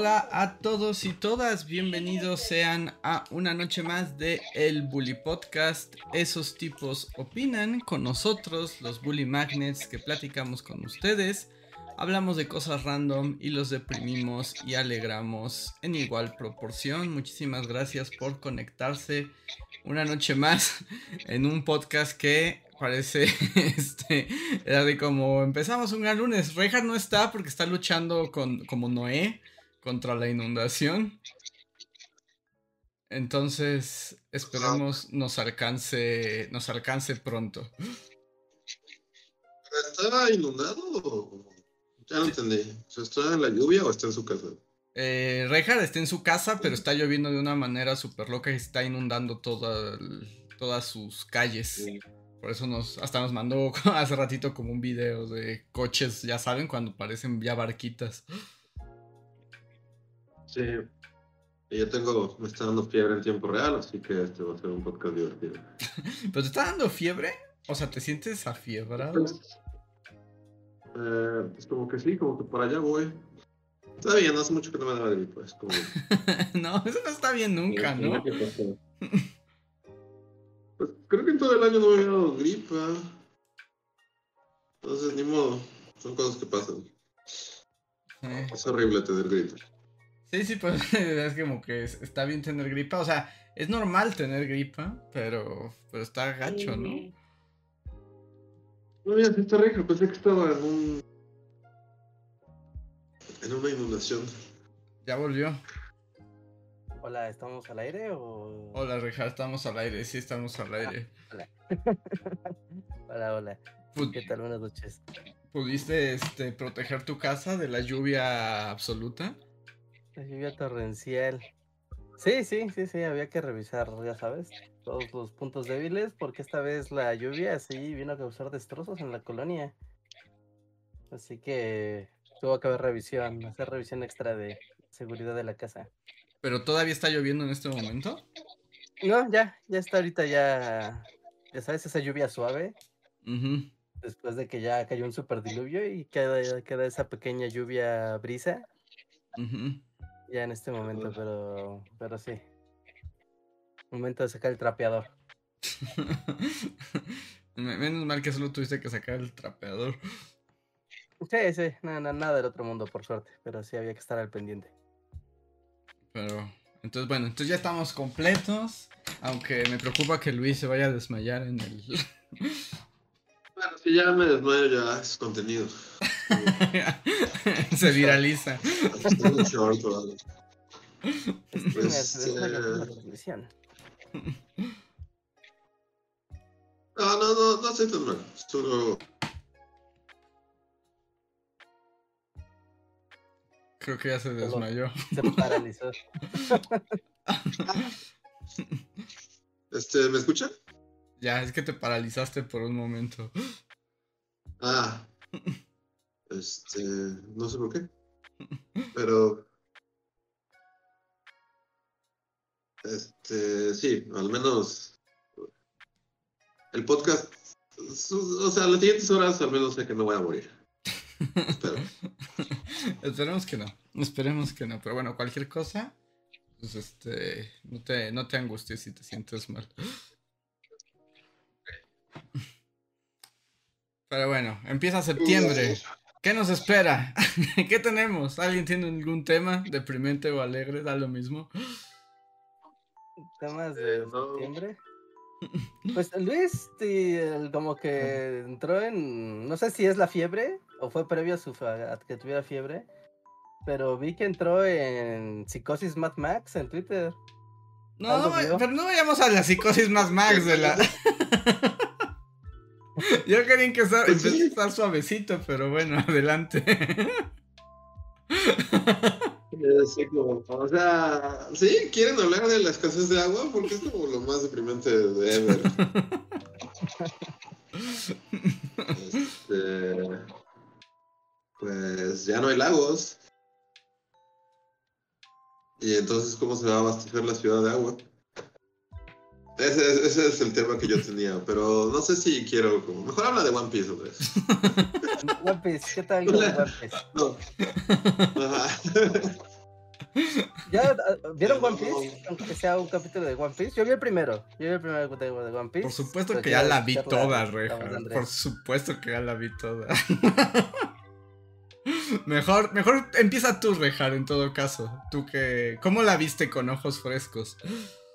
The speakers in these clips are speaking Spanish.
Hola a todos y todas, bienvenidos sean a una noche más de El Bully Podcast. Esos tipos opinan con nosotros, los Bully Magnets, que platicamos con ustedes. Hablamos de cosas random y los deprimimos y alegramos en igual proporción. Muchísimas gracias por conectarse una noche más en un podcast que parece este era de como empezamos un gran lunes. Reja no está porque está luchando con como Noé contra la inundación. Entonces, esperemos nos alcance, nos alcance pronto. ¿Está inundado? Ya no entendí. ¿Está en la lluvia o está en su casa? Eh, está en su casa, pero está lloviendo de una manera súper loca y está inundando toda, todas sus calles. Por eso nos, hasta nos mandó hace ratito como un video de coches, ya saben, cuando parecen ya barquitas. Sí. Yo tengo, me está dando fiebre en tiempo real, así que este va a ser un podcast divertido. ¿Pero te está dando fiebre? O sea, ¿te sientes afiebrado? Pues, eh, pues como que sí, como que para allá voy. Está bien, no hace mucho que no me daba gripa. Pues, como... no, eso no está bien nunca, ¿no? pues creo que en todo el año no me había dado gripa. Entonces, ni modo. Son cosas que pasan. Es horrible tener gripa. Sí, sí, pues es como que está bien tener gripa. O sea, es normal tener gripa, pero, pero está gacho, ¿no? No, mira, sí está rico. Pensé que estaba en un. en una inundación. Ya volvió. Hola, ¿estamos al aire o.? Hola, Reja, estamos al aire, sí, estamos al aire. hola. hola, hola. ¿Qué tal? Buenas noches. ¿Pudiste este, proteger tu casa de la lluvia absoluta? La lluvia torrencial. Sí, sí, sí, sí, había que revisar, ya sabes, todos los puntos débiles, porque esta vez la lluvia sí vino a causar destrozos en la colonia. Así que tuvo que haber revisión, hacer revisión extra de seguridad de la casa. ¿Pero todavía está lloviendo en este momento? No, ya, ya está ahorita ya, ya sabes, esa lluvia suave. Después de que ya cayó un super diluvio y queda, queda esa pequeña lluvia brisa ya en este momento, pero, pero sí. Momento de sacar el trapeador. Menos mal que solo tuviste que sacar el trapeador. Sí, sí, nada, nada del otro mundo, por suerte, pero sí había que estar al pendiente. Pero, entonces, bueno, entonces ya estamos completos, aunque me preocupa que Luis se vaya a desmayar en el... Bueno, si ya me desmayo ya es contenido. Se viraliza. No, no, no, no sé tan mal. Solo. Creo que ya se desmayó. Se paralizó. Este, ¿me escucha? Ya, es que te paralizaste por un momento. Ah. Este, no sé por qué. Pero. Este, sí, al menos. El podcast. O sea, las siguientes horas al menos sé que no voy a morir. Espero. Esperemos que no. Esperemos que no. Pero bueno, cualquier cosa. Pues este. No te, no te angusties si te sientes mal. Pero bueno, empieza septiembre. ¿Qué nos espera? ¿Qué tenemos? ¿Alguien tiene algún tema deprimente o alegre? Da lo mismo. ¿Temas de septiembre? Pues Luis como que entró en, no sé si es la fiebre o fue previo a, su, a que tuviera fiebre, pero vi que entró en Psicosis Mad Max en Twitter. No, no pero no vayamos a la Psicosis Mad Max de la... Yo quería que estar, pues estar suavecito, pero bueno, adelante. sí, como, o sea, sí, quieren hablar de la escasez de agua porque es como lo más deprimente de Ever. este, pues ya no hay lagos. Y entonces, ¿cómo se va a abastecer la ciudad de agua? Ese, ese, es el tema que yo tenía, pero no sé si quiero. Como... Mejor habla de One Piece, hombre. One Piece, ¿qué tal One Piece? No. ¿Ya vieron One Piece? Aunque sea un capítulo de One Piece. Yo vi el primero. Yo vi el primero de One Piece. Por supuesto que ya la vi toda, Reja. Por supuesto que ya la vi toda. mejor, mejor empieza tú, Rejar, en todo caso. Tú que. ¿Cómo la viste con ojos frescos?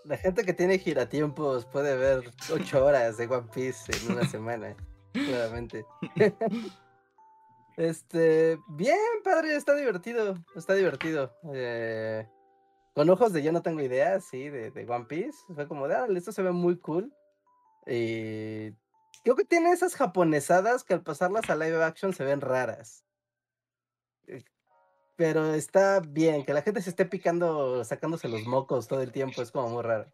La gente que tiene giratiempos puede ver ocho horas de One Piece en una semana, claramente. este, bien, padre, está divertido, está divertido. Eh, con ojos de yo no tengo idea, sí, de, de One Piece. Fue como de, ah, esto se ve muy cool. Y creo que tiene esas japonesadas que al pasarlas a live action se ven raras pero está bien, que la gente se esté picando, sacándose los mocos todo el tiempo, es como muy raro.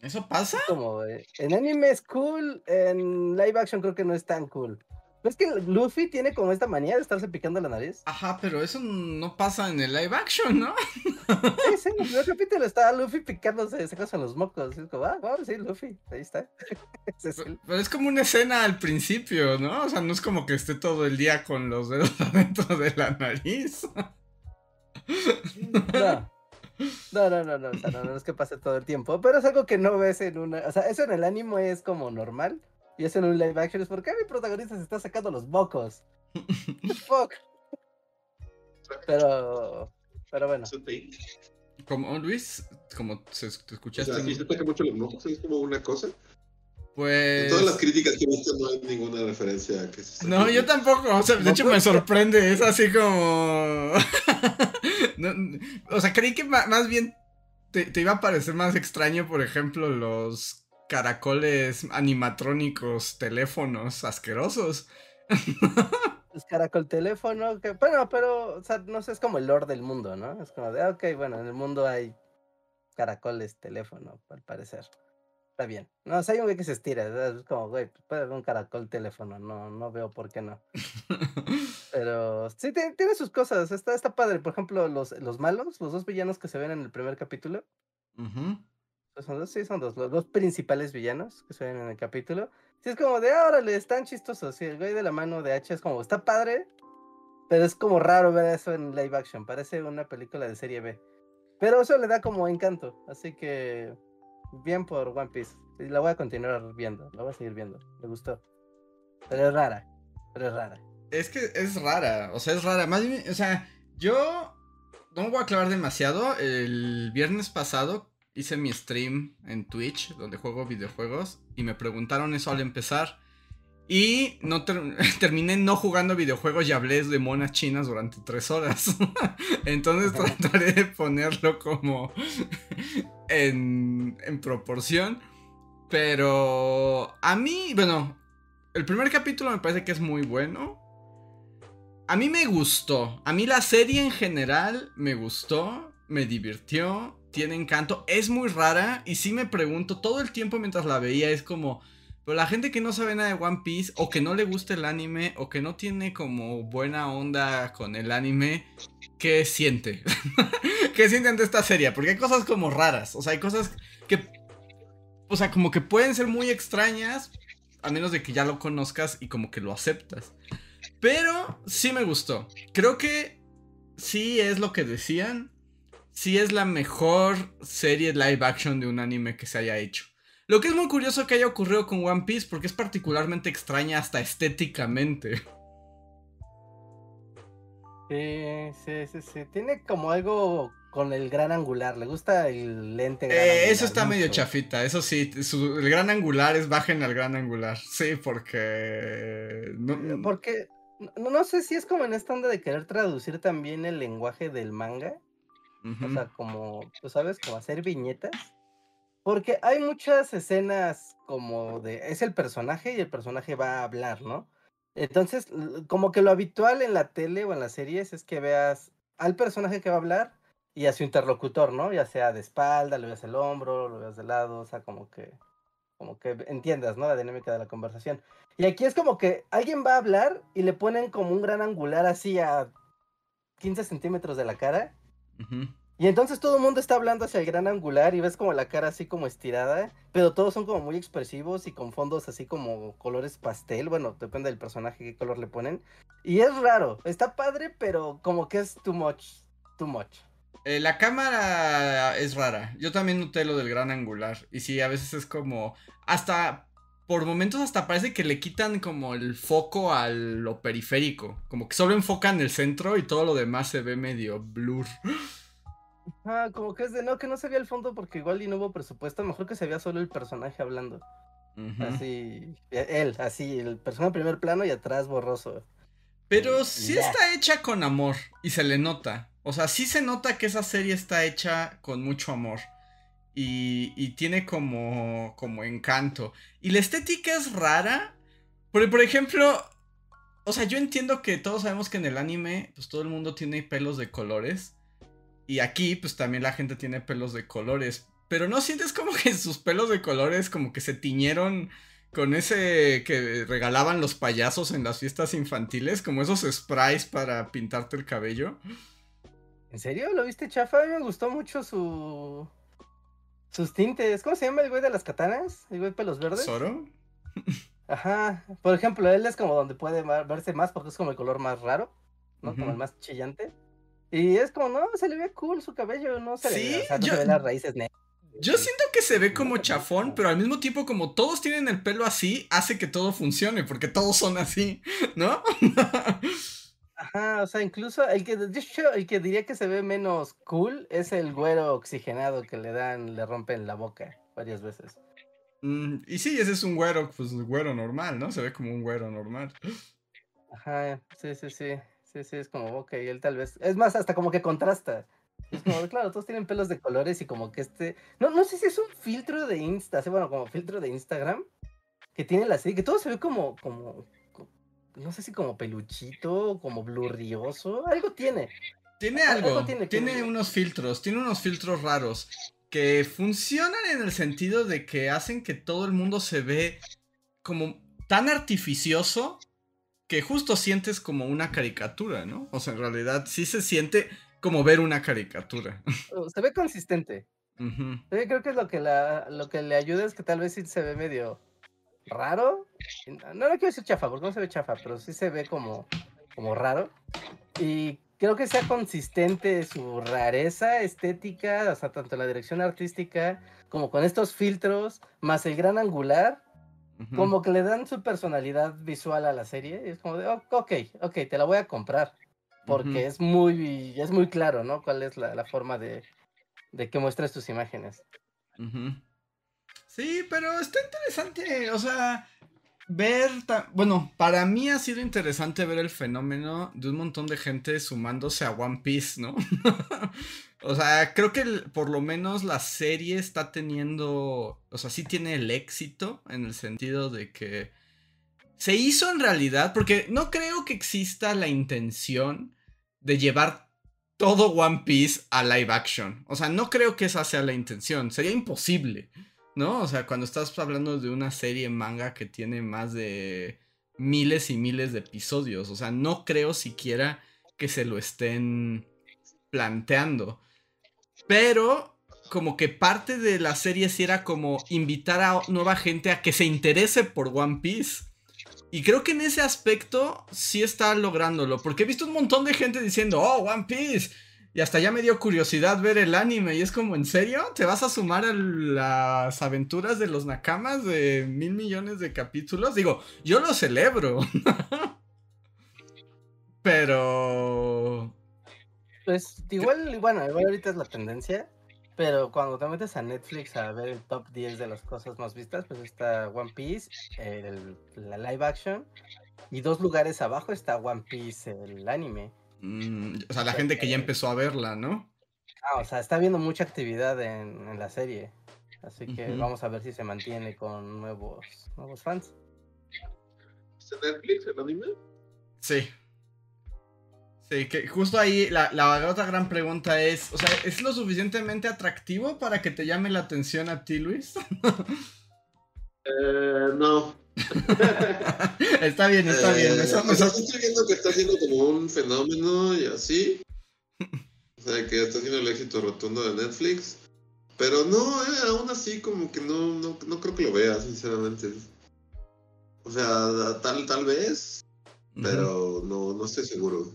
¿Eso pasa? como, eh, en anime es cool, en live action creo que no es tan cool. ¿Ves que Luffy tiene como esta manía de estarse picando la nariz? Ajá, pero eso no pasa en el live action, ¿no? Sí, sí, en el capítulo está Luffy picándose, sacándose los mocos. Es como, ah, wow, sí, Luffy, ahí está. pero, es como una escena al principio, ¿no? O sea, no es como que esté todo el día con los dedos adentro de la nariz. No. No, no, no, no, o sea, no, no es que pase todo el tiempo, pero es algo que no ves en una, o sea, eso en el anime es como normal, y eso en un live action es porque mi protagonista se está sacando los mocos. Fuck. Pero, pero bueno. Como Luis, como se, te escuchaste. O sea, aquí se toca mucho los mocos, es como una cosa. Pues. En todas las críticas que he visto no hay ninguna referencia a que se No, yo tampoco. O sea, de hecho me sorprende. Es así como. o sea, creí que más bien te, te, iba a parecer más extraño, por ejemplo, los caracoles animatrónicos, teléfonos asquerosos. Es caracol teléfono, que, bueno, pero, o sea, no sé, es como el lore del mundo, ¿no? Es como de, ok, bueno, en el mundo hay caracoles teléfono, al parecer. Está bien. No, o sea, hay un güey que se estira, es como, güey, puede haber un caracol teléfono, no, no veo por qué no. pero sí, tiene, sus cosas, está, está padre. Por ejemplo, los, los malos, los dos villanos que se ven en el primer capítulo. Pues, son dos, sí, son dos, los dos principales villanos que se ven en el capítulo. Sí, es como de, ah, órale, están chistosos. Sí, el güey de la mano de H es como, está padre, pero es como raro ver eso en live action. Parece una película de serie B. Pero eso le da como encanto. Así que, bien por One Piece. La voy a continuar viendo, la voy a seguir viendo. Me gustó. Pero es rara, pero es rara. Es que es rara, o sea, es rara. Más o sea, yo no voy a clavar demasiado. El viernes pasado hice mi stream en Twitch donde juego videojuegos y me preguntaron eso al empezar. Y no terminé no jugando videojuegos y hablé de monas chinas durante tres horas. Entonces trataré de ponerlo como en, en proporción. Pero a mí, bueno, el primer capítulo me parece que es muy bueno. A mí me gustó. A mí la serie en general me gustó. Me divirtió tiene encanto. Es muy rara y sí me pregunto todo el tiempo mientras la veía, es como... Pero la gente que no sabe nada de One Piece o que no le gusta el anime o que no tiene como buena onda con el anime, ¿qué siente? ¿Qué siente ante esta serie? Porque hay cosas como raras, o sea, hay cosas que... O sea, como que pueden ser muy extrañas, a menos de que ya lo conozcas y como que lo aceptas. Pero sí me gustó. Creo que sí es lo que decían sí es la mejor serie live action de un anime que se haya hecho. Lo que es muy curioso que haya ocurrido con One Piece porque es particularmente extraña hasta estéticamente. Sí, sí, sí, sí. Tiene como algo con el gran angular. Le gusta el lente. Eh, eso está medio chafita. Eso sí, el gran angular es bajen al gran angular. Sí, porque. No, porque. No, no, sé si es como en esta onda de querer traducir también el lenguaje del manga. O sea, como, tú sabes, como hacer viñetas. Porque hay muchas escenas como de, es el personaje y el personaje va a hablar, ¿no? Entonces, como que lo habitual en la tele o en las series es que veas al personaje que va a hablar y a su interlocutor, ¿no? Ya sea de espalda, lo veas el hombro, lo veas de lado, o sea, como que, como que entiendas, ¿no? La dinámica de la conversación. Y aquí es como que alguien va a hablar y le ponen como un gran angular así a 15 centímetros de la cara. Y entonces todo el mundo está hablando hacia el gran angular y ves como la cara así como estirada, pero todos son como muy expresivos y con fondos así como colores pastel, bueno, depende del personaje qué color le ponen. Y es raro, está padre, pero como que es too much, too much. Eh, la cámara es rara. Yo también noté lo del gran angular. Y sí, a veces es como. Hasta. Por momentos hasta parece que le quitan como el foco a lo periférico. Como que solo enfocan el centro y todo lo demás se ve medio blur. Ah, como que es de no, que no se veía el fondo porque igual y no hubo presupuesto. Mejor que se vea solo el personaje hablando. Así. E, él, así, el personaje en primer plano y atrás borroso. Pero sí está hecha con amor y se le nota. O sea, sí se nota que esa serie está hecha con mucho amor. Y, tiene como, como encanto. Y la estética es rara. Porque, por ejemplo, o sea, yo entiendo que todos sabemos que en el anime, pues todo el mundo tiene pelos de colores. Y aquí, pues también la gente tiene pelos de colores. Pero no sientes como que sus pelos de colores como que se tiñeron con ese que regalaban los payasos en las fiestas infantiles, como esos sprays para pintarte el cabello. ¿En serio? ¿Lo viste chafa? A mí me gustó mucho su. Sus tintes. ¿Cómo se llama el güey de las katanas? ¿El güey de pelos verdes? ¿Zoro? Ajá. Por ejemplo, él es como donde puede verse más porque es como el color más raro, ¿no? Como el más chillante. Y es como, no, se le ve cool su cabello, no se le, o sea, no se ve las raíces negras. Yo siento que se ve como chafón, pero al mismo tiempo como todos tienen el pelo así, hace que todo funcione, porque todos son así, ¿no? Ajá, o sea, incluso el que, el que diría que se ve menos cool es el güero oxigenado que le dan, le rompen la boca varias veces. Mm, y sí, ese es un güero, pues güero normal, ¿no? Se ve como un güero normal. Ajá, sí, sí, sí. Sí, sí, es como, ok, él tal vez. Es más, hasta como que contrasta. Es como, claro, todos tienen pelos de colores y como que este. No, no sé si es un filtro de Insta, bueno, como filtro de Instagram que tiene la serie, que todo se ve como, como, no sé si como peluchito, como blurrioso, algo tiene. Tiene algo, tiene, unos filtros, tiene unos filtros raros que funcionan en el sentido de que hacen que todo el mundo se ve como tan artificioso que justo sientes como una caricatura, ¿no? O sea, en realidad sí se siente como ver una caricatura. Oh, se ve consistente. Creo que es lo que, la, lo que le ayuda es que tal vez sí se ve medio raro. No, no quiero decir chafa, porque no se ve chafa, pero sí se ve como, como raro. Y creo que sea consistente su rareza estética, o sea, tanto la dirección artística como con estos filtros, más el gran angular, como que le dan su personalidad visual a la serie. Y es como de, ok, ok, te la voy a comprar. Porque es muy es muy claro, ¿no? Cuál es la, forma de, de que muestres tus imágenes. Sí, pero está interesante, o sea, ver, bueno, para mí ha sido interesante ver el fenómeno de un montón de gente sumándose a One Piece, ¿no? o sea, creo que por lo menos la serie está teniendo, o sea, sí tiene el éxito en el sentido de que se hizo en realidad, porque no creo que exista la intención de llevar todo One Piece a live action. O sea, no creo que esa sea la intención, sería imposible. ¿No? O sea, cuando estás hablando de una serie manga que tiene más de miles y miles de episodios, o sea, no creo siquiera que se lo estén planteando. Pero como que parte de la serie sí era como invitar a nueva gente a que se interese por One Piece. Y creo que en ese aspecto sí está lográndolo. Porque he visto un montón de gente diciendo, oh, One Piece, y hasta ya me dio curiosidad ver el anime. Y es como, ¿en serio? ¿Te vas a sumar a las aventuras de los Nakamas de mil millones de capítulos? Digo, yo lo celebro. pero. Pues igual, bueno, igual ahorita es la tendencia. Pero cuando te metes a Netflix a ver el top 10 de las cosas más vistas, pues está One Piece, la live action. Y dos lugares abajo está One Piece, el anime. Mm, o sea, la gente que ya empezó a verla, ¿no? Ah, o sea, está viendo mucha actividad en, la serie. Así que vamos a ver si se mantiene con nuevos, nuevos fans. ¿Es Netflix el anime? Sí. Sí, que justo ahí la, la, otra gran pregunta es, o sea, ¿es lo suficientemente atractivo para que te llame la atención a ti, Luis? eh, no. está bien, está bien. Eso, estoy viendo que está siendo como un fenómeno y así. O sea, que está siendo el éxito rotundo de Netflix. Pero no, eh, aún así como que no, no, no creo que lo vea, sinceramente. O sea, tal, tal vez, pero no, no estoy seguro.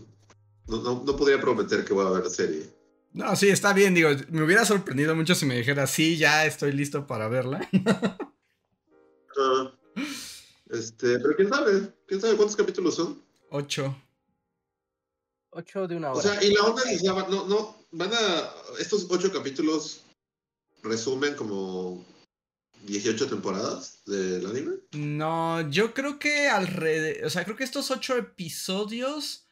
No, no, no, podría prometer que voy a ver la serie. No, sí, está bien, digo, me hubiera sorprendido mucho si me dijera, sí, ya estoy listo para verla. Ah, este, pero quién sabe, quién sabe cuántos capítulos son. Ocho. Ocho de una hora. O sea, y la onda es, no, no, van a, estos ocho capítulos resumen como 18 temporadas del anime? No, yo creo que alrededor, o sea, creo que estos 8 episodios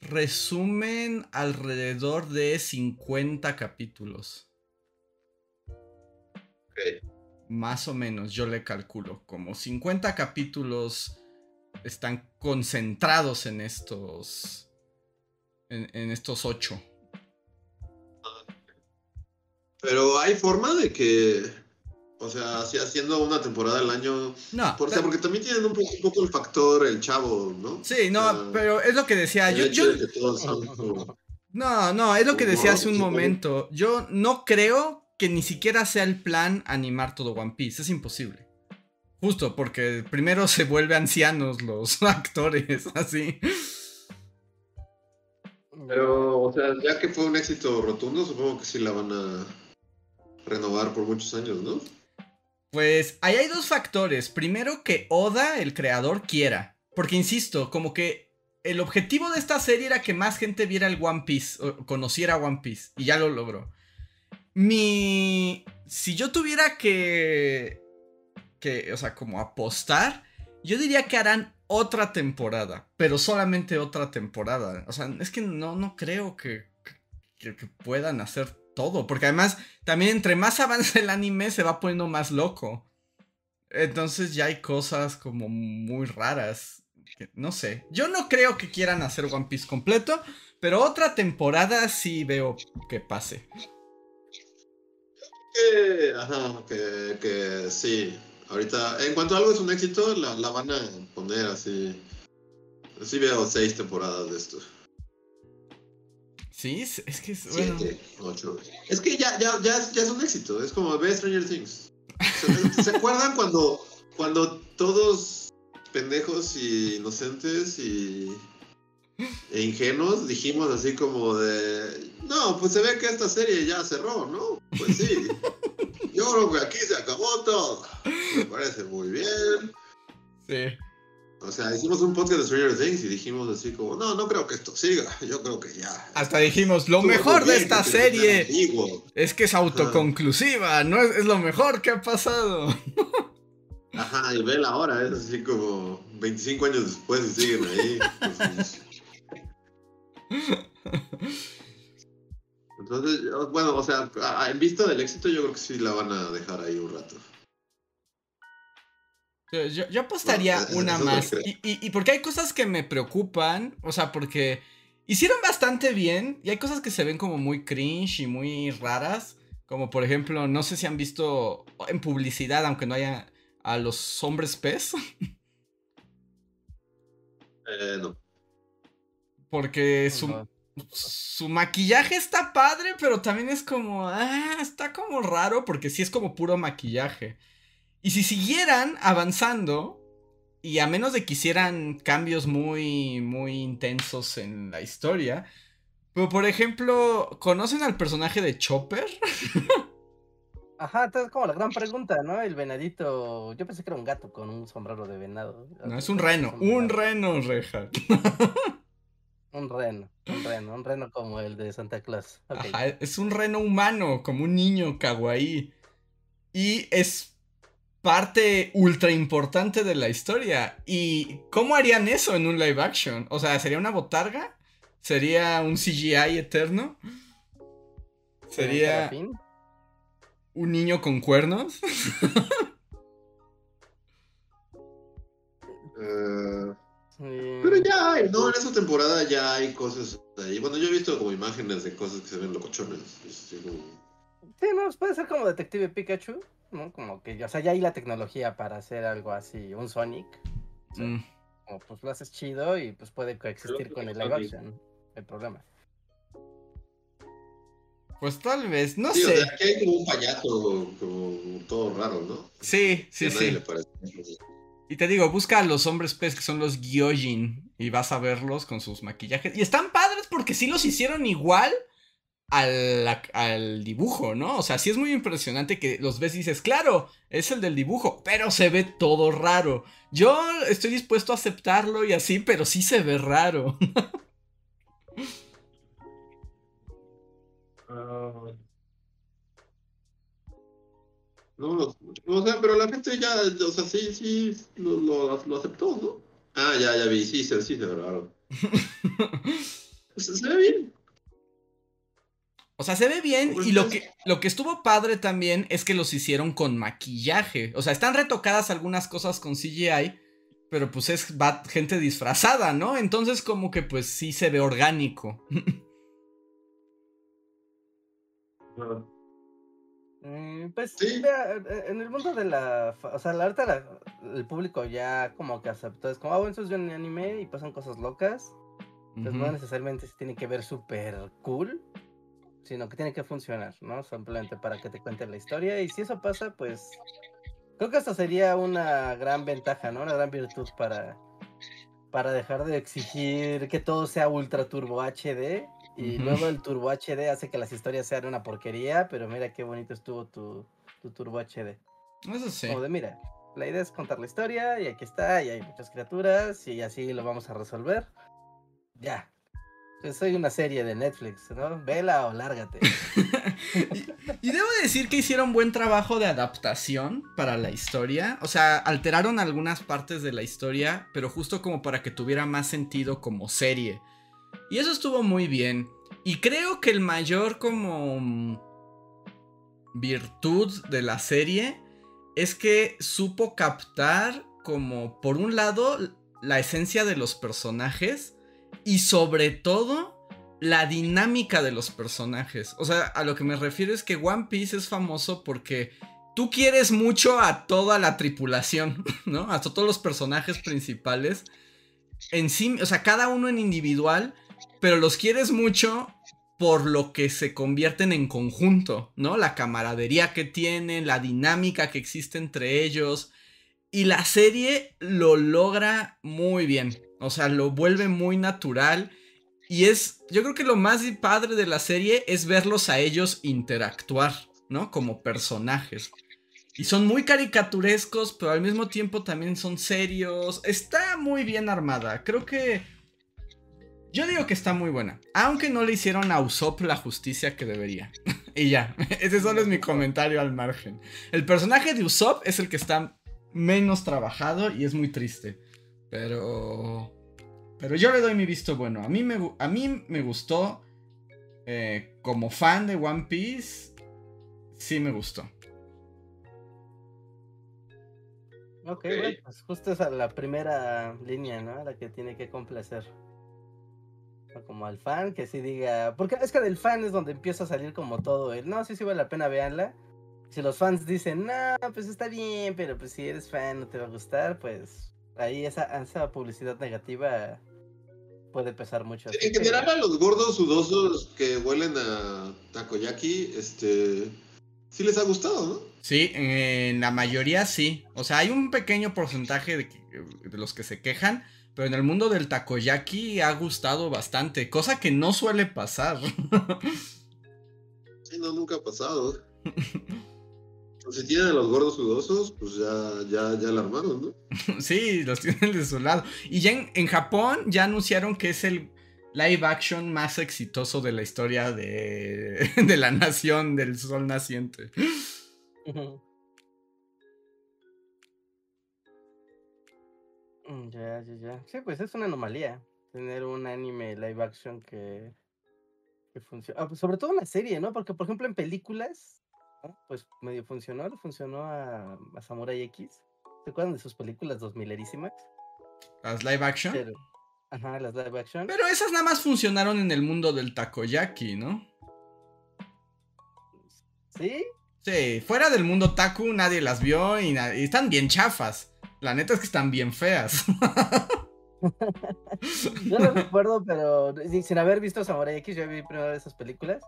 resumen alrededor de 50 capítulos. Ok. Más o menos, yo le calculo, como 50 capítulos están concentrados en estos en, en estos 8. Pero hay forma de que, o sea, haciendo una temporada al año. No. Por, porque también tienen un poco, el factor el chavo, ¿no? Sí, no, pero es lo que decía. Yo, No, no, es lo que decía hace un momento. Yo no creo que ni siquiera sea el plan animar todo One Piece. Es imposible. Justo porque primero se vuelven ancianos los actores, así. Pero, o sea, ya que fue un éxito rotundo, supongo que sí la van a renovar por muchos años, ¿no? Pues ahí hay dos factores. Primero que Oda, el creador, quiera. Porque insisto, como que el objetivo de esta serie era que más gente viera el One Piece, o conociera One Piece, y ya lo logró. Mi... Si yo tuviera que... que, o sea, como apostar, yo diría que harán otra temporada, pero solamente otra temporada. O sea, es que no, no creo que, que, que puedan hacer todo, porque además también entre más avanza el anime se va poniendo más loco. Entonces ya hay cosas como muy raras. no sé, yo no creo que quieran hacer One Piece completo, pero otra temporada sí veo que pase. Ajá, que, que sí. Ahorita, en cuanto a algo es un éxito, la, la van a poner así. Sí veo seis temporadas de esto. Sí, es que es. Bueno. Es que ya, ya, ya, ya es un éxito. Es como ve Stranger Things. ¿Se, acuerdan cuando, cuando todos pendejos y inocentes y e ingenuos dijimos así como de no, pues se ve que esta serie ya cerró, ¿no? Pues sí. Yo creo que aquí se acabó todo. Me parece muy bien. Sí. O sea, hicimos un podcast de Stranger Things y dijimos así como, no, no creo que esto siga, yo creo que ya. Hasta dijimos, lo mejor de esta serie es que es autoconclusiva, no es, lo mejor que ha pasado. Ajá, y ve ahora, es así como 25 años después y siguen ahí. Entonces, bueno, o sea, en vista del éxito yo creo que sí la van a dejar ahí un rato. Yo, apostaría una más. Y, porque hay cosas que me preocupan. O sea, porque hicieron bastante bien. Y hay cosas que se ven como muy cringe y muy raras. Como por ejemplo, no sé si han visto en publicidad, aunque no haya a los hombres pez. Eh, no. Porque su, su maquillaje está padre, pero también es como. Ah, está como raro. Porque sí es como puro maquillaje. Y si siguieran avanzando, y a menos de que hicieran cambios muy, muy intensos en la historia, pero por ejemplo, ¿conocen al personaje de Chopper? Ajá, es como la gran pregunta, ¿no? El venadito. Yo pensé que era un gato con un sombrero de venado. No, es un reno. Un reno, Reja. Un reno, un reno, un reno como el de Santa Claus. Ajá, es un reno humano, como un niño kawaii. Y es parte ultra importante de la historia. ¿Y cómo harían eso en un live action? O sea, ¿sería una botarga? ¿Sería un CGI eterno? ¿Sería un niño con cuernos? Pero ya hay, ¿no? En esa temporada ya hay cosas Y bueno, yo he visto como imágenes de cosas que se ven locochones. Sí, no, puede ser como Detective Pikachu, ¿no? Como que, o sea, ya hay la tecnología para hacer algo así, un Sonic. Mm. Como pues lo haces chido y pues puede coexistir con el live action. El problema. Pues tal vez, no sé. O sea, aquí hay como un payaso, como todo raro, ¿no? Sí, sí, sí. Y te digo, busca a los hombres pez que son los Gyojin y vas a verlos con sus maquillajes. Y están padres porque sí los hicieron igual al, al, dibujo, ¿no? O sea, sí es muy impresionante que los ves y dices, claro, es el del dibujo, pero se ve todo raro. Yo estoy dispuesto a aceptarlo y así, pero sí se ve raro. Ah. No, o sea, pero la gente ya, o sea, sí, sí, lo, lo, aceptó, ¿no? Ah, ya, ya vi, sí, sí, sí, se raro. se ve bien. O sea, se ve bien y lo que, lo que estuvo padre también es que los hicieron con maquillaje. O sea, están retocadas algunas cosas con CGI, pero pues es gente disfrazada, ¿no? Entonces como que pues sí se ve orgánico. Mm, pues vea, eh, en el mundo de la, o sea, la arte el público ya como que aceptó, es como, ah, bueno, eso es un anime y pasan cosas locas, pues no necesariamente se tiene que ver súper cool, sino que tiene que funcionar, ¿no? Simplemente para que te cuente la historia y si eso pasa, pues creo que esto sería una gran ventaja, ¿no? Una gran virtud para, para dejar de exigir que todo sea ultra turbo HD y luego el Turbo HD hace que las historias sean una porquería, pero mira qué bonito estuvo tu, Turbo HD. Eso sí. Como de, mira, la idea es contar la historia y aquí está, y hay muchas criaturas y así lo vamos a resolver. Ya. Yo soy una serie de Netflix, ¿no? Vela o lárgate. y, y, debo decir que hicieron buen trabajo de adaptación para la historia. O sea, alteraron algunas partes de la historia, pero justo como para que tuviera más sentido como serie. Y eso estuvo muy bien. Y creo que el mayor como virtud de la serie es que supo captar como por un lado la esencia de los personajes y sobre todo la dinámica de los personajes. O sea, a lo que me refiero es que One Piece es famoso porque tú quieres mucho a toda la tripulación, ¿no? A todos los personajes principales. En sí, o sea, cada uno en individual pero los quieres mucho por lo que se convierten en conjunto, ¿no? La camaradería que tienen, la dinámica que existe entre ellos. Y la serie lo logra muy bien. O sea, lo vuelve muy natural. Y es, yo creo que lo más padre de la serie es verlos a ellos interactuar, ¿no? Como personajes. Y son muy caricaturescos, pero al mismo tiempo también son serios. Está muy bien armada. Creo que yo digo que está muy buena, aunque no le hicieron a Usopp la justicia que debería. y ya, ese solo es mi comentario al margen. El personaje de Usopp es el que está menos trabajado y es muy triste. Pero... Pero yo le doy mi visto bueno. A mí me, a mí me gustó. Eh, como fan de One Piece, sí me gustó. Ok, bueno, pues justo es la primera línea, ¿no? La que tiene que complacer como al fan, que sí diga, porque es que del fan es donde empieza a salir como todo el, no, sí, sí vale la pena veanla. Si los fans dicen, no, pues está bien, pero pues si eres fan no te va a gustar, pues ahí esa, esa publicidad negativa puede pesar mucho. En general a los gordos sudosos que huelen a takoyaki, este, sí les ha gustado, ¿no? Sí, en la mayoría sí. O sea, hay un pequeño porcentaje de, de los que se quejan, pero en el mundo del takoyaki ha gustado bastante, cosa que no suele pasar. sí, no, nunca ha pasado. si tienen a los gordos sudosos, pues ya, ya, ya la armaron, ¿no? sí, los tienen de su lado. Y ya en, Japón ya anunciaron que es el live action más exitoso de la historia de, de la nación del sol naciente. Mm, ya, ya, ya. Sí, pues es una anomalía tener un anime live action que, que funciona. Ah, pues sobre todo una serie, ¿no? Porque, por ejemplo, en películas, pues medio funcionó. Le funcionó a, Samurai X. ¿Se acuerdan de sus películas dos milerísimas? ¿Las live action? Ajá, las live action. Pero esas nada más funcionaron en el mundo del takoyaki, ¿no? ¿Sí? Sí, fuera del mundo taku nadie las vio y, están bien chafas. La neta es que están bien feas. Yo no recuerdo, pero sin haber visto Samurai X, yo vi primero esas películas.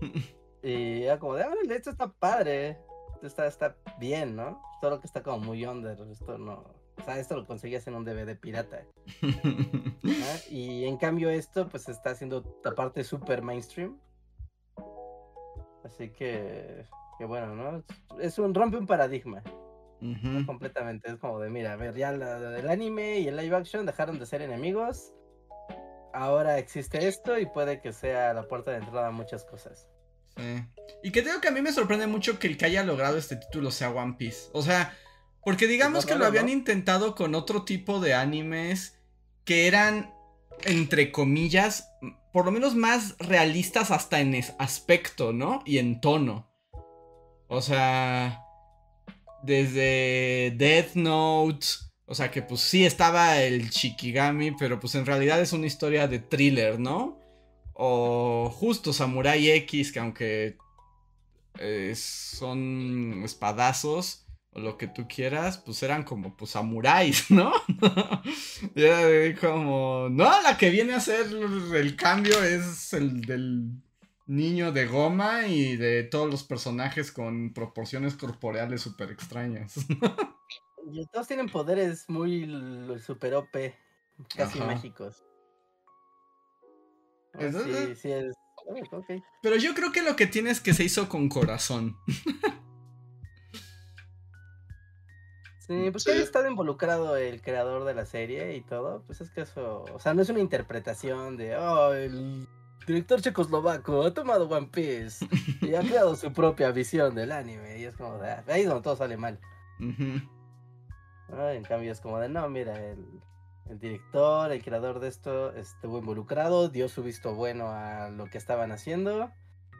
Y era como de, ah, esto está padre. Esto está, está bien, ¿no? Todo lo que está como muy under. Esto no. O sea, esto lo conseguías en un DVD pirata. Y en cambio, esto, pues está haciendo aparte super mainstream. Así que, que bueno, ¿no? Es un rompe un paradigma. Completamente. Es como de, mira, a ver, ya el anime y el live action dejaron de ser enemigos. Ahora existe esto y puede que sea la puerta de entrada a muchas cosas. Sí. Y que digo que a mí me sorprende mucho que el que haya logrado este título sea One Piece. O sea, porque digamos que lo habían intentado con otro tipo de animes que eran, entre comillas, por lo menos más realistas hasta en aspecto, ¿no? Y en tono. O sea, desde Death Note, o sea que pues sí estaba el Shikigami, pero pues en realidad es una historia de thriller, ¿no? O justo Samurai X, que aunque eh, son espadazos, o lo que tú quieras, pues eran como pues samuráis, ¿no? y era como, no, la que viene a ser el cambio es el del niño de goma y de todos los personajes con proporciones corporales súper extrañas. y todos tienen poderes muy super OP, casi mágicos. sí, sí es... Pero yo creo que lo que tiene es que se hizo con corazón. Sí, pues que haya estado involucrado el creador de la serie y todo, pues es que eso, o sea, no es una interpretación de, oh, el director checoslovaco ha tomado One Piece y ha creado su propia visión del anime y es como, de, ah, ahí es donde todo sale mal. en cambio es como de, no, mira, el, el director, el creador de esto estuvo involucrado, dio su visto bueno a lo que estaban haciendo,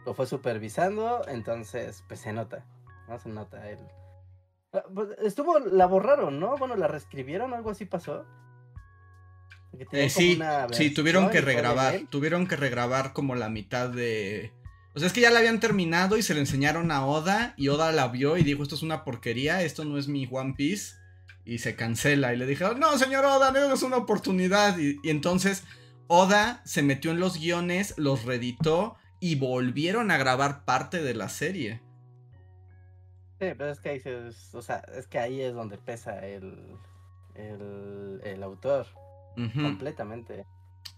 lo fue supervisando, entonces pues se nota, no se nota el Ah, pues, estuvo, la borraron, ¿no? Bueno, la reescribieron, algo así pasó. Eh, sí, sí, tuvieron que regrabar, tuvieron que regrabar como la mitad de... O sea, es que ya la habían terminado y se le enseñaron a Oda y Oda la vio y dijo, esto es una porquería, esto no es mi One Piece y se cancela y le dijeron, no, señor Oda, no es una oportunidad y, y entonces Oda se metió en los guiones, los reeditó y volvieron a grabar parte de la serie. Sí, pero es que ahí, o sea, es que ahí es donde pesa el, el, autor. Completamente.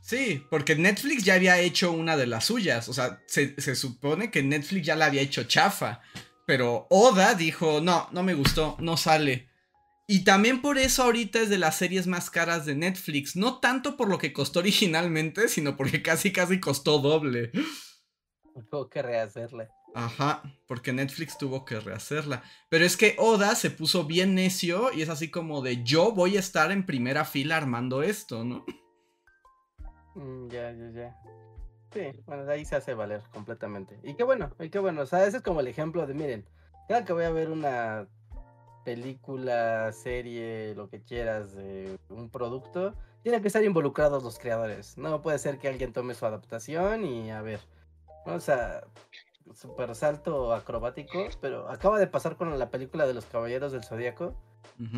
Sí, porque Netflix ya había hecho una de las suyas. O sea, se, supone que Netflix ya la había hecho chafa. Pero Oda dijo, no, no me gustó, no sale. Y también por eso ahorita es de las series más caras de Netflix. No tanto por lo que costó originalmente, sino porque casi casi costó doble. Tuvo que rehacerle. Ajá, porque Netflix tuvo que rehacerla. Pero es que Oda se puso bien necio y es así como de yo voy a estar en primera fila armando esto, ¿no? Mm, ya, ya, ya. Sí, bueno, ahí se hace valer completamente. Y qué bueno, y qué bueno. O sea, ese es como el ejemplo de, miren, cada que voy a ver una película, serie, lo que quieras, de un producto, tiene que estar involucrados los creadores. No puede ser que alguien tome su adaptación y a ver. O sea, super salto acrobático, pero acaba de pasar con la película de los Caballeros del Zodíaco.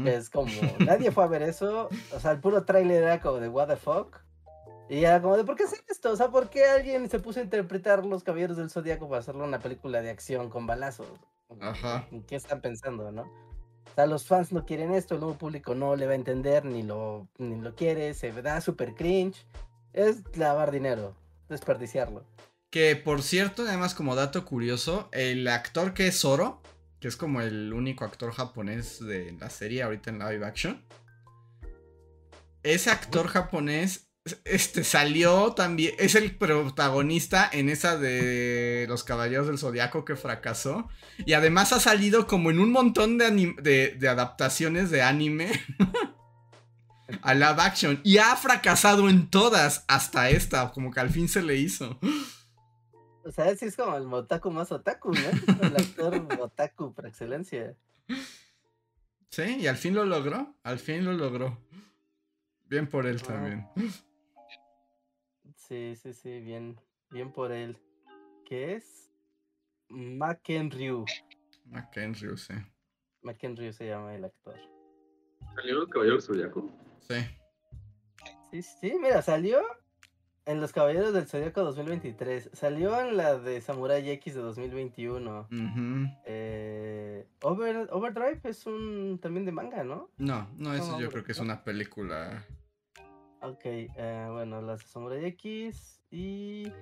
es como, nadie fue a ver eso. O sea, el puro tráiler era como de what the fuck. Y era como de, ¿por qué hacer esto? O sea, ¿por qué alguien se puso a interpretar los Caballeros del Zodíaco para hacerle una película de acción con balazos? Ajá. ¿Qué están pensando, no? O sea, los fans no quieren esto, el nuevo público no le va a entender, ni lo, ni lo quiere, se da súper cringe. Es lavar dinero, desperdiciarlo. Que por cierto, además como dato curioso, el actor que es Zoro, que es como el único actor japonés de la serie ahorita en live action, ese actor japonés este salió también, es el protagonista en esa de los Caballeros del Zodiaco que fracasó. Y además ha salido como en un montón de, de adaptaciones de anime a live action. Y ha fracasado en todas hasta esta, como que al fin se le hizo. O sea, ese es como el otaku más otaku, ¿no? El actor otaku por excelencia. Sí, y al fin lo logró. Al fin lo logró. Bien por él también. Sí, sí, sí, bien, bien por él. ¿Qué es? McEnryu. McEnryu, sí. McEnryu se llama el actor. ¿Salió el Caballero Zodiaco? Sí. Sí, sí, mira, salió en Los Caballeros del Zodiaco 2023. Salió en la de Samurai X de 2021. eh, Overdrive es un también de manga, ¿no? No, no, eso yo creo que es una película. Ok, eh, bueno, las de Samurai X y.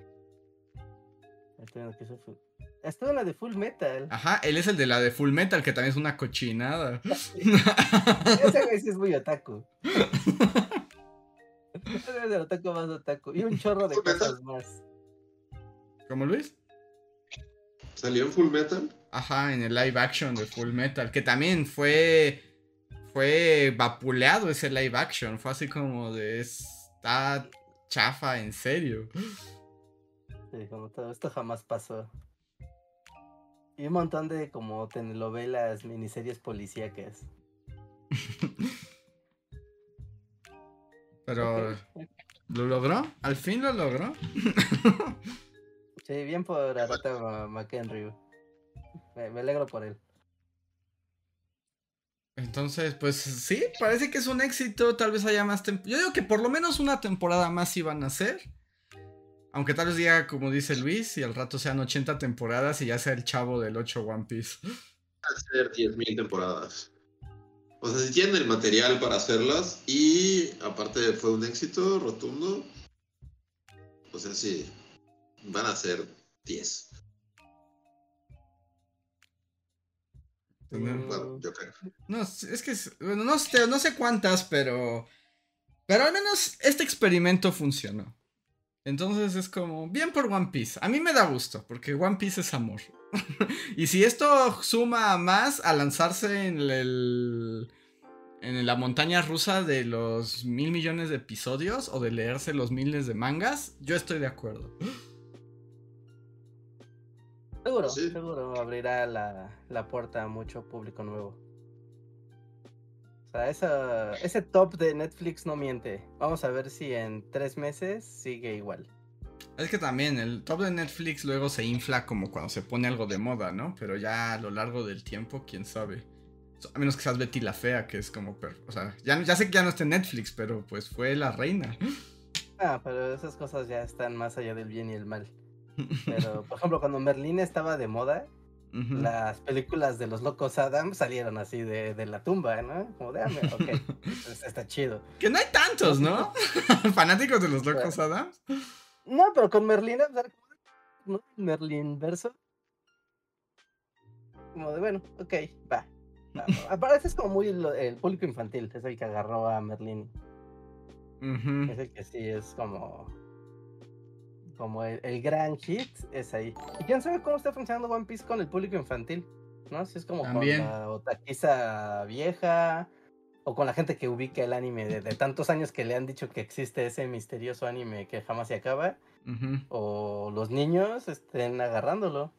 Estuvo en la de Full Metal. Ajá, él es el de la de Full Metal, que también es una cochinada. Ese güey sí es muy otaku. El otaku más otaku. Y un chorro de cosas más. ¿Cómo Luis? ¿Salió en Full Metal? Ajá, en el live action de Full Metal, que también fue. Fue vapuleado ese live action. Fue así como de. Está chafa, en serio. Sí, como todo esto jamás pasó. Y un montón de como telenovelas, miniseries policíacas. Pero ¿lo logró? ¿Al fin lo logró? sí, bien por Arata McHenry. Me, me alegro por él. Entonces, pues sí, parece que es un éxito. Tal vez haya más. Yo digo que por lo menos una temporada más iban a hacer. Aunque tal vez diga, como dice Luis, y al rato sean 80 temporadas y ya sea el chavo del 8 One Piece. Hacer 10.000 temporadas. O sea, si tienen el material para hacerlas y aparte fue un éxito rotundo, o sea, sí, van a ser 10. Bueno, yo creo. No, es que, bueno, no sé, no sé cuántas, pero... Pero al menos este experimento funcionó. Entonces es como, bien por One Piece. A mí me da gusto, porque One Piece es amor. y si esto suma más a lanzarse en el... En la montaña rusa de los mil millones de episodios o de leerse los miles de mangas, yo estoy de acuerdo. Seguro, seguro abrirá la, la, puerta a mucho público nuevo. Sea, esa, ese top de Netflix no miente. Vamos a ver si en tres meses sigue igual. Es que también el top de Netflix luego se infla como cuando se pone algo de moda, ¿no? Pero ya a lo largo del tiempo, quién sabe. A menos que seas Betty la Fea, que es como... O sea, ya, ya sé que ya no está en Netflix, pero pues fue la reina. Ah, pero esas cosas ya están más allá del bien y el mal. Pero, por ejemplo, cuando Merlín estaba de moda, las películas de los locos Adam salieron así de, de la tumba, ¿no? Como de, ah, ok, pues, está chido. Que no hay tantos, ¿no? Fanáticos de los locos Adam. No, pero con Merlín, ¿no? Merlín verso. Como de, bueno, ok, va. Aparte es como muy el, público infantil, es el que agarró a Merlín. Es el que sí es como como el, gran hit es ahí. Y quién sabe cómo está funcionando One Piece con el público infantil, ¿no? Si es como con la otaquiza vieja o con la gente que ubica el anime de, tantos años que le han dicho que existe ese misterioso anime que jamás se acaba, o los niños estén agarrándolo.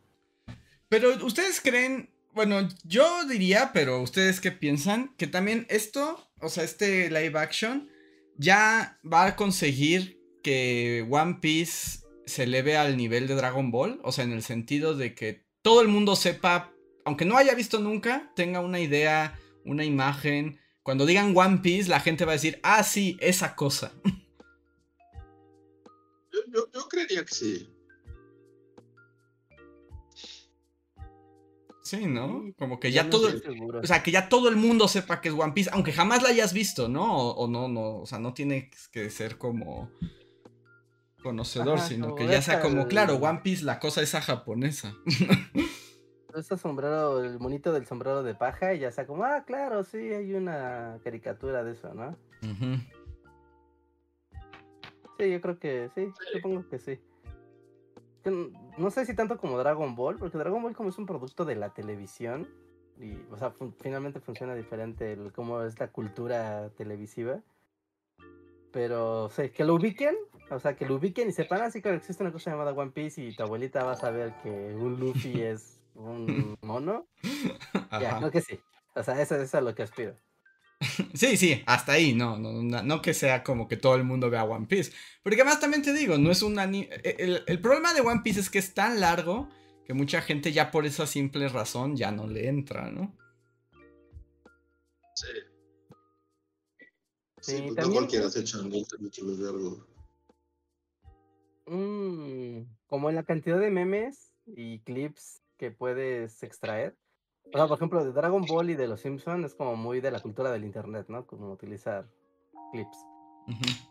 Pero ustedes creen, bueno, yo diría, pero ustedes qué piensan, que también esto, o sea, este live action, ya va a conseguir que One Piece se eleve al nivel de Dragon Ball, o sea, en el sentido de que todo el mundo sepa, aunque no haya visto nunca, tenga una idea, una imagen. Cuando digan One Piece, la gente va a decir, ah, sí, esa cosa. Yo, creería que sí. Sí, ¿no? Como que ya, todo. O sea, que ya todo el mundo sepa que es One Piece, aunque jamás la hayas visto, ¿no? o no, no. O sea, no tiene que ser como conocedor, sino que ya sea como, claro, One Piece, la cosa esa japonesa. Ese sombrero, el monito del sombrero de paja, y ya sea como, ah, claro, sí, hay una caricatura de eso, ¿no? Sí, yo creo que sí, supongo que sí. No sé si tanto como Dragon Ball, porque Dragon Ball como es un producto de la televisión, y, o sea, finalmente funciona diferente el, cómo es la cultura televisiva. Pero, sí, que lo ubiquen, o sea, que lo ubiquen y sepan así que existe una cosa llamada One Piece y tu abuelita va a saber que un Luffy es un mono. Ya, creo que sí. O sea, eso, es a lo que aspiro. sí, sí, hasta ahí, no, no, no, que sea como que todo el mundo vea One Piece. Porque además también te digo, no es un anime... El, el, problema de One Piece es que es tan largo que mucha gente ya por esa simple razón ya no le entra, ¿no? Sí. Sí, pues no cualquiera se echa mucho más largo. Mm, como en la cantidad de memes y clips que puedes extraer. O sea, por ejemplo, de Dragon Ball y de los Simpsons es como muy de la cultura del internet, ¿no? Como utilizar clips.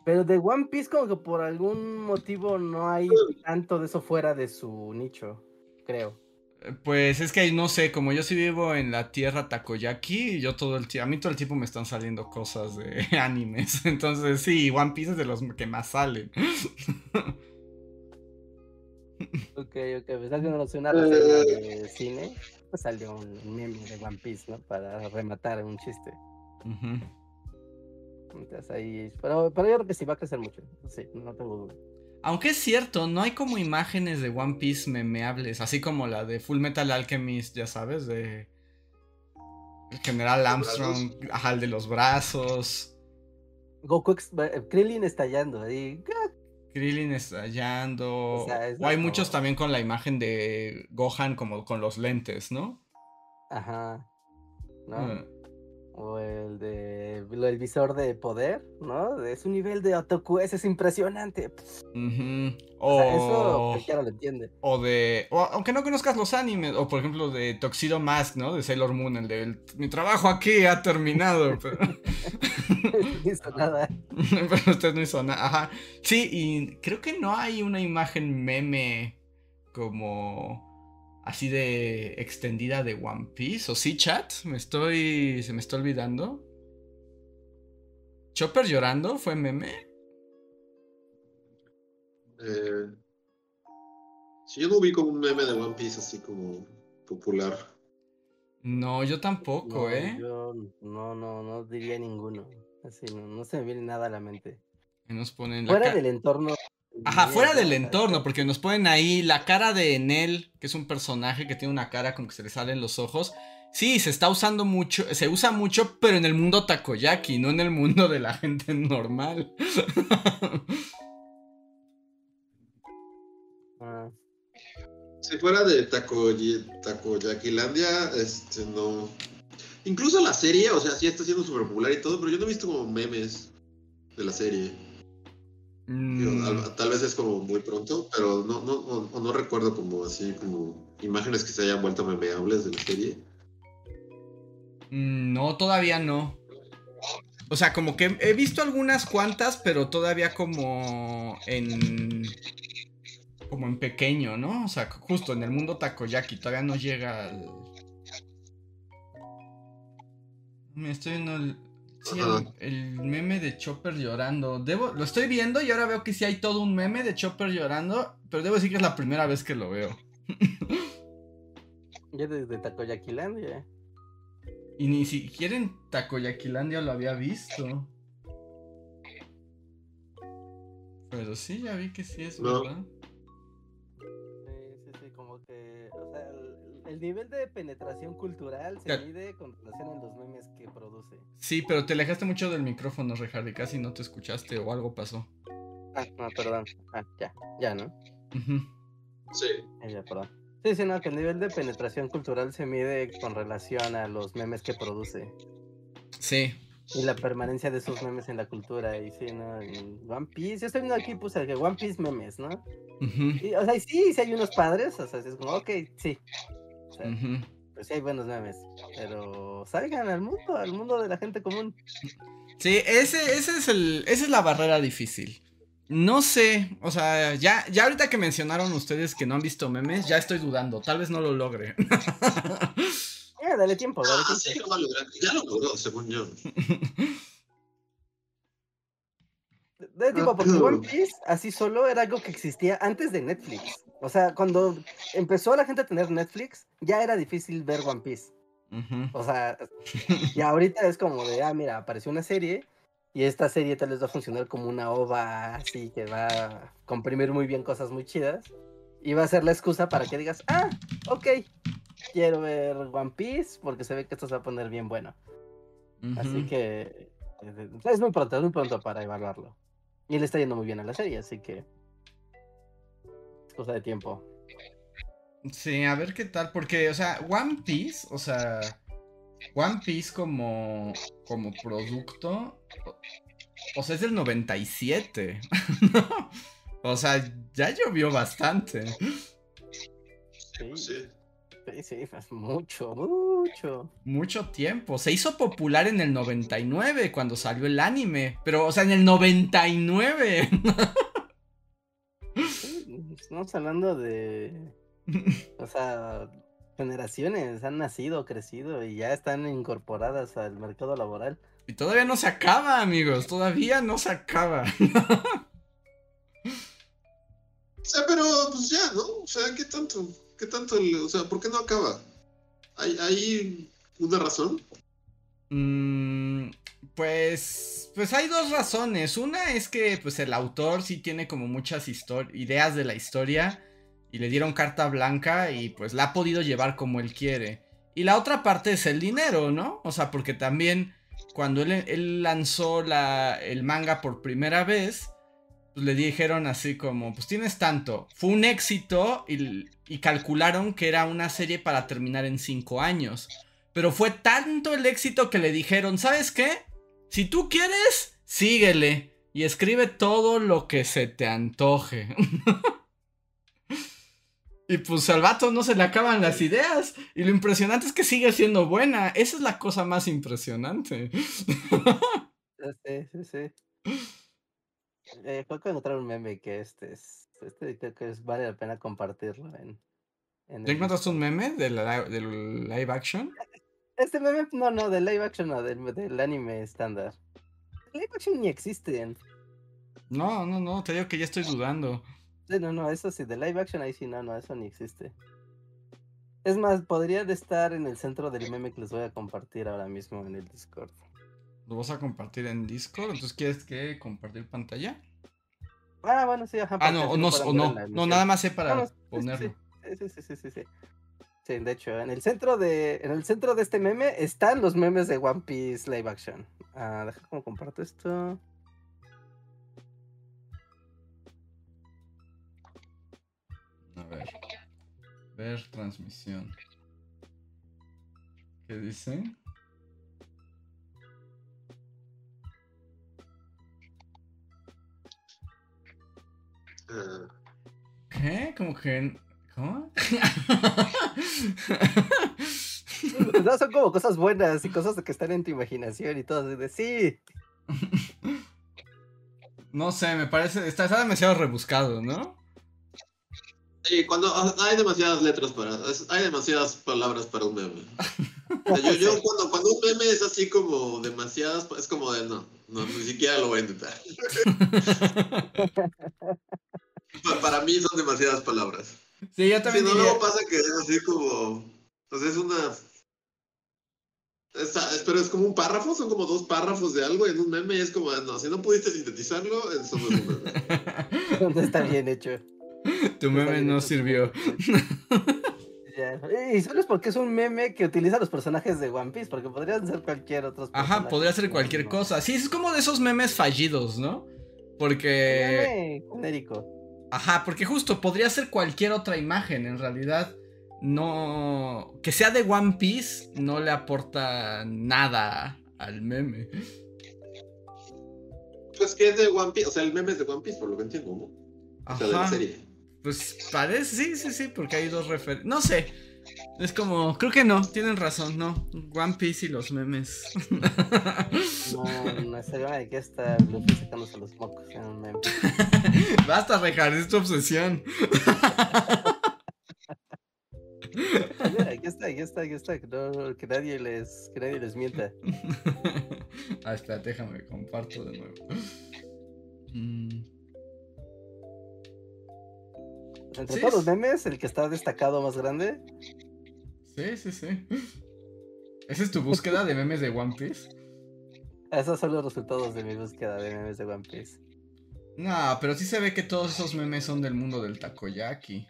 Pero de One Piece como que por algún motivo no hay tanto de eso fuera de su nicho, creo. Eh, pues es que no sé, como yo sí vivo en la tierra Takoyaki, yo todo el tiempo, a mí todo el tiempo me están saliendo cosas de animes. Entonces sí, One Piece es de los que más salen. ok, ok, pues alguien no una de cine pues salió un meme de One Piece, ¿no? Para rematar un chiste. Entonces ahí, pero, pero yo creo que sí va a crecer mucho, sí, no tengo duda. Aunque es cierto, no hay como imágenes de One Piece memeables, así como la de Full Metal Alchemist, ya sabes, de el General Armstrong, ajá, el de los brazos. Goku, eh, Krillin estallando ahí. Krillin estallando. O, hay muchos también con la imagen de Gohan como con los lentes, ¿no? Ajá. ¿No? Mm. O el de el visor de poder, ¿no? De su nivel de otaku es impresionante. O, eso cualquiera lo entiende. O de. aunque no conozcas los animes, o por ejemplo de Tuxedo Mask, ¿no? De Sailor Moon, el de mi trabajo aquí ha terminado. Pero... no hizo nada. pero usted no hizo nada. Ajá. Sí, y creo que no hay una imagen meme como así de extendida de One Piece. ¿O sí, chat? Me estoy. Se me está olvidando. ¿Chopper llorando fue meme? Eh, si yo no vi como un meme de One Piece así como popular. No, yo tampoco, ¿eh? Yo no, no, no diría ninguno. Así, no, no se me viene nada a la mente. nos ponen Fuera del entorno Ajá, fuera del entorno, porque nos ponen ahí la cara de Enel, que es un personaje que tiene una cara como que se le salen los ojos. Sí, se está usando mucho, se usa mucho, pero en el mundo takoyaki, no en el mundo de la gente normal. Ah. Si fuera de Takoyakilandia, este no. Incluso la serie, o sea, sí está siendo súper popular y todo, pero yo no he visto como memes de la serie. Mm. tal vez es como muy pronto, pero no, no, no, recuerdo como así, como imágenes que se hayan vuelto memeables de la serie. Mm, no, todavía no. O sea, como que he visto algunas cuantas, pero todavía como en. como en pequeño, ¿no? O sea, justo en el mundo takoyaki, todavía no llega al. Me estoy viendo el. Sí, el, meme de Chopper llorando. Debo, lo estoy viendo y ahora veo que sí hay todo un meme de Chopper llorando, pero debo decir que es la primera vez que lo veo. ya desde Takoyakilandia. Y ni siquiera en Takoyakilandia lo había visto. Pero sí, ya vi que sí es verdad. El nivel de penetración cultural se mide con relación a los memes que produce. Sí, pero te alejaste mucho del micrófono, Rejardi, casi no te escuchaste o algo pasó. Ah, no, perdón. Ah, ya, ya, ¿no? Sí. ya, perdón. Sí, sí, no, que el nivel de penetración cultural se mide con relación a los memes que produce. Sí. Y la permanencia de esos memes en la cultura. Y sí, ¿no? One Piece. Yo estoy viendo aquí, pues, el que One Piece memes, ¿no? o sea, sí, sí hay unos padres. O sea, es como, ok, sí. Pues sí hay buenos memes, pero salgan al mundo, al mundo de la gente común. Sí, ese, ese es el, esa es la barrera difícil. No sé, o sea, ya, ya ahorita que mencionaron ustedes que no han visto memes, ya estoy dudando, tal vez no lo logre. Eh, dale tiempo, dale ah, tiempo. ya lo logró, según yo. Dale tiempo, porque One Piece así solo era algo que existía antes de Netflix. O sea, cuando empezó la gente a tener Netflix, ya era difícil ver One Piece. O sea, y ahorita es como de, ah, mira, apareció una serie y esta serie tal vez va a funcionar como una ova así que va a comprimir muy bien cosas muy chidas y va a ser la excusa para que digas, ah, ok, quiero ver One Piece porque se ve que esto se va a poner bien bueno. Así que eh, es muy pronto, es muy pronto para evaluarlo. Y le está yendo muy bien a la serie, así que es cosa de tiempo. Sí, a ver qué tal, porque, o sea, One Piece, o sea, One Piece como, como producto, o sea, es del 97. o sea, ya llovió bastante. Sí, sí. Sí, mucho, mucho. Mucho tiempo. Se hizo popular en el 99 cuando salió el anime. Pero, o sea, en el 99. estamos hablando de. O sea, generaciones han nacido, crecido y ya están incorporadas al mercado laboral. Y todavía no se acaba, amigos. Todavía no se acaba. o sea, pero pues ya, ¿no? O sea, ¿qué tanto? ¿Qué tanto? o sea, ¿por qué no acaba? ¿Hay, una razón? Mm, pues, pues hay dos razones. Una es que pues el autor sí tiene como muchas ideas de la historia y le dieron carta blanca y pues la ha podido llevar como él quiere. Y la otra parte es el dinero, ¿no? O sea, porque también cuando él, lanzó la, el manga por primera vez, pues le dijeron así como, pues tienes tanto. Fue un éxito y, y, calcularon que era una serie para terminar en cinco años. Pero fue tanto el éxito que le dijeron, ¿sabes qué? Si tú quieres, síguele y escribe todo lo que se te antoje. y pues al vato no se le acaban las ideas. Y lo impresionante es que sigue siendo buena. Esa es la cosa más impresionante. sí, sí, sí. Eh, creo que encontrar un meme que este es. Este creo que es, vale la pena compartirlo en. en ¿Te encontraste un meme del, del live action? Este meme, no, no, del live action, no, del, del anime estándar. Live action ni existen. No, no, no, te digo que ya estoy dudando. Sí, no, no, eso sí, de live action ahí sí, no, no, eso ni existe. Es más, podría de estar en el centro del meme que les voy a compartir ahora mismo en el Discord. ¿Lo vas a compartir en Discord? Entonces, ¿quieres que compartir pantalla? Ah, bueno, sí, ajá. Ah, no, o no, o no, no, nada más sé para ponerlo. Sí, sí, sí, sí, sí, sí. de hecho, en el centro de, en el centro de este meme están los memes de One Piece Live Action. Ah, deja cómo comparto esto. A ver. Ver transmisión. ¿Qué dice? ¿Qué? Como que. ¿Cómo? no, son como cosas buenas y cosas que están en tu imaginación y todo. De, sí. No sé, me parece. Está, demasiado rebuscado, ¿no? Sí, cuando hay demasiadas letras para. Hay demasiadas palabras para un meme. yo, yo cuando, cuando un meme es así como demasiadas. Es como de no, no ni siquiera lo voy a intentar. Para mí son demasiadas palabras. Sí, yo también. Si no, luego pasa que es así como. Pues es una. pero es como un párrafo, son como dos párrafos de algo en un meme. Es como, no, si no pudiste sintetizarlo, eso no es un meme. no está bien hecho. Tu meme no sirvió. Y solo es porque es un meme que utiliza los personajes de One Piece, porque podrían ser cualquier otro. Ajá, podría ser cualquier cosa. Sí, es como de esos memes fallidos, ¿no? Porque. Meme genérico. Ajá, porque justo podría ser cualquier otra imagen, en realidad no... Que sea de One Piece no le aporta nada al meme. Pues que es de One Piece, o sea, el meme es de One Piece, por lo que entiendo, ¿no? O sea, de la serie. Pues parece, sí, sí, sí, porque hay dos referencias. No sé, es como, creo que no, tienen razón, no. One Piece y los memes. No, no sé de que está Luffy sacándose los mocos en un meme. Basta, Rejar, es tu obsesión. aquí está, aquí está, aquí está. No, que, nadie les, que nadie les mienta. ah, espera, déjame, comparto de nuevo. Mm. Entre todos los memes, el que está destacado más grande Sí, sí, sí. ¿Esa es tu búsqueda de memes de One Piece? Esos son los resultados de mi búsqueda de memes de One Piece. No, pero sí se ve que todos esos memes son del mundo del takoyaki.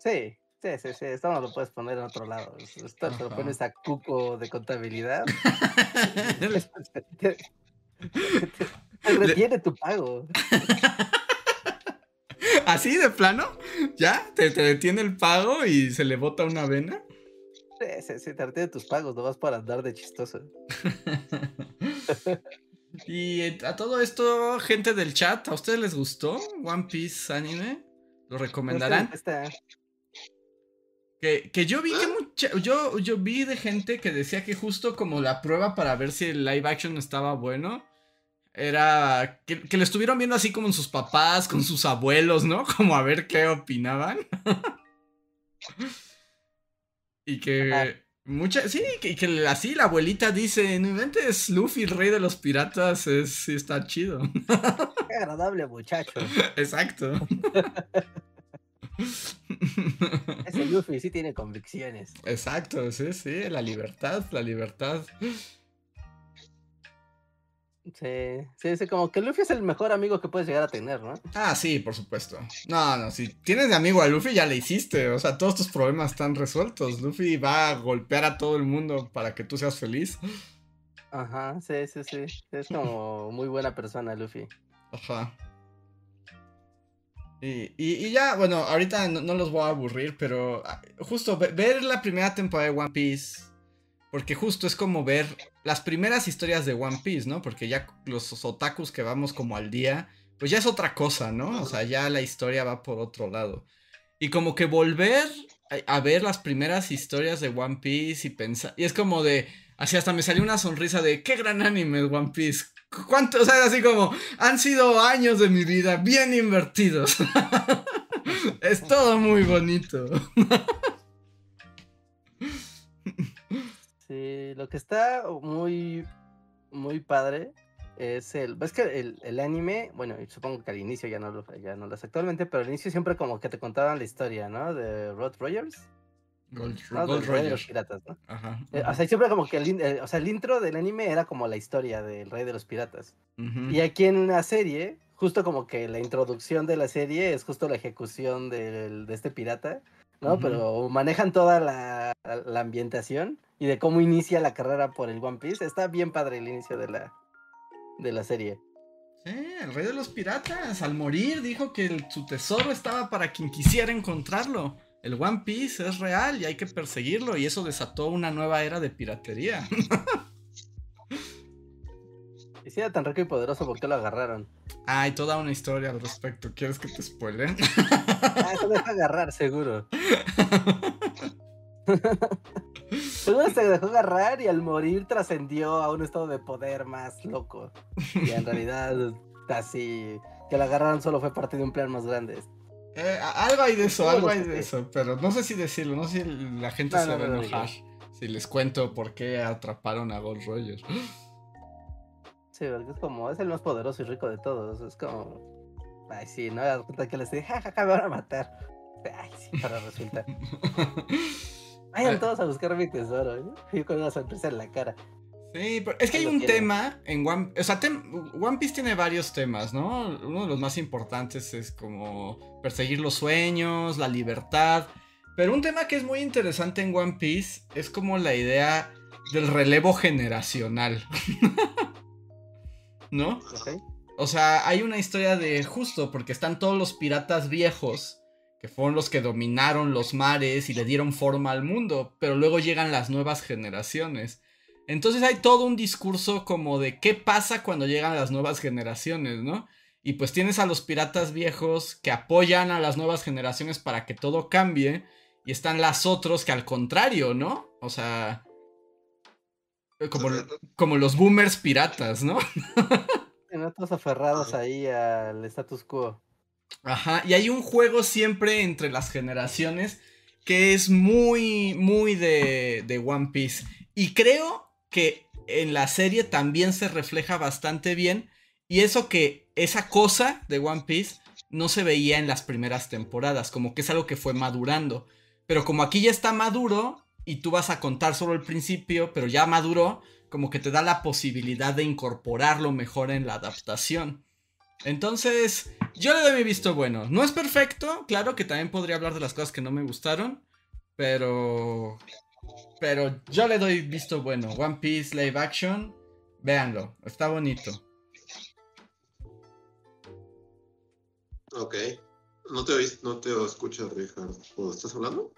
Sí, Sí, sí, sí, esto no lo puedes poner en otro lado. Esto te lo pones a cuco de contabilidad. te, retiene tu pago. ¿Así de plano? ¿Ya? ¿Te, ¿Te, detiene el pago y se le bota una vena? Sí, sí, sí, te retiene tus pagos, no vas para andar de chistoso. y eh, a todo esto, gente del chat, ¿a ustedes les gustó One Piece anime? ¿Lo recomendarán? Que, que, yo vi que mucha, yo, yo vi de gente que decía que justo como la prueba para ver si el live action estaba bueno, era que, que lo estuvieron viendo así como en sus papás, con sus abuelos, ¿no? Como a ver qué opinaban. y que mucha, sí, que, que, así la abuelita dice, no inventes Luffy, el rey de los piratas, es, sí está chido. Qué agradable muchacho. Exacto. Ese Luffy sí tiene convicciones. Exacto, sí, sí, la libertad, la libertad. Sí, sí, sí, como que Luffy es el mejor amigo que puedes llegar a tener, ¿no? Ah, sí, por supuesto. No, no, si tienes de amigo a Luffy ya le hiciste, o sea, todos tus problemas están resueltos. Luffy va a golpear a todo el mundo para que tú seas feliz. Ajá, sí, sí, sí. Es como muy buena persona, Luffy. Ajá. Y, y, ya, bueno, ahorita no, los voy a aburrir, pero ah, justo ver la primera temporada de One Piece, porque justo es como ver las primeras historias de One Piece, ¿no? Porque ya los otakus que vamos como al día, pues ya es otra cosa, ¿no? O sea, ya la historia va por otro lado. Y como que volver a, ver las primeras historias de One Piece y pensar, y es como de, así hasta me salió una sonrisa de, qué gran anime es One Piece. ¿Cuánto? O sea, así como, han sido años de mi vida bien invertidos. es todo muy bonito. lo que está muy, muy padre es el. Ves que el, anime, bueno, supongo que al inicio ya no lo ya no lo es actualmente, pero al inicio siempre como que te contaban la historia, ¿no? De Rod Rogers. Gold, Rogers. Piratas, ¿no? Ajá, eh, o sea, siempre como que el, eh, o sea, el intro del anime era como la historia del rey de los piratas. Y aquí en la serie, justo como que la introducción de la serie es justo la ejecución de este pirata, ¿no? Pero manejan toda la, la ambientación y de cómo inicia la carrera por el One Piece. Está bien padre el inicio de la, de la serie. Sí, el rey de los piratas, al morir, dijo que su tesoro estaba para quien quisiera encontrarlo. El One Piece es real y hay que perseguirlo, y eso desató una nueva era de piratería. y si era tan rico y poderoso, ¿por qué lo agarraron? Hay toda una historia al respecto. ¿Quieres que te spoilen? ah, eso deja agarrar, seguro. Se dejó agarrar y al morir trascendió a un estado de poder más loco. Y en realidad, así, que lo agarraron solo fue parte de un plan más grande. Eh, algo hay de eso, algo hay de eso, pero no sé si decirlo, no sé si la gente se va a enojar. Si les cuento por qué atraparon a Gold Roger. Sí, porque es como, es el más poderoso y rico de todos. Es como, ay, sí, no, resulta que les dije, jajaja, me van a matar. Ay, sí, para resulta. Vayan todos a buscar mi tesoro, ¿eh? Y con una sonrisa en la cara. Sí, pero es que hay un tema en One O sea, One Piece tiene varios temas, ¿no? Uno de los más importantes es como perseguir los sueños, la libertad. Pero un tema que es muy interesante en One Piece es como la idea del relevo generacional. ¿No? O sea, hay una historia de justo porque están todos los piratas viejos que fueron los que dominaron los mares y le dieron forma al mundo, pero luego llegan las nuevas generaciones. Entonces hay todo un discurso como de qué pasa cuando llegan las nuevas generaciones, ¿no? Y pues tienes a los piratas viejos que apoyan a las nuevas generaciones para que todo cambie, y están las otros que al contrario, ¿no? O sea, como, como los boomers piratas, ¿no? Todos aferrados ahí al status quo. Ajá, y hay un juego siempre entre las generaciones que es muy, muy de, de One Piece. Y creo que en la serie también se refleja bastante bien. Y eso que esa cosa de One Piece no se veía en las primeras temporadas, como que es algo que fue madurando. Pero como aquí ya está maduro y tú vas a contar solo el principio, pero ya maduró, como que te da la posibilidad de incorporarlo mejor en la adaptación. Entonces, yo le doy mi visto bueno. No es perfecto, claro que también podría hablar de las cosas que no me gustaron, Pero. Pero yo le doy visto bueno. One Piece Live Action. Véanlo. Está bonito. Ok. No te oís, no te escuchas, Richard. estás hablando?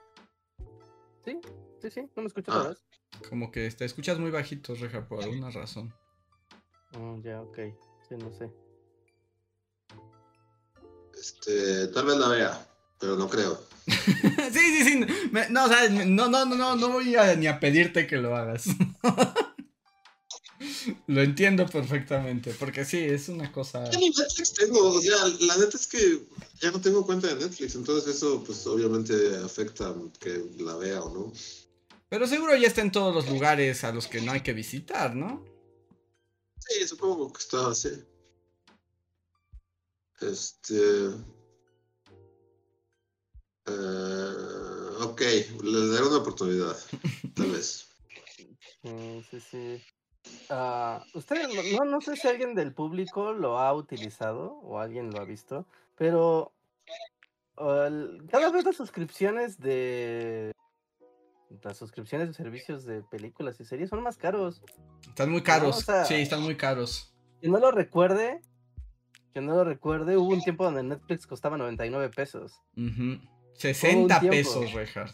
Sí, sí, sí. No me escuchas ah. Como que te escuchas muy bajito, Reja, por alguna razón. Oh, ya, ok. Sí, no sé. Este, tal vez la vea, pero no creo. sí, sí, sí. no, o sea, no, no, no, no voy a, ni a pedirte que lo hagas. lo entiendo perfectamente, porque sí, es una cosa. Ya ni Netflix tengo, o sea, la neta es que ya no tengo cuenta de Netflix, entonces eso, pues obviamente afecta que la vea o no. Pero seguro ya está en todos los lugares a los que no hay que visitar, ¿no? Sí, supongo que está así. Este. Eh, ok, le daré una oportunidad, tal vez. Sí, sí, sí. Uh, usted, no, no sé si alguien del público lo ha utilizado o alguien lo ha visto, pero cada vez las suscripciones de las suscripciones de servicios de películas y series son más caros. Están muy caros. sí, están muy caros. Que no lo recuerde, que no lo recuerde, hubo un tiempo donde Netflix costaba 99 pesos. 60 pesos, Richard.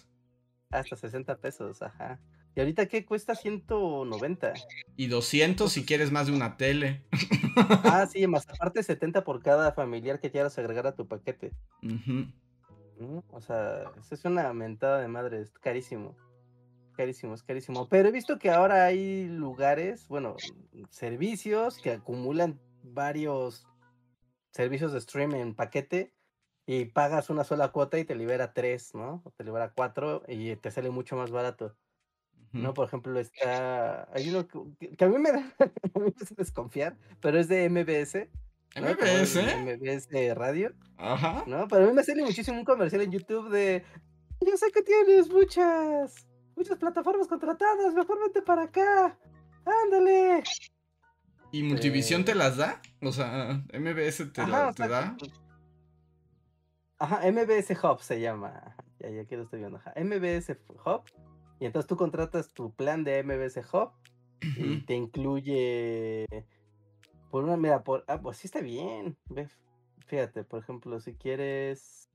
Hasta 60 pesos, ajá. ¿Y ahorita qué cuesta? 190. Y 200 si quieres más de una tele. ah, sí, más aparte 70 por cada familiar que quieras agregar a tu paquete. O sea, eso es una mentada de madre, es carísimo. Carísimo, es carísimo. Pero he visto que ahora hay lugares, bueno, servicios que acumulan varios servicios de stream en paquete y pagas una sola cuota y te libera tres, ¿no? O te libera cuatro y te sale mucho más barato. ¿no? Por ejemplo, está. Hay uno que, a mí me da a mí me desconfiar, pero es de MBS. ¿MBS? MBS Radio. Ajá. ¿No? Pero a mí me sale muchísimo un comercial en YouTube de. Yo sé que tienes muchas. Muchas plataformas contratadas, mejor vente para acá. Ándale. ¿Y Multivisión te las da? O sea, MBS te, la, te da. Ajá, MBS Hub se llama. Ya, ya aquí lo estoy viendo. Ajá. MBS Hub y entonces tú contratas tu plan de MBS Hub y te incluye por una mira por ah pues sí está bien fíjate por ejemplo si quieres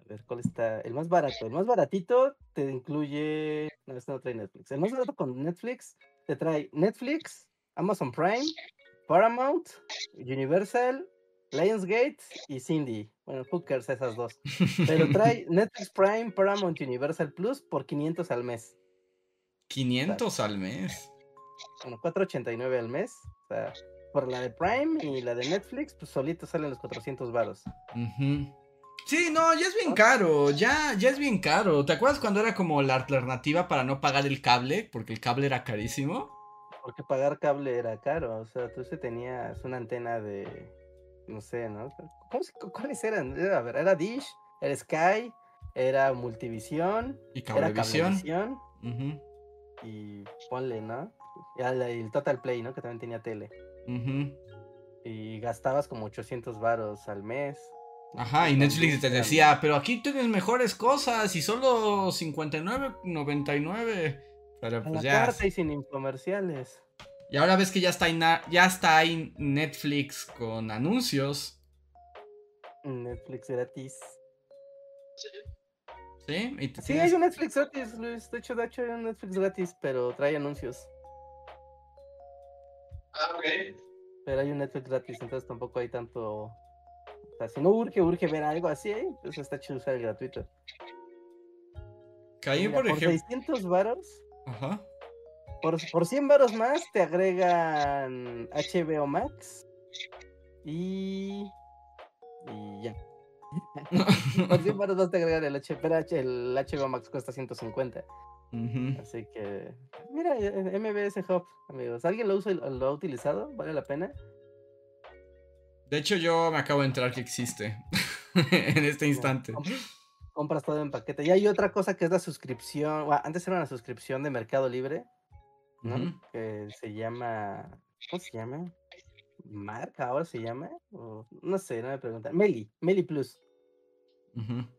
a ver cuál está el más barato el más baratito te incluye no este no trae Netflix el más barato con Netflix te trae Netflix Amazon Prime Paramount Universal Lionsgate y Cindy. Bueno, hookers esas dos. Pero trae Netflix Prime, Paramount Universal Plus por 500 al mes. 500 al mes. Bueno, 489 al mes. O sea, por la de Prime y la de Netflix, pues solito salen los 400 varos. Sí, no, ya es bien caro, ya, ya es bien caro. ¿Te acuerdas cuando era como la alternativa para no pagar el cable? Porque el cable era carísimo. Porque pagar cable era caro, o sea, tú se tenías una antena de no sé, ¿no? ¿Cuáles eran? Era, a ver, era Dish, era Sky, era Multivisión, y Cablevisión. Y ponle, ¿no? Y el Total Play, ¿no? Que también tenía tele. Y gastabas como 800 varos al mes. Ajá, y Netflix te decía, pero aquí tienes mejores cosas y solo 59.99. Pero pues ya. y sin infomerciales. Y ahora ves que ya está, ya está ahí Netflix con anuncios. Netflix gratis. ¿Sí? sí, hay un Netflix gratis, Luis. De hecho, de hecho hay un Netflix gratis, pero trae anuncios. Ah, ok. Pero hay un Netflix gratis, entonces tampoco hay tanto. O sea, si no urge, urge ver algo así, pues está chido usar el gratuito. Caí, por, ejemplo. 600 varos. Ajá. Por, por 100 varos más te agregan HBO Max y. Y ya. por 100 varos más te agregan el, H, el HBO Max cuesta 150. Así que. Mira, eh, MBS Hub, amigos. ¿Alguien lo, usa, lo ha utilizado? ¿Vale la pena? De hecho, yo me acabo de enterar que existe en este instante. Compras todo en paquete. Y hay otra cosa que es la suscripción. antes era una suscripción de Mercado Libre ¿no? Que se llama, ¿cómo se llama? Marca ahora se llama, no sé, no me preguntan. Meli, Meli Plus.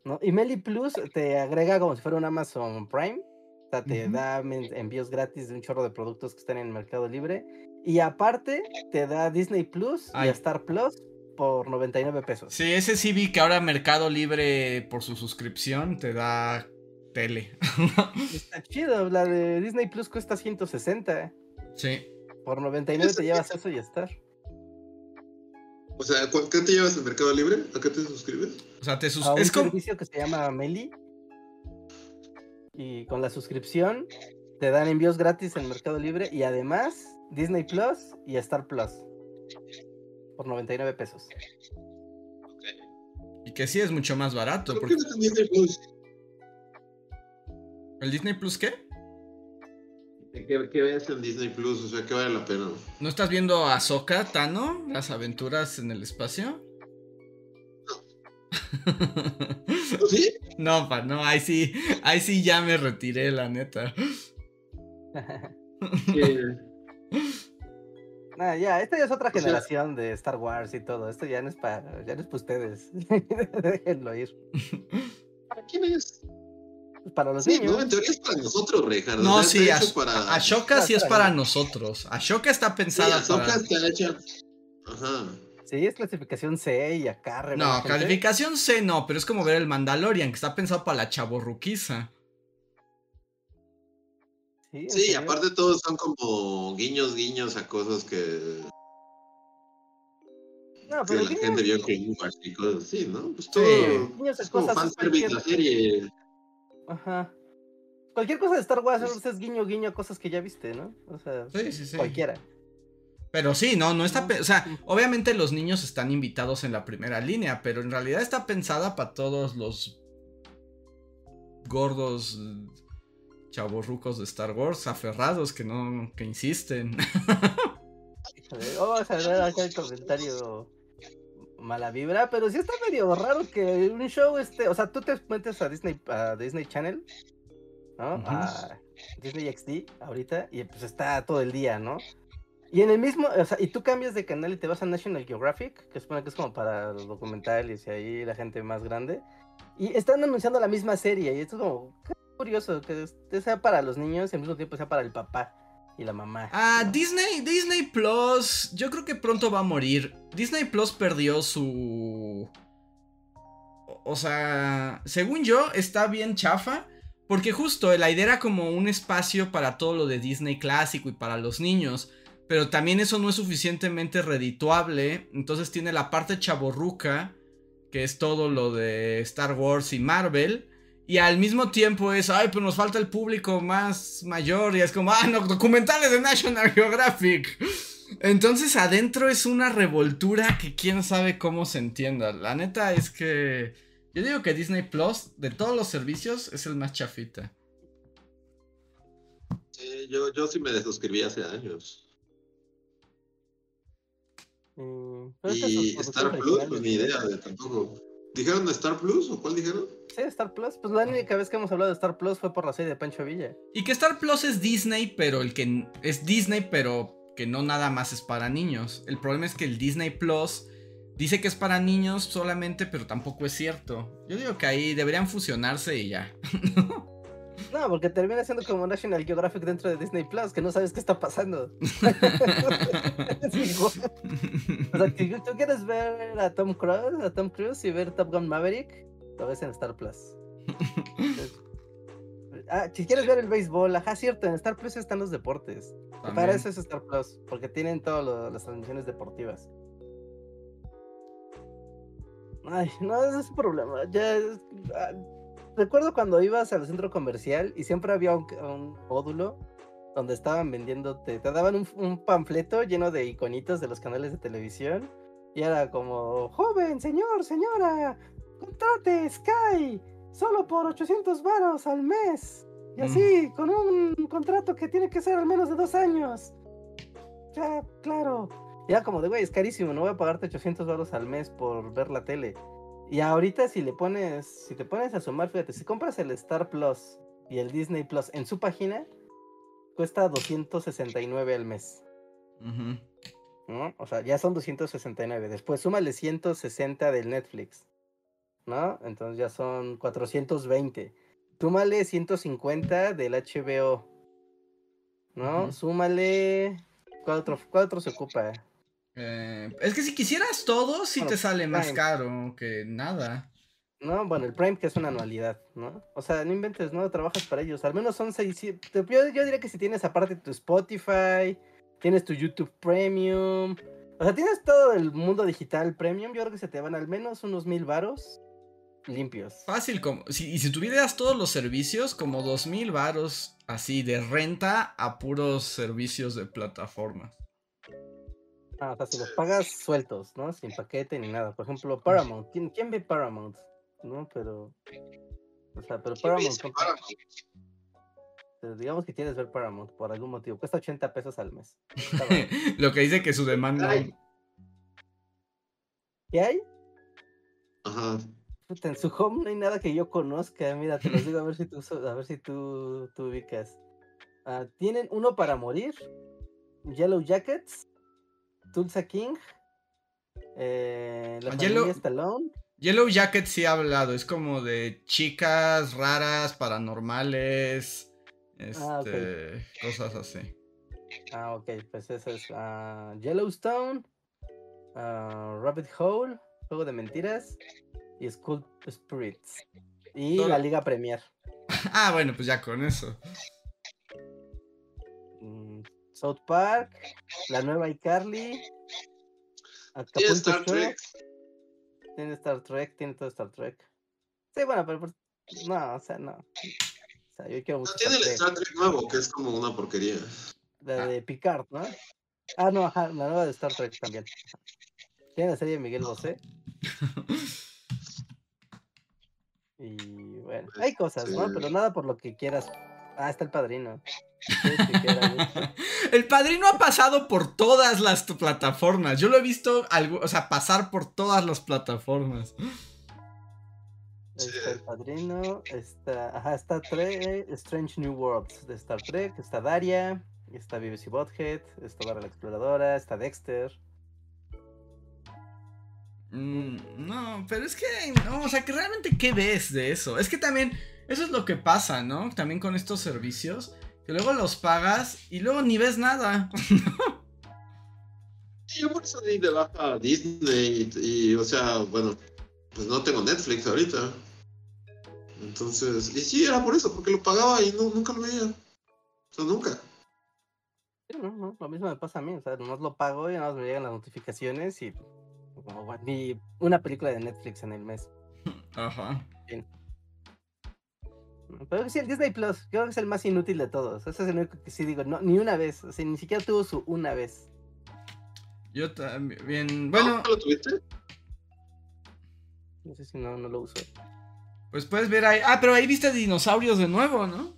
¿no? Y Meli Plus te agrega como si fuera un Amazon Prime. O sea, te da envíos gratis de un chorro de productos que están en el Mercado Libre. Y aparte, te da Disney Plus y Star Plus por 99 pesos. Sí, ese sí vi que ahora Mercado Libre por su suscripción te da tele. Está chido, la de Disney Plus cuesta 160. Sí. Por 99 te llevas eso y Star. O sea, ¿qué te llevas en Mercado Libre? ¿A qué te suscribes? O sea, te suscribes. Es un servicio que se llama Meli. Y con la suscripción te dan envíos gratis en Mercado Libre y además Disney Plus y Star Plus. Por 99 pesos. Y que sí es mucho más barato. ¿Por qué no Disney Plus? ¿El Disney Plus qué? ¿Qué, ves en Disney Plus? O sea, ¿qué vale la pena? ¿No estás viendo a Soka, Tano? ¿Las aventuras en el espacio? No. ¿Sí? No, pa, no, ahí sí, ahí sí ya me retiré, la neta. ya, esta ya es otra generación de Star Wars y todo. Esto ya no es para, ya no es para ustedes. Déjenlo ir. ¿Para quién es? para los niños. No, en teoría es para nosotros, Ricardo. No, sí, para... Ashoka sí es para nosotros. Ashoka está pensada sí, Ashoka está hecha. Ajá. Sí, es clasificación C y acá. No, calificación C no, pero es como ver el Mandalorian, que está pensado para la chaborruquiza. Sí, sí aparte todos son como guiños, guiños a cosas que. No, pero que la gente vio que y cosas así, ¿no? Pues todo. Sí. Es como fanservice la serie. Ajá. Cualquier cosa de Star Wars es guiño guiño cosas que ya viste, ¿no? O sea, cualquiera. Pero sí, no, no está, o sea, obviamente los niños están invitados en la primera línea, pero en realidad está pensada para todos los gordos chavorrucos de Star Wars aferrados que no que insisten. Vamos a ver acá el comentario mala vibra, pero sí está medio raro que un show este, o sea, tú te metes a Disney, a Disney Channel, ¿no? A Disney XD ahorita, y pues está todo el día, ¿no? Y en el mismo, o sea, y tú cambias de canal y te vas a National Geographic, que supone que es como para los documentales y ahí la gente más grande, y están anunciando la misma serie, y esto es como curioso, que sea para los niños y al mismo tiempo sea para el papá y la mamá. Ah, Disney, Disney Plus, yo creo que pronto va a morir. Disney Plus perdió su... O sea, según yo, está bien chafa. Porque justo la idea era como un espacio para todo lo de Disney clásico y para los niños. Pero también eso no es suficientemente redituable. Entonces tiene la parte chaborruca, que es todo lo de Star Wars y Marvel. Y al mismo tiempo es, ay, pues nos falta el público más mayor. Y es como, ah, no, documentales de National Geographic. Entonces adentro es una revoltura que quién sabe cómo se entienda. La neta es que yo digo que Disney Plus, de todos los servicios, es el más chafita. Sí, yo, yo sí me desuscribí hace años. Mm, y Star Plus, pues ni idea de tampoco. ¿Dijeron Star Plus o cuál dijeron? Sí, Star Plus. Pues la única vez que hemos hablado de Star Plus fue por la serie de Pancho Villa. Y que Star Plus es Disney, pero el que es Disney, pero que no nada más es para niños. El problema es que el Disney Plus dice que es para niños solamente, pero tampoco es cierto. Yo digo que ahí deberían fusionarse y ya. No, porque termina siendo como National Geographic dentro de Disney Plus, que no sabes qué está pasando. o sea, tú quieres ver a Tom Cruise, a Tom Cruise y ver Top Gun Maverick, lo ves en Star Plus. ah, si quieres ver el béisbol, ajá, cierto, en Star Plus están los deportes. Para eso es Star Plus, porque tienen todas las transmisiones deportivas. Ay, no, ese es un problema. Ya, ah, recuerdo cuando ibas al centro comercial y siempre había un, módulo donde estaban vendiendo, te, daban un, panfleto lleno de iconitos de los canales de televisión y era como, joven, señor, señora, contrate Sky solo por 800 varos al mes. Y mm. así, con un contrato que tiene que ser al menos de dos años. Ya, claro. Ya como de, güey, es carísimo, no voy a pagarte 800 varos al mes por ver la tele. Y ahorita si le pones, si te pones a sumar, fíjate, si compras el Star Plus y el Disney Plus en su página, cuesta 269 al mes. O sea, ya son 269. Después súmale 160 del Netflix. ¿No? Entonces ya son 420. Súmale 150 del HBO, ¿no? Súmale. ¿Cuál otro, se ocupa? Eh, es que si quisieras todo, sí te sale más caro que nada. No, bueno, el Prime que es una anualidad, ¿no? O sea, no inventes, no trabajas para ellos. Al menos son 6. Yo, yo diría que si tienes aparte tu Spotify, tienes tu YouTube Premium, o sea, tienes todo el mundo digital Premium, yo creo que se te van al menos unos mil varos limpios. Fácil, como si, y si tuvieras todos los servicios, como dos mil varos así de renta a puros servicios de plataforma. Ah, o sea, si los pagas sueltos, ¿no? Sin paquete ni nada. Por ejemplo, Paramount. ¿Quién, quién ve Paramount? ¿no? Pero. O sea, pero Paramount. digamos que quieres ver Paramount por algún motivo. Cuesta 80 pesos al mes. Lo que dice que su demanda. ¿Qué hay? Ajá. En su home no hay nada que yo conozca. Mira, te lo digo a ver si tú, a ver si tú, tú ubicas. Ah, tienen uno para morir. Yellow Jackets. Tulsa King. Eh, la Yellow... Stallone. Yellow Jacket sí ha hablado, es como de chicas raras, paranormales, ah, este, cosas así. Ah, ok, pues eso es uh, Yellowstone, uh, Rabbit Hole, Juego de Mentiras y School Spirits. Y la Liga Premier. ah, bueno, pues ya con eso. Mm, South Park, la nueva iCarly, Acapulco Shore tiene Star Trek, tiene todo Star Trek. Sí, bueno, pero no, o sea, no. O sea, yo quiero mucho. No, tiene el Star Trek nuevo, que es como una porquería. La de Picard, ¿no? Ah, no, ajá, la nueva de Star Trek también. Tiene la serie de Miguel Bosé. Y bueno, hay cosas, ¿no? Pero nada por lo que quieras. Ah, está el padrino. el padrino ha pasado por todas las plataformas. Yo lo he visto, o sea, pasar por todas las plataformas. Está el padrino, está, ajá, está Strange New Worlds de Star Trek, está Daria, está BBC Bothead, está Barra la Exploradora, está Dexter. Mm, no, pero es que, no, o sea, que realmente, ¿qué ves de eso? Es que también, eso es lo que pasa, ¿no? También con estos servicios que luego los pagas y luego ni ves nada. yo por eso di de baja a Disney y, o sea, bueno, pues no tengo Netflix ahorita. Entonces, y sí, era por eso, porque lo pagaba y no, nunca lo veía. O sea, nunca. Sí, no, no, lo mismo me pasa a mí, o sea, nomás lo pago y nomás me llegan las notificaciones y como, ni una película de Netflix en el mes. Ajá. Pero sí, el Disney Plus, creo que es el más inútil de todos. Ese es el único que sí digo, no, ni una vez. O sea, ni siquiera tuvo su una vez. Yo también. Bueno. ¿No lo tuviste? No sé si no, no lo uso. Pues puedes ver ahí. Ah, pero ahí viste dinosaurios de nuevo, ¿no?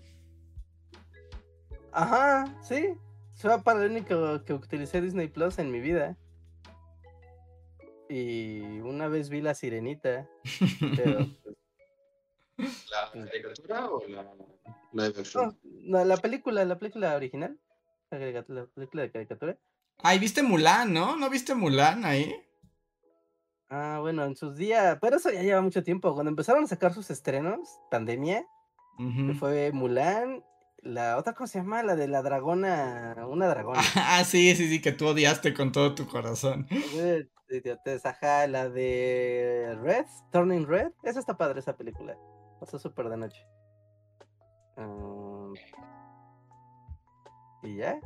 Ajá, sí. Fue para el único que utilicé Disney Plus en mi vida. Y una vez vi la sirenita. pero pues, ¿La caricatura o la, la No, la, película, la película original. La, película de caricatura. Ay, viste Mulan, ¿no? ¿No viste Mulan ahí? Ah, bueno, en sus días, pero eso ya lleva mucho tiempo. Cuando empezaron a sacar sus estrenos, pandemia, fue Mulan, la otra cosa se llama, la de la dragona, una dragona. ah, sí, sí, sí, que tú odiaste con todo tu corazón. Ajá, la de Red, Turning Red, esa está padre esa película. Pasó súper de noche. y ya.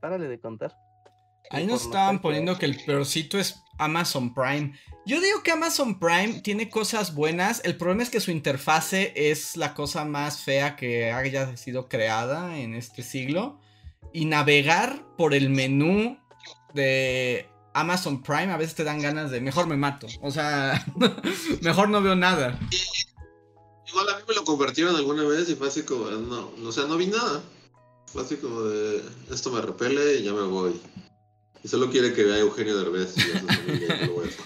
Párale de contar. Ahí nos estaban poniendo que el peorcito es Amazon Prime. Yo digo que Amazon Prime tiene cosas buenas. El problema es que su interfase es la cosa más fea que haya sido creada en este siglo. Y navegar por el menú de Amazon Prime a veces te dan ganas de mejor me mato. O sea, mejor no veo nada. Igual a mí me lo convirtieron alguna vez y fue así como, no, o sea, no vi nada. Fue así como de, esto me repele y ya me voy. Y solo quiere que vea Eugenio Derbez.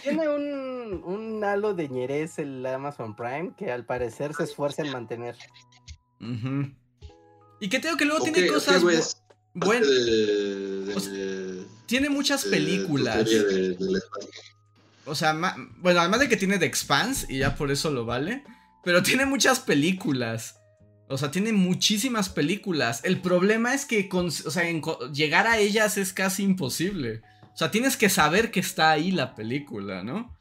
Tiene un, un halo de ñerez el Amazon Prime que al parecer se esfuerza en mantener. Y que tengo que luego tiene cosas buenas. Bueno, tiene muchas películas. O sea, bueno, además de que tiene The Expanse y ya por eso lo vale. Pero tiene muchas películas. O sea, tiene muchísimas películas. El problema es que o sea, llegar a ellas es casi imposible. O sea, tienes que saber que está ahí la película, ¿no?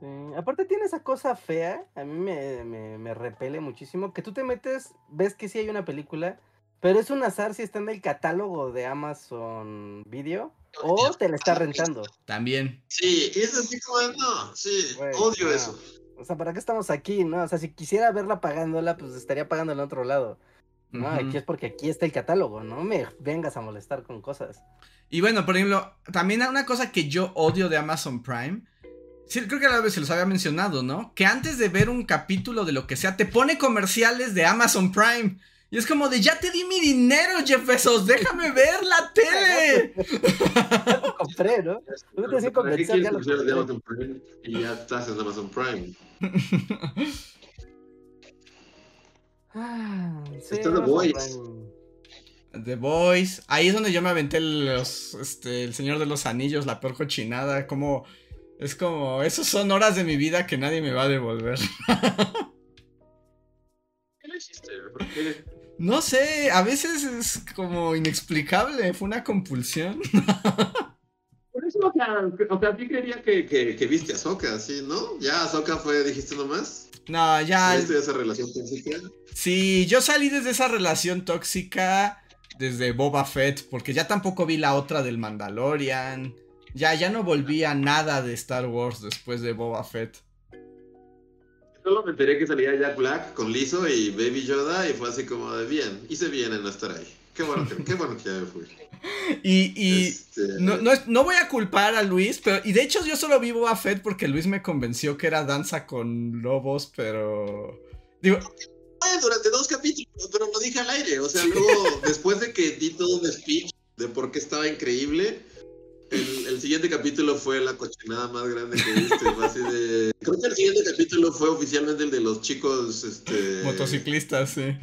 Sí. Aparte tiene esa cosa fea, a mí me, me, repele muchísimo, que tú te metes, ves que sí hay una película, pero es un azar si está en el catálogo de Amazon Video o te la está rentando. También. Sí, es así como, no, sí, odio eso. O sea, ¿para qué estamos aquí, no? O sea, si quisiera verla pagándola, pues estaría pagándola en otro lado. No, aquí es porque aquí está el catálogo, no me vengas a molestar con cosas. Y bueno, por ejemplo, también hay una cosa que yo odio de Amazon Prime. Sí, creo que a la vez se los había mencionado, ¿no? Que antes de ver un capítulo de lo que sea, te pone comerciales de Amazon Prime. Y es como de, ya te di mi dinero, Jeff Bezos, déjame ver la tele. ya lo compré, ¿no? No te convencer, ya lo compré. Y ya estás en Amazon Prime. ah, sí, Está The Voice. The Voice. Ahí es donde yo me aventé los, este, el Señor de los Anillos, la peor cochinada. Como, es como, esos son horas de mi vida que nadie me va a devolver. ¿Qué le hiciste? ¿Por qué? No sé, a veces es como inexplicable, fue una compulsión. Por eso, o sea, o sea sí quería que, que, viste a Soka, ¿sí, no? Ya Soka fue, dijiste nomás. No, ya. ¿Viste esa relación tóxica? Sí, yo salí desde esa relación tóxica desde Boba Fett, porque ya tampoco vi la otra del Mandalorian. Ya, ya no volví a nada de Star Wars después de Boba Fett. Solo me enteré que salía Jack Black con Lizo y Baby Yoda y fue así como de bien, hice bien en no estar ahí. Qué bueno que, qué bueno que ya me fui. Y, y este, no, no, voy a culpar a Luis, pero y de hecho yo solo vi Boba Fett porque Luis me convenció que era danza con lobos, pero digo, durante dos capítulos, pero lo dije al aire. O sea, luego, después de que di todo un speech de por qué estaba increíble, el, siguiente capítulo fue la cochinada más grande que viste. así de... Creo que el siguiente capítulo fue oficialmente el de los chicos. Este... Motociclistas, sí.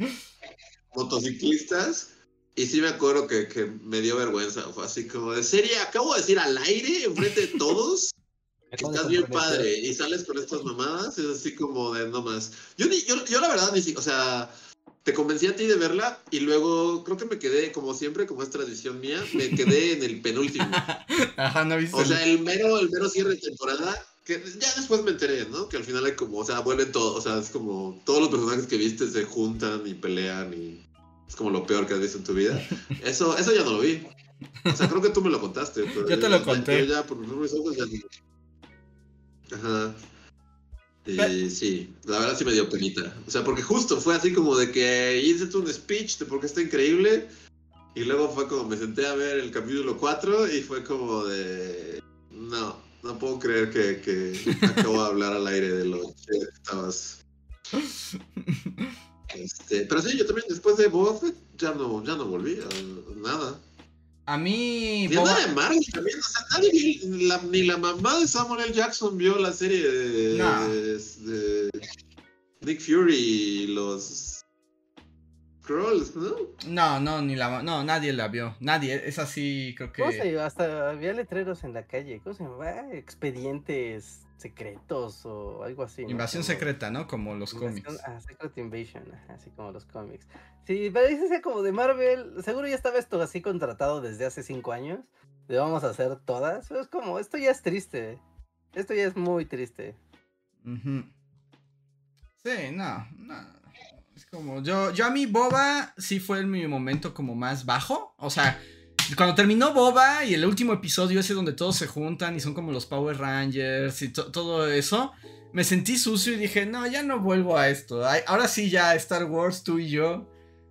Motociclistas. Y sí me acuerdo que, que me dio vergüenza. Fue así como de serie, acabo de decir al aire, enfrente de todos. Estás bien padre y sales con estas mamadas, es así como de no más. Yo, yo, yo la verdad ni siquiera, o sea, te convencí a ti de verla y luego creo que me quedé, como siempre, como es tradición mía, me quedé en el penúltimo. Ajá, no viste. O sea, el mero, el mero cierre de temporada, que ya después me enteré, ¿no? Que al final hay como, o sea, vuelven todos, o sea, es como todos los personajes que viste se juntan y pelean y es como lo peor que has visto en tu vida. Eso, eso ya no lo vi. O sea, creo que tú me lo contaste. Pero yo te lo conté. ya, por mis ojos, ya Ajá. Y sí, la verdad sí me dio penita. O sea, porque justo fue así como de que hice un speech de por qué está increíble. Y luego fue como me senté a ver el capítulo 4 y fue como de. No, no puedo creer que, que acabo de hablar al aire de lo que estabas. Este, pero sí, yo también después de Boba Fett ya no, ya no volví a nada. A mí. Y Boba... de Marvel también, o sea, nadie, ni la, ni la mamá de Samuel L. Jackson vio la serie de, de, Nick Fury y los Scrolls, ¿no? No, no, ni la no, nadie la vio. Nadie, es así, creo que. ¿Cómo se Hasta había letreros en la calle. ¿Cómo se llama? Expedientes secretos o algo así. Invasión secreta, ¿no? Como los cómics. Ah, Secret Invasion, así como los cómics. Sí, pero dice como de Marvel, seguro ya estaba esto así contratado desde hace cinco años. De vamos a hacer todas. es como, esto ya es triste. Esto ya es muy triste. Sí, no, no. Como, yo, yo a mí Boba sí fue mi momento como más bajo. O sea, cuando terminó Boba y el último episodio ese donde todos se juntan y son como los Power Rangers y todo eso, me sentí sucio y dije, no, ya no vuelvo a esto. ahora sí ya Star Wars, tú y yo,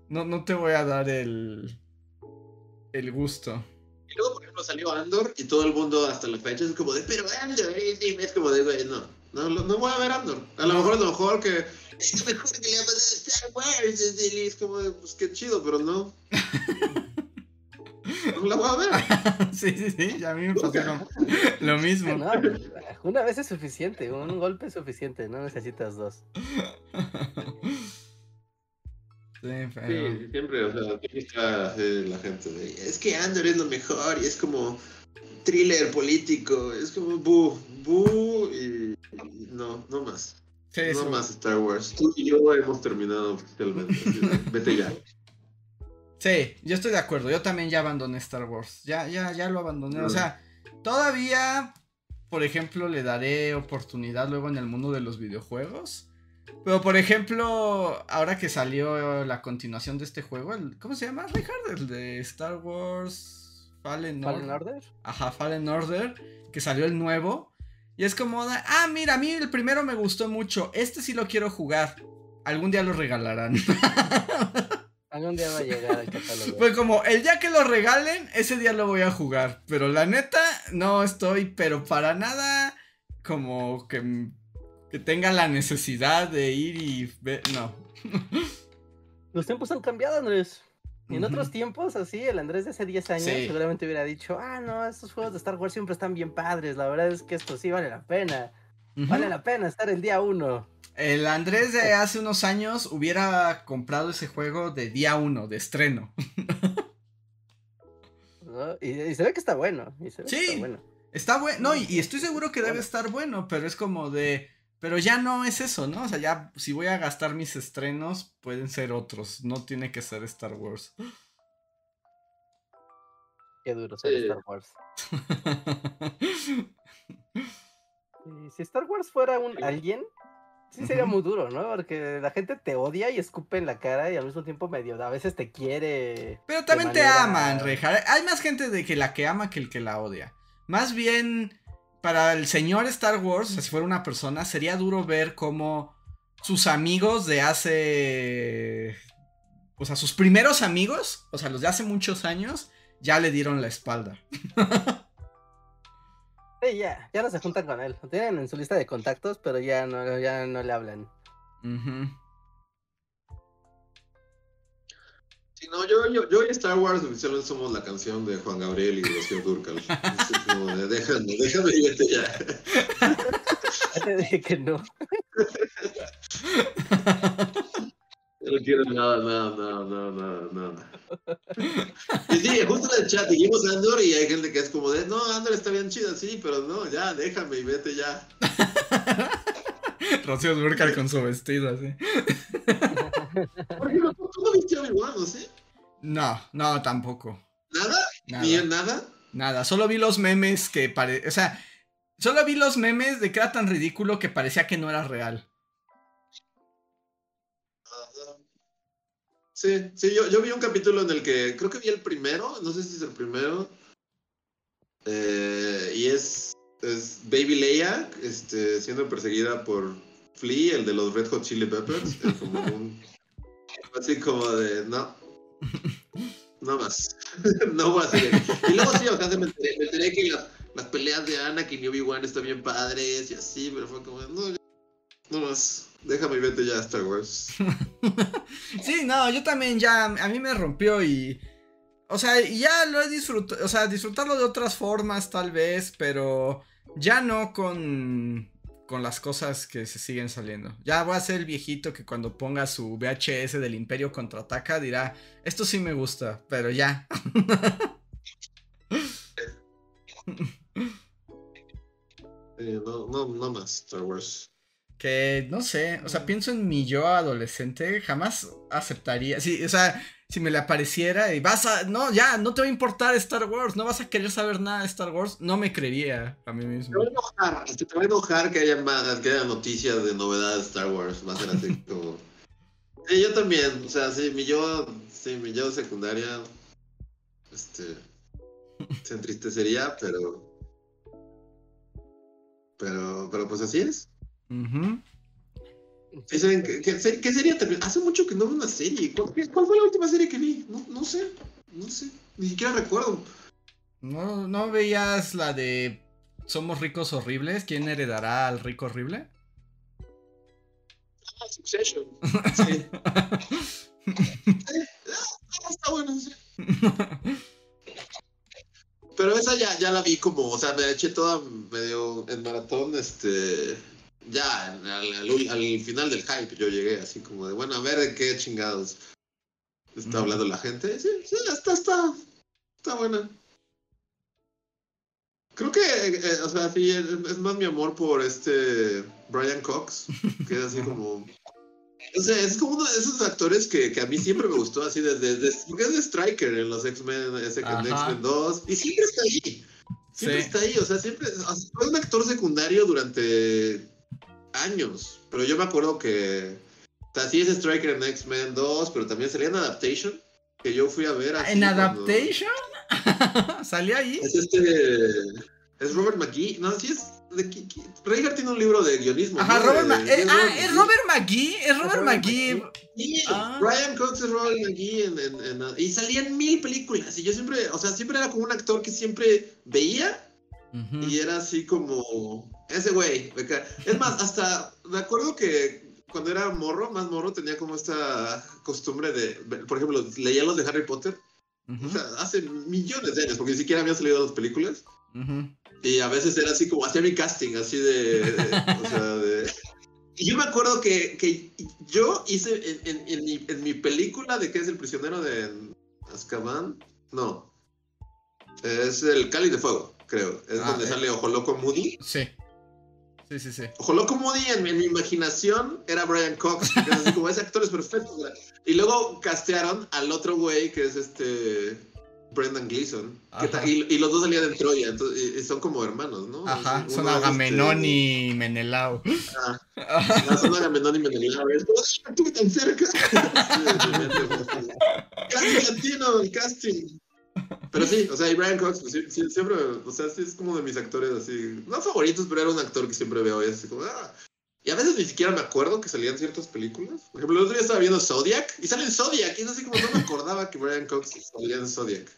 no, no te voy a dar el, el gusto. Y luego, por ejemplo, salió Andor y todo el mundo hasta la fecha es como de, pero Andor, es como de, no, no, no voy a ver Andor. A lo mejor, a lo mejor que es mejor que le a Star Wars, es como pues qué chido, pero no. No la voy a ver. sí, sí, sí, a mí me pasó lo mismo. una vez es suficiente, un golpe es suficiente, no necesitas dos. Sí, sí, siempre, o sea, la gente de, es que Andor es lo mejor y es como, thriller político. Es como bu, bu y, no, no más. No más Star Wars. Tú y yo hemos terminado oficialmente. Vete ya. Sí, yo estoy de acuerdo. Yo también ya abandoné Star Wars. Ya, ya, ya lo abandoné. O sea, todavía, por ejemplo, le daré oportunidad luego en el mundo de los videojuegos. Pero por ejemplo, ahora que salió la continuación de este juego, ¿cómo se llama, Richard? El de Star Wars Fallen, Order. Ajá, Fallen Order, que salió el nuevo. Y es como, ah, mira, a mí el primero me gustó mucho, este sí lo quiero jugar. Algún día lo regalarán. Algún día va a llegar al catálogo. Pues como, el día que lo regalen, ese día lo voy a jugar. Pero la neta, no estoy, pero para nada como que que tenga la necesidad de ir y ver. No. Los tiempos han cambiado, Andrés. En otros tiempos, así, el Andrés de hace 10 años seguramente hubiera dicho, ah, no, estos juegos de Star Wars siempre están bien padres, la verdad es que esto sí vale la pena. Vale la pena estar el día uno. El Andrés de hace unos años hubiera comprado ese juego de día uno, de estreno. y, se ve que está bueno. sí, está bueno. Está bueno, no, y, estoy seguro que debe estar bueno, pero es como de pero ya no es eso, ¿no? O sea, ya si voy a gastar mis estrenos, pueden ser otros. No tiene que ser Star Wars. Qué duro ser Star Wars. si Star Wars fuera un alguien, sí sería muy duro, ¿no? Porque la gente te odia y escupe en la cara y al mismo tiempo medio, a veces te quiere. Pero también te aman, Reja. Hay más gente de que la que ama que el que la odia. Más bien para el señor Star Wars, si fuera una persona, sería duro ver cómo sus amigos de hace. O sea, sus primeros amigos, o sea, los de hace muchos años, ya le dieron la espalda. sí, ya, ya no se juntan con él. Lo tienen en su lista de contactos, pero ya no, ya no le hablan. Sí, no, yo, yo, yo y Star Wars oficialmente somos la canción de Juan Gabriel y de Rocío Durcal. déjame, déjame irte ya. Ya te dije que no. Yo no quiero nada, nada, nada, nada, nada, Y sí, justo en el chat dijimos Andor y hay gente que es como de, no, Andor está bien chida, sí, pero no, ya, déjame y vete ya. Rocío Durcal con su vestido así. ¿Por qué no, ¿Tú no viste no? No, no, tampoco. ¿Nada? ¿Ni en nada? Nada, solo vi los memes que pare... O sea, solo vi los memes de que era tan ridículo que parecía que no era real. Sí, sí, yo, yo vi un capítulo en el que creo que vi el primero, no sé si es el primero, eh, y es, es Baby Leia este, siendo perseguida por Flea, el de los Red Hot Chili Peppers, como un Así como de, no. No más. no voy a hacer Y luego sí, o sea, me enteré, me enteré que las, las, peleas de Anakin y Obi-Wan están bien padres y así, pero fue como, no, no más. Déjame y vete ya a Star Wars. sí, no, yo también ya, a mí me rompió y... O sea, ya lo he disfrutado, o sea, disfrutarlo de otras formas tal vez, pero ya no con con las cosas que se siguen saliendo. Ya voy a ser el viejito que cuando ponga su VHS del Imperio contraataca dirá, esto sí me gusta, pero ya. no, no, no más Star Wars. Que no sé, o sea, pienso en mi yo adolescente, jamás aceptaría. Sí, o sea, si me le apareciera y vas a, no, ya, no te va a importar Star Wars, no vas a querer saber nada de Star Wars, no me creería a mí mismo. Te va a enojar, te va a enojar que haya, más, que haya noticias de novedades de Star Wars, más así como... Sí, yo también, o sea, sí, mi yo, sí, mi yo secundaria, este, se entristecería, pero... Pero, pero pues así es. Uh ¿Qué, sería Hace mucho que no veo una serie. ¿Cuál, fue la última serie que vi? No, no sé. No sé. Ni siquiera recuerdo. ¿No, ¿No veías la de Somos ricos horribles? ¿Quién heredará al rico horrible? Ah, Succession. Sí. Ah, está bueno, sí. Pero esa ya, ya la vi como, o sea, me eché toda medio en maratón, este ya al, final del hype yo llegué así como de, bueno, a ver de qué chingados está hablando la gente. Sí, sí, está, está, está buena. Creo que, eh, o sea, sí, es, más mi amor por este Brian Cox, que es así como... O sea, es como uno de esos actores que, que a mí siempre me gustó, así desde... desde porque es de Striker en los X-Men, X-Men 2, y siempre está ahí. Siempre está ahí, o sea, siempre... fue un actor secundario durante años, pero yo me acuerdo que... O sea, sí es Striker en X-Men 2, pero también salía en Adaptation, que yo fui a ver. ¿En Adaptation? ¿Salía ahí? Es este. Es Robert McGee. No, sí es. De, tiene un libro de guionismo. Ajá, Robert, eh, ah, ¿es Robert McGee? Es Robert, McGee. Ah. Brian Cox es Robert McGee. En, en, y salía en mil películas. Y yo siempre, o sea, siempre era como un actor que siempre veía. Y era así como. Ese güey. Es más, hasta me acuerdo que cuando era morro, más morro, tenía como esta costumbre de. Por ejemplo, leía los de Harry Potter. O sea, hace millones de años, porque ni siquiera habían salido las películas. Y a veces era así como hacía mi casting, así de. o sea, de. Y yo me acuerdo que, que yo hice en, en, mi, en, mi, película de que es el prisionero de Azkaban. No. Es el Cali de Fuego, creo. Es ah, donde eh. sale Ojo Loco Moody. Sí. Sí, sí, sí. Moody en, mi imaginación era Brian Cox. así como ese actor es perfecto. Y luego castearon al otro güey que es este. Brendan Gleeson. y, los dos salían de Troya. Entonces, y, son como hermanos, ¿no? Ajá, son Agamenón este... y Menelao. Ah, son Agamenón y Menelao. Estuve tan cerca. Casi latino el casting. Pero sí, o sea, y Brian Cox, pues, siempre, o sea, sí es como de mis actores así, no favoritos, pero era un actor que siempre veo y así como, ah. Y a veces ni siquiera me acuerdo que salían ciertas películas. Por ejemplo, el otro día estaba viendo Zodiac y sale en Zodiac, y es así como no me acordaba que Brian Cox salía en Zodiac.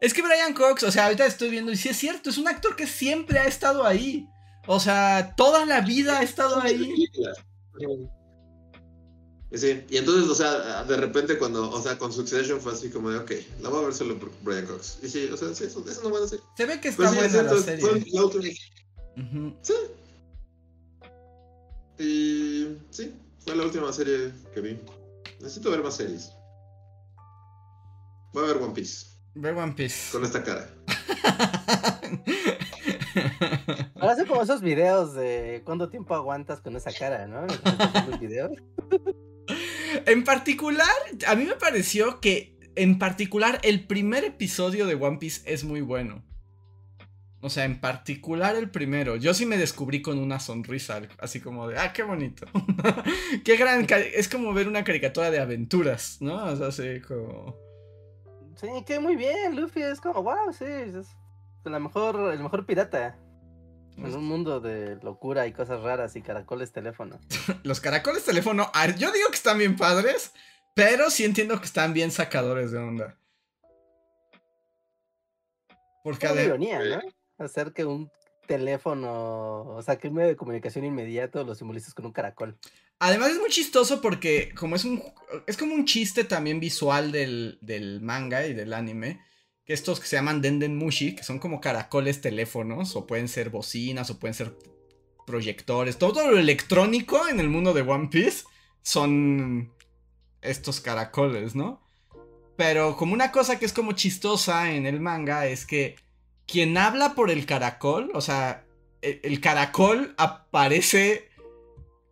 Es que Brian Cox, o sea, ahorita estoy viendo, y sí es cierto, es un actor que siempre ha estado ahí. O sea, toda la vida ha estado ahí. Sí, y entonces, o sea, de repente cuando, o sea, con Succession fue así como de, ok, la voy a ver solo por Brian Cox. Y sí, o sea, sí, eso, eso no van a ser. Se ve que está pues buena la serie. Sí. Y sí, fue la última serie que vi. Necesito ver más series. Voy a ver One Piece. Ver One Piece. Con esta cara. Hace como esos videos de cuánto tiempo aguantas con esa cara, ¿no? Los videos. En particular, a mí me pareció que, en particular, el primer episodio de One Piece es muy bueno. O sea, en particular el primero. Yo sí me descubrí con una sonrisa, así como de, ah, qué bonito. qué gran... Es como ver una caricatura de aventuras, ¿no? O sea, así como... Sí, que muy bien, Luffy es como, wow, sí, es mejor, el mejor pirata. En un mundo de locura y cosas raras y caracoles teléfono. Los caracoles teléfono, yo digo que están bien padres, pero sí entiendo que están bien sacadores de onda. Porque de ironía, ¿no? Hacer que un teléfono, o sea, que un medio de comunicación inmediato lo simbolices con un caracol. Además es muy chistoso porque como es un es como un chiste también visual del, del manga y del anime estos que se llaman Denden Mushi, que son como caracoles teléfonos, o pueden ser bocinas, o pueden ser proyectores, todo lo electrónico en el mundo de One Piece son estos caracoles, ¿no? Pero como una cosa que es como chistosa en el manga es que quien habla por el caracol, o sea, el, el caracol aparece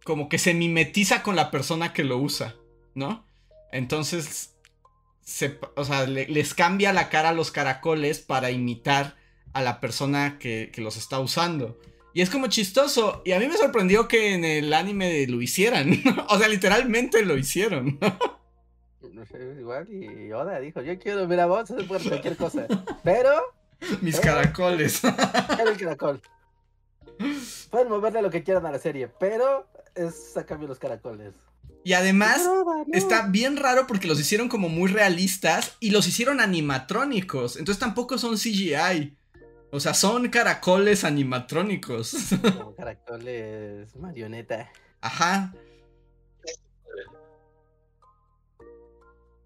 como que se mimetiza con la persona que lo usa, ¿no? Entonces o sea, les cambia la cara a los caracoles para imitar a la persona que, los está usando. Y es como chistoso. Y a mí me sorprendió que en el anime lo hicieran. o sea, literalmente lo hicieron. no sé, igual. Y Oda dijo: Yo quiero ver a vos, hacer cualquier cosa. Pero. Mis caracoles. el caracol. Pueden moverle lo que quieran a la serie, pero es a cambio los caracoles. Y además está bien raro porque los hicieron como muy realistas y los hicieron animatrónicos. Entonces tampoco son CGI. O sea, son caracoles animatrónicos. Como caracoles marioneta. Ajá.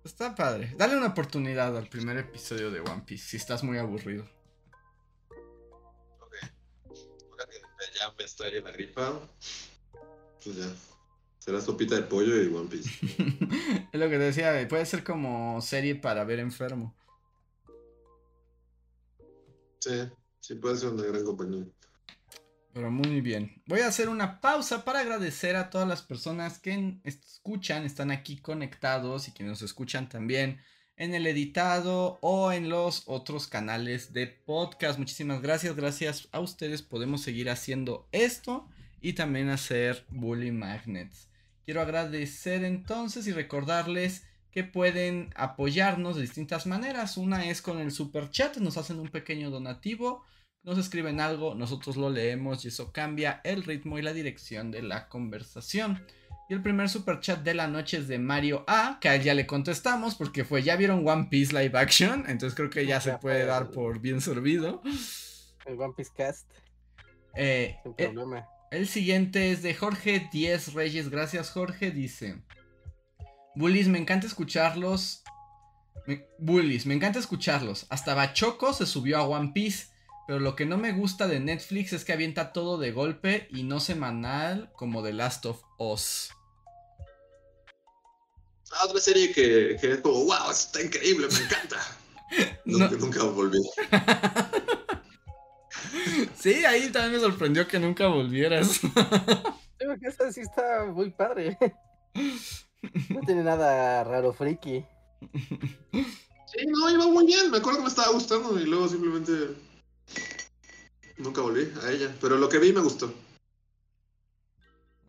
Está padre. Dale una oportunidad al primer episodio de One Piece si estás muy aburrido. Ok. Ya me estoy en la gripa. Pues ya. Será sopita de pollo y One Piece. es lo que te decía, puede ser como serie para ver enfermo. Sí. Sí, puede ser una gran compañía. Pero muy bien. Voy a hacer una pausa para agradecer a todas las personas que escuchan, están aquí conectados y que nos escuchan también en el editado o en los otros canales de podcast. Muchísimas gracias. Gracias a ustedes podemos seguir haciendo esto y también hacer Bully Magnets. Quiero agradecer entonces y recordarles que pueden apoyarnos de distintas maneras. Una es con el super chat, nos hacen un pequeño donativo nos escriben algo, nosotros lo leemos y eso cambia el ritmo y la dirección de la conversación. Y el primer super chat de la noche es de Mario A, que a él ya le contestamos porque fue, ya vieron One Piece live action, entonces creo que ya se puede dar por bien servido. El One Piece cast. Eh, el, eh, el, siguiente es de Jorge Diez Reyes, gracias Jorge, dice. Bullies, me encanta escucharlos. bullies, me encanta escucharlos. Hasta Bachoco se subió a One Piece. Pero lo que no me gusta de Netflix es que avienta todo de golpe y no semanal como The Last of Us. Ah, otra serie que, es como, wow, está increíble, me encanta. Nunca, nunca volví. sí, ahí también me sorprendió que nunca volvieras. Creo que esta sí está muy padre. No tiene nada raro, friki. Sí, no, iba muy bien. Me acuerdo que me estaba gustando y luego simplemente Nunca volví a ella, pero lo que vi me gustó.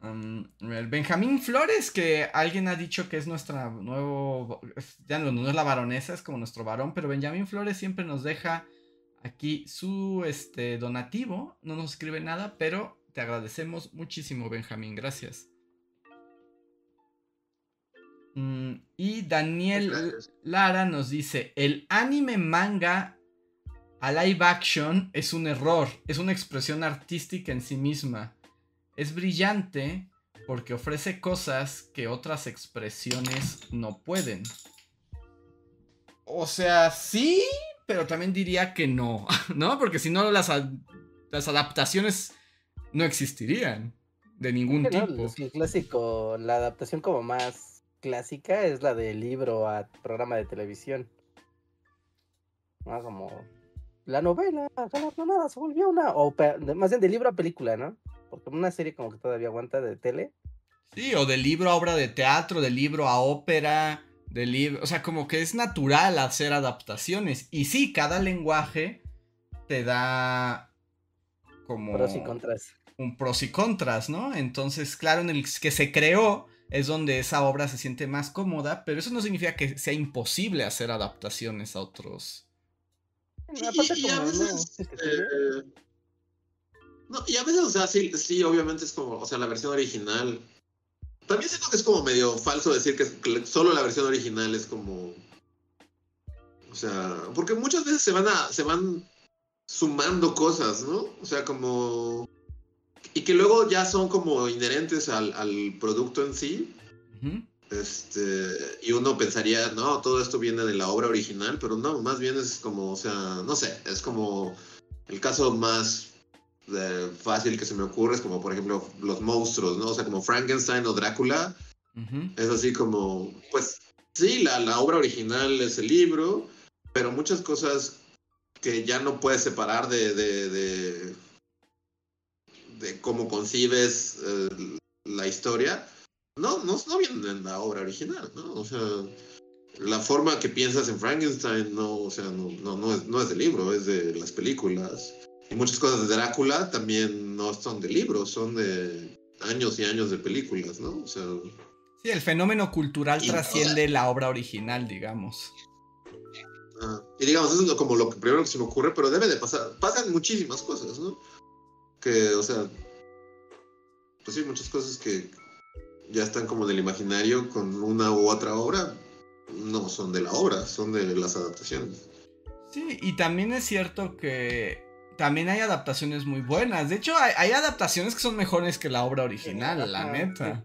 Um, Benjamín Flores, que alguien ha dicho que es nuestra nuevo. Ya no, no, es la baronesa, es como nuestro varón, pero Benjamín Flores siempre nos deja aquí su este, donativo. No nos escribe nada, pero te agradecemos muchísimo, Benjamín. Gracias. Mm, y Daniel Lara nos dice: El anime manga a live action es un error, es una expresión artística en sí misma. Es brillante porque ofrece cosas que otras expresiones no pueden. O sea, sí, pero también diría que no, ¿no? Porque si no, las, las adaptaciones no existirían de ningún tipo. el clásico, la adaptación como más clásica es la del libro a programa de televisión. ¿No? Como la novela, nada se volvió una, o más bien de libro a película, ¿no? Porque una serie como que todavía aguanta de tele. Sí, o de libro a obra de teatro, de libro a ópera, de libro, o sea, como que es natural hacer adaptaciones. Y sí, cada lenguaje te da como... Pros y contras. Un pros y contras, ¿no? Entonces, claro, en el que se creó es donde esa obra se siente más cómoda, pero eso no significa que sea imposible hacer adaptaciones a otros y, a veces, eh, no, y a veces, o sea, sí, sí, obviamente es como, o sea, la versión original. También siento que es como medio falso decir que solo la versión original es como. O sea, porque muchas veces se van a, se van sumando cosas, ¿no? O sea, como. Y que luego ya son como inherentes al, al producto en sí. Este, y uno pensaría, no, todo esto viene de la obra original, pero no, más bien es como, o sea, no sé, es como el caso más eh, fácil que se me ocurre, es como, por ejemplo, los monstruos, ¿no? O sea, como Frankenstein o Drácula. Es así como, pues sí, la, la, obra original es el libro, pero muchas cosas que ya no puedes separar de, de, de, de cómo concibes eh, la historia no, no, no vienen en la obra original, ¿no? O sea, la forma que piensas en Frankenstein no, o sea, no, no, no, es, no es del libro, es de las películas. Y muchas cosas de Drácula también no son de libros, son de años y años de películas, ¿no? O sea... Sí, el fenómeno cultural trasciende la obra original, digamos. Ah, y digamos, eso es como lo que primero que se me ocurre, pero debe de pasar. Pasan muchísimas cosas, ¿no? Que, o sea, pues sí, muchas cosas que, ya están como del imaginario con una u otra obra, no son de la obra, son de las adaptaciones. Sí, y también es cierto que también hay adaptaciones muy buenas. De hecho, hay, adaptaciones que son mejores que la obra original, la neta.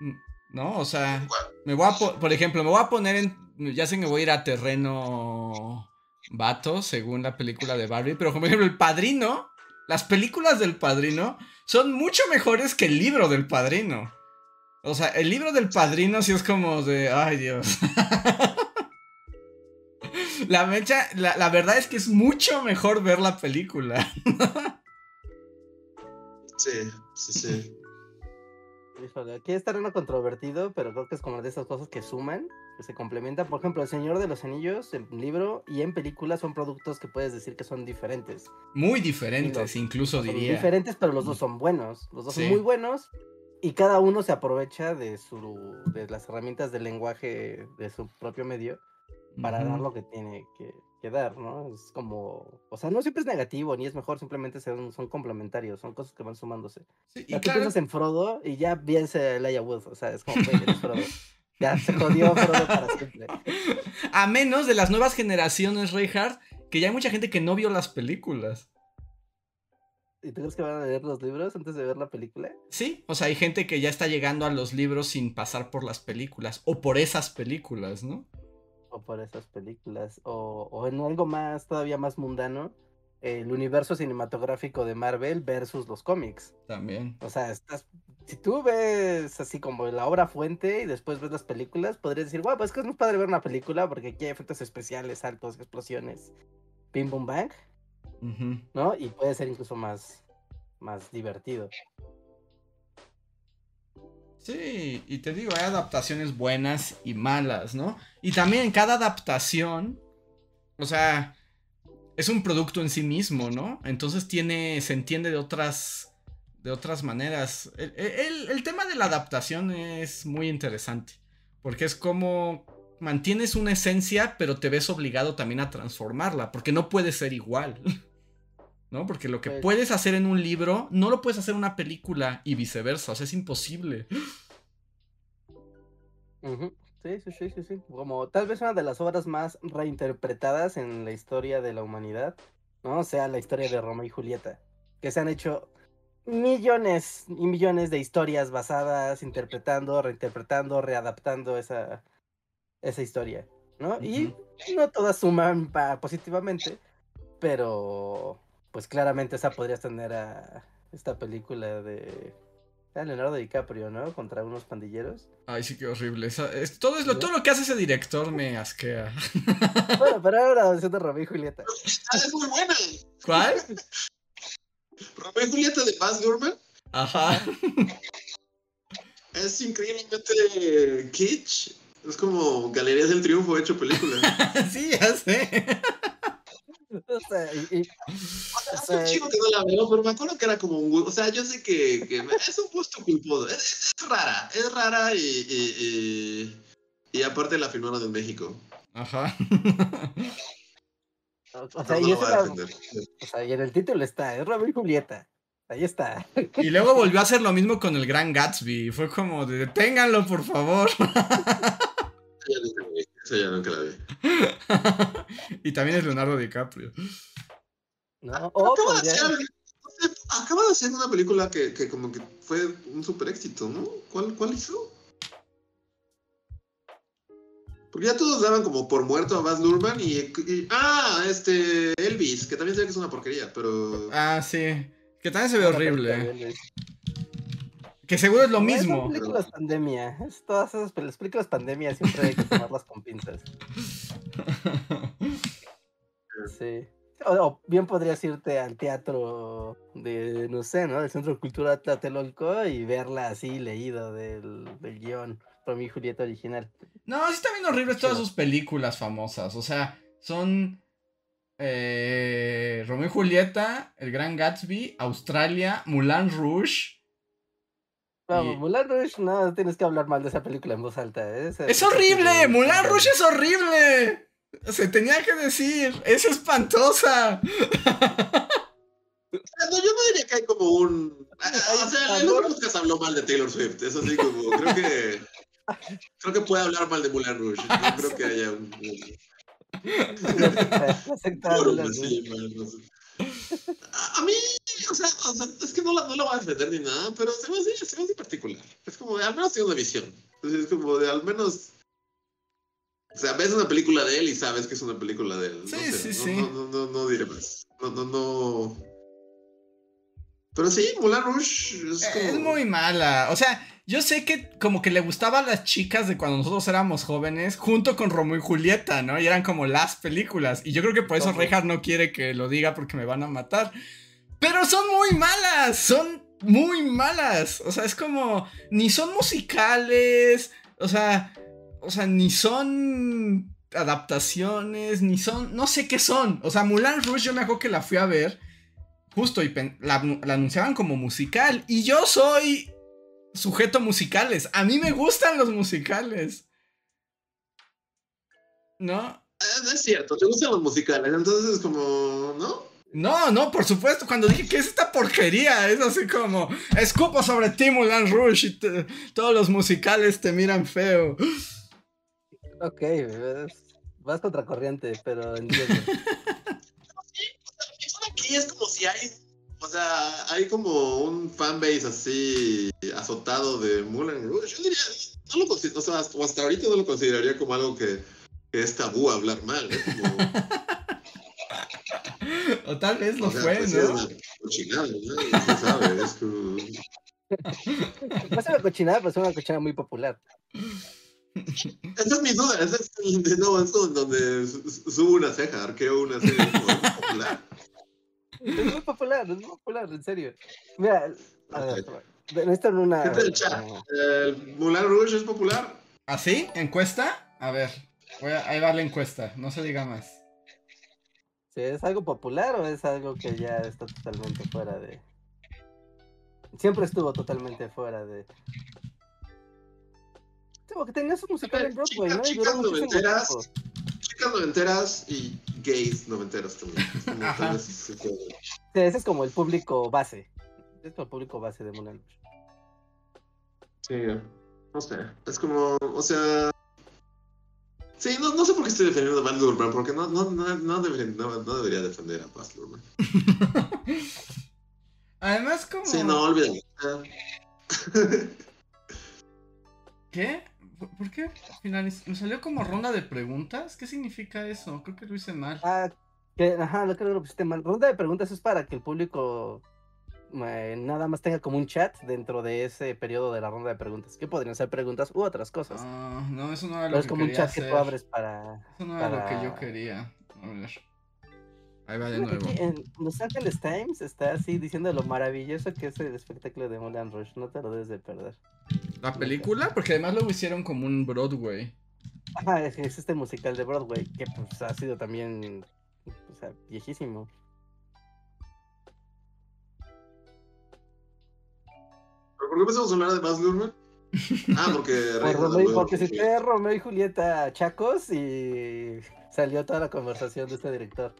Mm, ¿No? O sea, me voy a, por ejemplo, me voy a poner en, ya sé que voy a ir a terreno vato, según la película de Barbie, pero como ejemplo, El Padrino, las películas del Padrino son mucho mejores que el libro del padrino. O sea, el libro del padrino sí es como de, ay Dios. La mecha, la, verdad es que es mucho mejor ver la película. sí, sí, sí. aquí está terreno controvertido, pero creo que es como de esas cosas que suman, que se complementan. Por ejemplo, El Señor de los Anillos, en libro y en película, son productos que puedes decir que son diferentes. Muy diferentes, incluso diría. Diferentes, pero los dos son buenos. Los dos son muy buenos y cada uno se aprovecha de su de las herramientas del lenguaje de su propio medio para dar lo que tiene que, dar, ¿no? Es como, o sea, no siempre es negativo ni es mejor, simplemente son, son complementarios, son cosas que van sumándose. Sí, y claro. piensas en Frodo y ya piensa Leia Wood, o sea, es como, Frodo. Ya se jodió Frodo para siempre. A menos de las nuevas generaciones, Reinhardt, que ya hay mucha gente que no vio las películas. ¿Y tú crees que van a leer los libros antes de ver la película? Sí, o sea, hay gente que ya está llegando a los libros sin pasar por las películas, o por esas películas, ¿no? O por esas películas, o, en algo más, todavía más mundano, el universo cinematográfico de Marvel versus los cómics. También. O sea, estás, si tú ves así como la obra fuente y después ves las películas, podrías decir, bueno, pues es que es muy padre ver una película porque aquí hay efectos especiales, saltos, explosiones, pim bum bang. ¿no? Y puede ser incluso más, más divertido. Sí, y te digo, hay adaptaciones buenas y malas, ¿no? Y también cada adaptación, o sea, es un producto en sí mismo, ¿no? Entonces tiene, se entiende de otras, de otras maneras. El, el tema de la adaptación es muy interesante, porque es como mantienes una esencia, pero te ves obligado también a transformarla, porque no puede ser igual. ¿no? Porque lo que pues puedes hacer en un libro, no lo puedes hacer en una película y viceversa, o sea, es imposible. Sí, sí, sí, sí, sí. Como tal vez una de las obras más reinterpretadas en la historia de la humanidad, ¿no? Sea la historia de Roma y Julieta, que se han hecho millones y millones de historias basadas, interpretando, reinterpretando, readaptando esa, esa historia, ¿no? Y no todas suman positivamente, pero pues claramente esa podrías tener a esta película de Leonardo DiCaprio, ¿no? Contra unos pandilleros. Ay, sí, qué horrible. es, todo, es lo, todo lo que hace ese director me asquea. Bueno, pero ahora la versión de Romeo y Julieta. es muy buena. ¿Cuál? Romeo y Julieta de Baz Luhrmann. Ajá. Es increíblemente kitsch. Es como Galerías del Triunfo hecho película. sí, ya sé. O sea, y, hace un chico que no la veo, pero me acuerdo que era como un O sea, yo sé que, que es un gusto culposo. Es, es, rara, es rara y, y, y, aparte la filmaron en México. Ajá. O sea, y, o sea, y en el título está, es Romeo y Julieta. Ahí está. Y luego volvió a hacer lo mismo con el Gran Gatsby. Fue como de deténganlo, por favor. Ya nunca la vi. y también es Leonardo DiCaprio. No, acaba, de hacer, acaba, de hacer, una película que, que, como que fue un super éxito, ¿no? ¿Cuál, cuál hizo? Porque ya todos daban como por muerto a Baz Luhrmann y, ah, este Elvis, que también se ve que es una porquería, pero Ah, sí, que también se ve horrible. Que seguro es lo mismo. Las películas pandemia. Es todas esas las películas pandemia siempre hay que tomarlas con pinzas. Sí. O, bien podrías irte al teatro de, no sé, ¿no? Del Centro Cultural Tlatelolco y verla así leído del, del guion Romeo y Julieta original. No, sí está bien horribles todas sus películas famosas. O sea, son eh, Romeo y Julieta, El Gran Gatsby, Australia, Mulan Rouge. No, Mulan Rouge, no, tienes que hablar mal de esa película en voz alta. ¿eh? Es, horrible, Mulan Rouge es horrible. Se tenía que decir, es espantosa. No, yo no diría que hay como un. O sea, el otro podcast habló mal de Taylor Swift. Eso sí, como. Creo que. Creo que puede hablar mal de Mulan Rouge. No creo que haya un. A, mí, o sea, o sea, es que no, la, no lo voy a defender ni nada, pero se me hace, se me hace particular. Es como de al menos tiene una visión. Entonces es como de al menos. O sea, ves una película de él y sabes que es una película de él. Sí, sí, no, sí. No, no, no, no, diré más. No, no, no. Pero sí, Moulin Rouge es, como... es muy mala. O sea, yo sé que como que le gustaba a las chicas de cuando nosotros éramos jóvenes, junto con Romeo y Julieta, ¿no? Y eran como las películas. Y yo creo que por eso Reinhardt no quiere que lo diga porque me van a matar. Pero son muy malas, son muy malas. O sea, es como, ni son musicales, o sea, o sea, ni son adaptaciones, ni son, no sé qué son. O sea, Mulan Rouge yo me acuerdo que la fui a ver, justo, y la, la anunciaban como musical. Y yo soy sujeto musicales. A mí me gustan los musicales. ¿No? Ah, no es cierto, te gustan los musicales, entonces es como, ¿no? No, no, por supuesto. Cuando dije que es esta porquería, es así como escupo sobre ti, Mulan Rouge y todos los musicales te miran feo. Ok, vas contracorriente, pero entiendo. aquí es como si hay, o sea, hay como un fanbase así azotado de Mulan Rouge. Yo diría, no lo o sea, hasta ahorita no lo consideraría como algo que, que es tabú hablar mal. ¿eh? Como... O tal vez lo fue, pues ¿no? Es cochinada, ¿no? sabe, es como... No es una cochinada, pero es una cochinada muy popular. Esa es mi duda, esa es, no, es donde subo una ceja, arqueo una ceja popular. Es muy popular, es muy popular, en serio. Mira, a ver, necesitan una. ¿El Mulan Rouge es popular? ¿Ah, sí? ¿Encuesta? A ver, voy a, ahí va la encuesta, no se diga más. ¿Es algo popular o es algo que ya está totalmente fuera de... Siempre estuvo totalmente fuera de... Como que tenía su musical en Broadway, ¿no? Chicas noventeras, chicas noventeras y gays noventeros también. sí, ese es como el público base. Es como el público base de Mulan Sí, no sé. Es como, o sea, Sí, no, no sé por qué estoy defendiendo a Baz Luhrmann, porque no, no, no, no, debería, no, no debería defender a Baz Luhrmann. Además, como... Sí, no, olvídalo. ¿Qué? ¿Por qué? Al me salió como ronda de preguntas. ¿Qué significa eso? Creo que lo hice mal. Ah, que, ajá, lo creo que lo pusiste mal. Ronda de preguntas es para que el público eh, nada más tenga como un chat dentro de ese periodo de la ronda de preguntas. Que podrían ser preguntas u otras cosas. Ah, no, eso no era lo que es como un chat que tú abres para. Eso no era lo que yo quería. A ver. Ahí va de nuevo. en Los Angeles Times está así diciendo lo maravilloso que es el espectáculo de Mulan Rush. No te lo debes de perder. ¿La película? Porque además lo hicieron como un Broadway. Ajá, es, este musical de Broadway que pues ha sido también o sea, viejísimo. ¿Por qué empezamos a hablar de Baz Luhrmann? Ah, porque... porque si te Romeo y Julieta Chacos y salió toda la conversación de este director.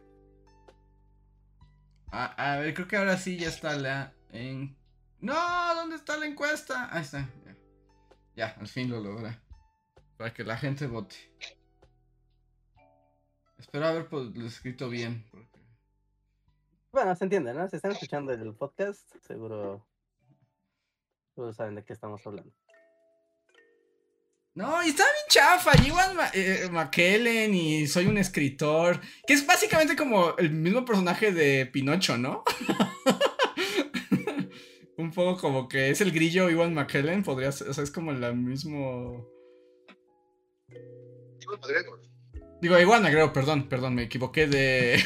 A, ver, creo que ahora sí ya está la... En... No, ¿dónde está la encuesta? Ahí está. Ya, al fin lo logré. Para que la gente vote. Espero haber pues, escrito bien. Bueno, se entiende, ¿no? Si están escuchando el podcast, seguro todos saben de qué estamos hablando. No, y está bien chafa. Igual eh, McKellen y soy un escritor. Que es básicamente como el mismo personaje de Pinocho, ¿no? un poco como que es el grillo Iwan McKellen. Podría ser, o sea, es como el mismo. Iwan McGregor. Digo, Iwan McGregor, perdón, perdón, me equivoqué de.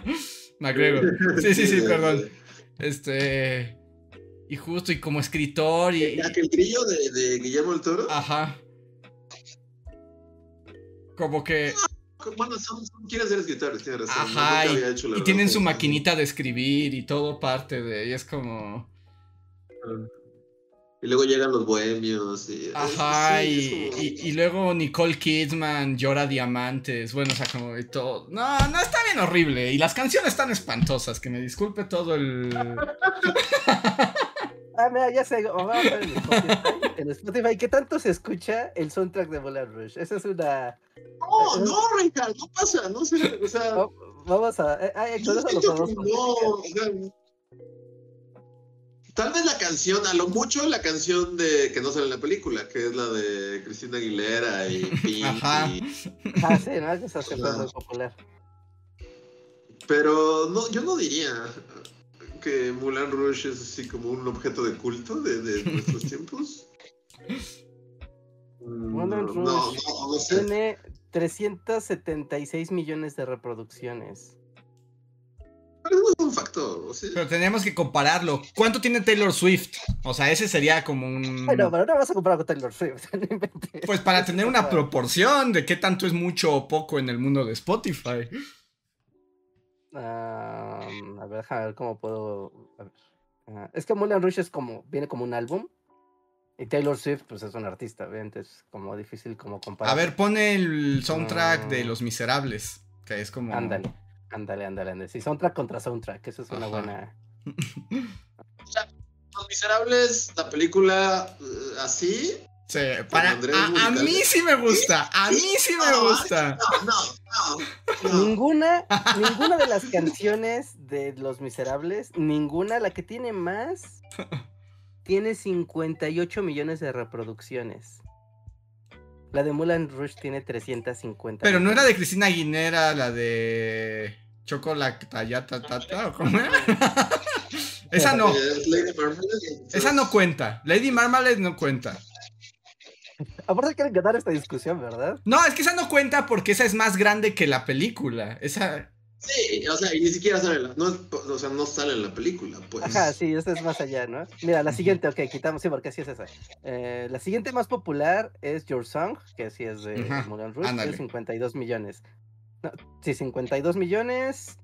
McGregor. Sí, sí, sí, perdón. Este. Y justo, y como escritor y... ¿El grillo de, de, Guillermo del Toro? Ajá. Como que... Bueno, son, quieren ser escritores, tiene razón. Ajá, y, tienen su maquinita de escribir y todo parte de... Y es como... Y luego llegan los bohemios. Y, Ajá, y, y, luego Nicole Kidman llora diamantes. Bueno, o sea, como y todo. No, no, está bien horrible. Y las canciones están espantosas. Que me disculpe todo el. Ah, mira, ya sé. Vamos a ver en Spotify. En Spotify, ¿qué tanto se escucha el soundtrack de Moulin Rush? Esa es una. No, no, Ricardo, no pasa, no sé. O sea. Vamos a. Eh, ay, con eso lo podemos no, Tal vez la canción, a lo mucho la canción de que no sale en la película, que es la de Cristina Aguilera y Pink. Ajá. Ah, sí, ¿no? Que está siendo muy popular. Pero no, yo no diría que Mulan Rush es así como un objeto de culto de, de nuestros tiempos? Mulan Rush no, no, tiene 376 millones de reproducciones. Pero es un factor. Pero tenemos que compararlo. ¿Cuánto tiene Taylor Swift? O sea, ese sería como un. Bueno, pero no vas a comparar con Taylor Swift. pues para tener una proporción de qué tanto es mucho o poco en el mundo de Spotify. A ver, déjame ver cómo puedo. Ah, es que Mulan Rush es como. Viene como un álbum. Y Taylor Swift, pues es un artista, entonces es como difícil como comparar. A ver, pone el soundtrack de Los Miserables, que es como... Ándale, ándale, ándale, ándale. Sí, soundtrack contra soundtrack, eso es una buena... Los Miserables, la película eh, así... Sí, para, a, mí sí me gusta, a mí sí me gusta. No, no, no, Ninguna, ninguna de las canciones de Los Miserables, ninguna, la que tiene más tiene 58 millones de reproducciones. La de Mulan Rush tiene 350. Pero no era de Cristina Aguilera, la de Chocolate Tata Tata, ¿o cómo era? Esa no. Esa no cuenta. Lady Marmalade no cuenta. Aparte quieren ganar esta discusión, ¿verdad? No, es que esa no cuenta porque esa es más grande que la película. Esa. Sí, o sea, y ni siquiera sale, la, no, o sea, no sale en la película, pues. Ajá, sí, esta es más allá, ¿no? Mira, la siguiente, ok, quitamos, sí, porque así es esa. Eh, la siguiente más popular es Your Song, que sí es de Mulan Rouge, de 52 millones. No, sí, 52 millones.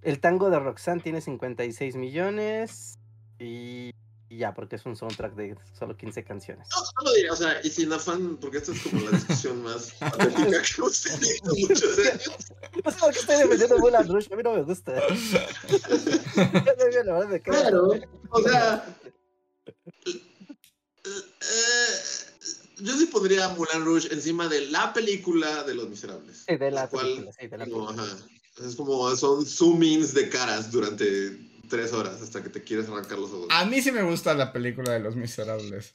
El tango de Roxanne tiene 56 millones. Y y ya, porque es un soundtrack de solo 15 canciones. No, no lo diría, o sea, y sin afán, porque esta es como la discusión más patética que hemos tenido muchos años. No sé por qué estoy defendiendo Mulan Rush, a mí no me gusta. claro, o sea. Eh, yo sí pondría Mulan Rouge encima de la película de Los Miserables. Sí, de la, película, sí, de la película. Es como, son zoom-ins de caras durante tres horas hasta que te quieres arrancar los ojos. A mí sí me gusta la película de Los Miserables.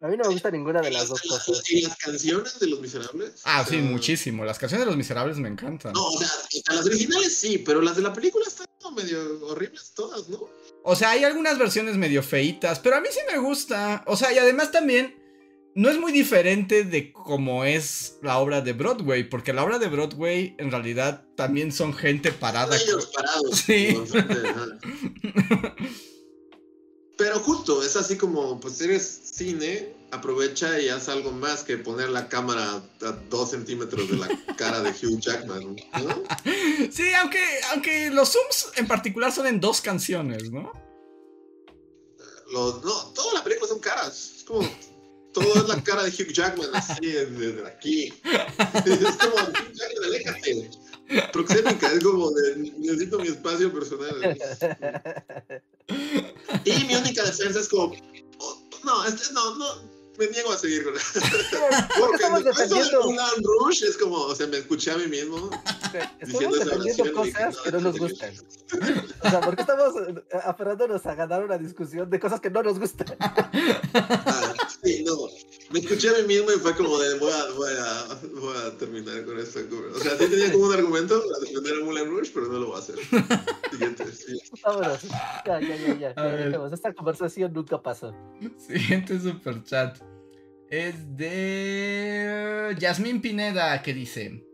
A mí no me gusta ninguna de las dos cosas. ¿Y las canciones de Los Miserables? Ah, sí, muchísimo. Las canciones de Los Miserables me encantan. No, o sea, las originales sí, pero las de la película están medio horribles todas, ¿no? O sea, hay algunas versiones medio feitas, pero a mí sí me gusta. O sea, y además también no es muy diferente de cómo es la obra de Broadway, porque la obra de Broadway en realidad también son gente parada. ellos parados. Sí. Pero justo, es así como, pues eres cine, aprovecha y haz algo más que poner la cámara a dos centímetros de la cara de Hugh Jackman, ¿no? Sí, aunque, aunque los zooms en particular son en dos canciones, ¿no? Los, no, toda la película son caras. Es como todo es la cara de Hugh Jackman así desde aquí. Es como, Hugh Jackman, aléjate. Proxémica, es como de, necesito mi espacio personal. Y mi única defensa es como, oh, no, este, no, no, me niego a seguir con Porque estamos defendiendo rush es como, o sea, me escuché a mí mismo. Estamos defendiendo cosas que no nos gustan. O sea, porque estamos eh, aferrándonos a ganar una discusión de cosas que no nos gustan. Ah, sí, no. Me escuché a mí mismo y fue como de voy a, voy a, voy a terminar con esto. O sea, sí tenía como un argumento para defender a Mulan Rush, pero no lo voy a hacer. Siguiente, sí. Vámonos. Ya, ya, ya, ya. ya Esta conversación nunca pasó. Siguiente super chat es de Yasmín Pineda que dice,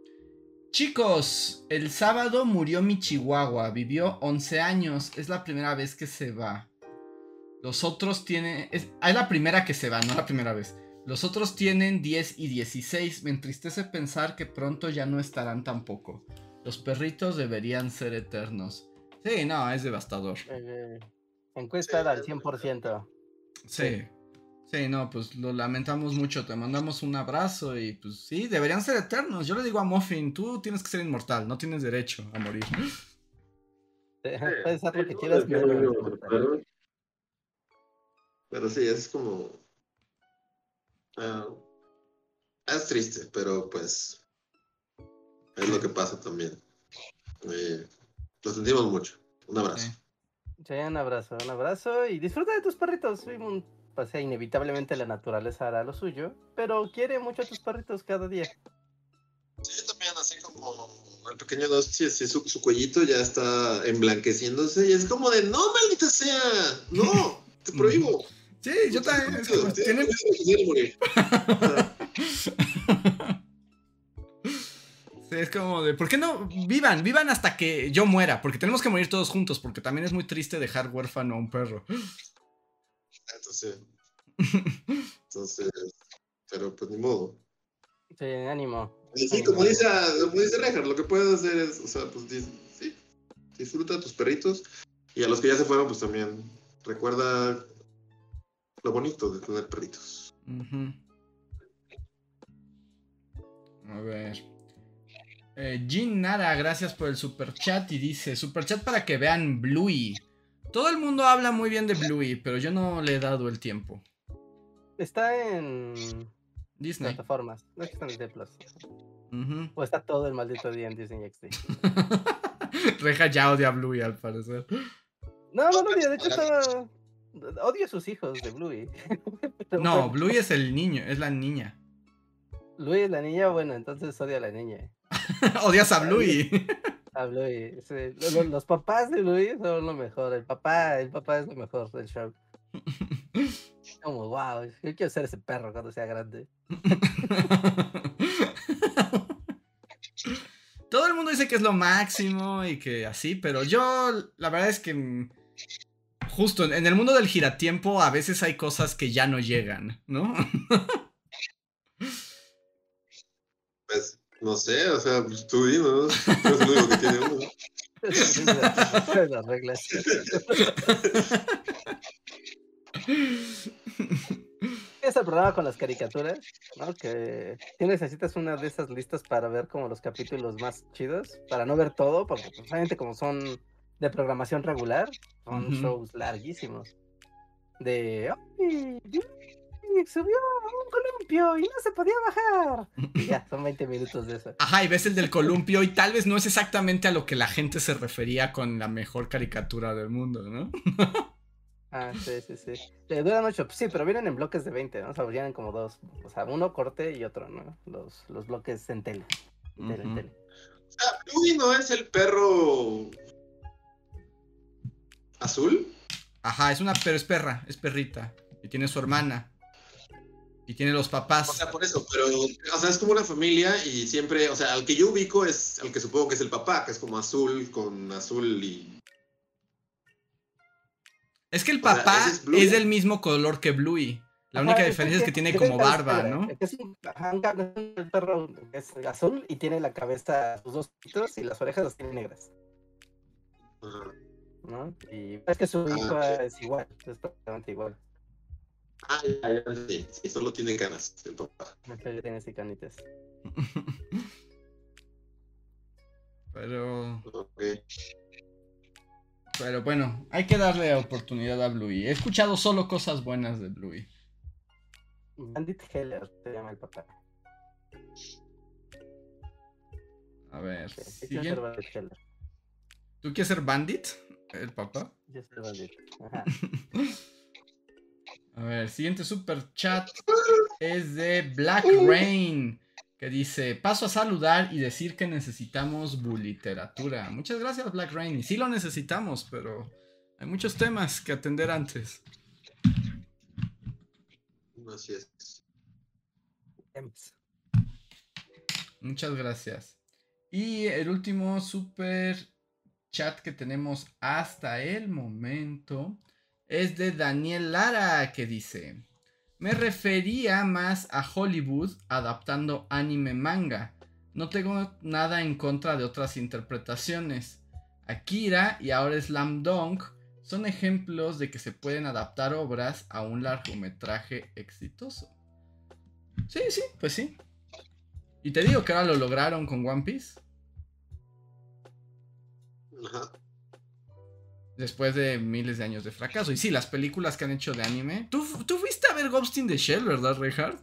chicos, el sábado murió mi chihuahua, vivió 11 años, es la primera vez que se va. Los otros tienen... Es, es la primera que se va, no la primera vez. Los otros tienen 10 y 16. Me entristece pensar que pronto ya no estarán tampoco. Los perritos deberían ser eternos. Sí, no, es devastador. Eh, encuesta al 100%. sí. Sí, no, pues lo lamentamos mucho, te mandamos un abrazo y pues sí, deberían ser eternos. Yo le digo a Muffin, tú tienes que ser inmortal, no tienes derecho a morir. Puedes hacer lo que quieras. Pero sí, es como... Ah, es triste, pero pues es lo que pasa también. Eh, lo sentimos mucho. Un abrazo. Sí, un abrazo, un abrazo y disfruta de tus perritos o sea, inevitablemente la naturaleza hará lo suyo, pero quiere mucho a tus perritos cada día. Sí, también así como el pequeño Dusty, su, su, cuellito ya está emblanqueciéndose y es como de, no, maldita sea, no, te prohíbo. Sí, yo también. Es como, ¿tiene... sí, es como de, ¿por qué no vivan? Vivan hasta que yo muera, porque tenemos que morir todos juntos, porque también es muy triste dejar huérfano a un perro. Entonces, entonces, pero pues ni modo. Sí, ánimo. Sí, como dice, como dice lo que puedes hacer es, o sea, pues sí, disfruta a tus perritos y a los que ya se fueron, pues también recuerda lo bonito de tener perritos. A ver. Eh, Jean Nara, gracias por el super chat y dice, super chat para que vean Bluey. Todo el mundo habla muy bien de Bluey, pero yo no le he dado el tiempo. Está en Disney. Plataformas. No está en Disney Plus. O está todo el maldito día en Disney XD. Reja ya odia a Bluey al parecer. No, no, no, de hecho estaba. Odio a sus hijos de Bluey. no, Bluey es el niño, es la niña. Bluey es la niña, bueno, entonces odia a la niña. Odias a Bluey. a Bluey. Los, papás de Bluey son lo mejor. El papá, el papá es lo mejor del show. Como, wow, yo quiero ser ese perro cuando sea grande. Todo el mundo dice que es lo máximo y que así, pero yo la verdad es que justo en el mundo del giratiempo a veces hay cosas que ya no llegan, ¿no? Pues no sé, o sea, pues, tú ¿no? es lo único que tiene uno. Las reglas. Es el programa con las caricaturas, ¿no? Que tú necesitas una de esas listas para ver como los capítulos más chidos, para no ver todo, porque precisamente como son de programación regular, son shows larguísimos. De, ¡ay! Subió un columpio y no se podía bajar. Y ya, son 20 minutos de eso. Ajá, y ves el del columpio y tal vez no es exactamente a lo que la gente se refería con la mejor caricatura del mundo, ¿no? Ah, sí, sí, sí. duran ocho, sí, pero vienen en bloques de 20, ¿no? O sea, vienen como dos. O sea, uno corte y otro, ¿no? Los, los bloques en tele. En tele, en tele. O sea, Bluey no es el perro azul. Ajá, es una, pero es perra, es perrita. Y tiene su hermana. Y tiene los papás. O sea, por eso, pero, o sea, es como una familia y siempre, o sea, al que yo ubico es al que supongo que es el papá, que es como azul con azul y es que el papá es, del mismo color que Bluey. La única diferencia es que, tiene como barba, ¿no? Es un, perro es azul y tiene la cabeza, sus dos pitos y las orejas las tiene negras. ¿No? Y es que su hijo ah, es igual, es prácticamente igual. Ah, sí, sí, solo tiene canas el papá. Tiene así canitas. Pero. Pero bueno, hay que darle oportunidad a Bluey. He escuchado solo cosas buenas de Bluey. Bandit Heller se llama el papá. A ver. ¿Tú quieres ser Bandit? ¿El papá? Yo ser Bandit. Ajá. A ver, siguiente super chat es de Black Rain que dice, paso a saludar y decir que necesitamos literatura. Muchas gracias Black Rain. Y sí lo necesitamos, pero hay muchos temas que atender antes. Así es. Muchas gracias. Y el último super chat que tenemos hasta el momento es de Daniel Lara que dice, me refería más a Hollywood adaptando anime manga. No tengo nada en contra de otras interpretaciones. Akira y ahora Slam Dunk son ejemplos de que se pueden adaptar obras a un largometraje exitoso. Sí, sí, pues sí. Y te digo que ahora lo lograron con One Piece. Ajá después de miles de años de fracaso. Y sí, las películas que han hecho de anime. ¿Tú, tú fuiste a ver Ghost in the Shell, ¿verdad, Reinhardt?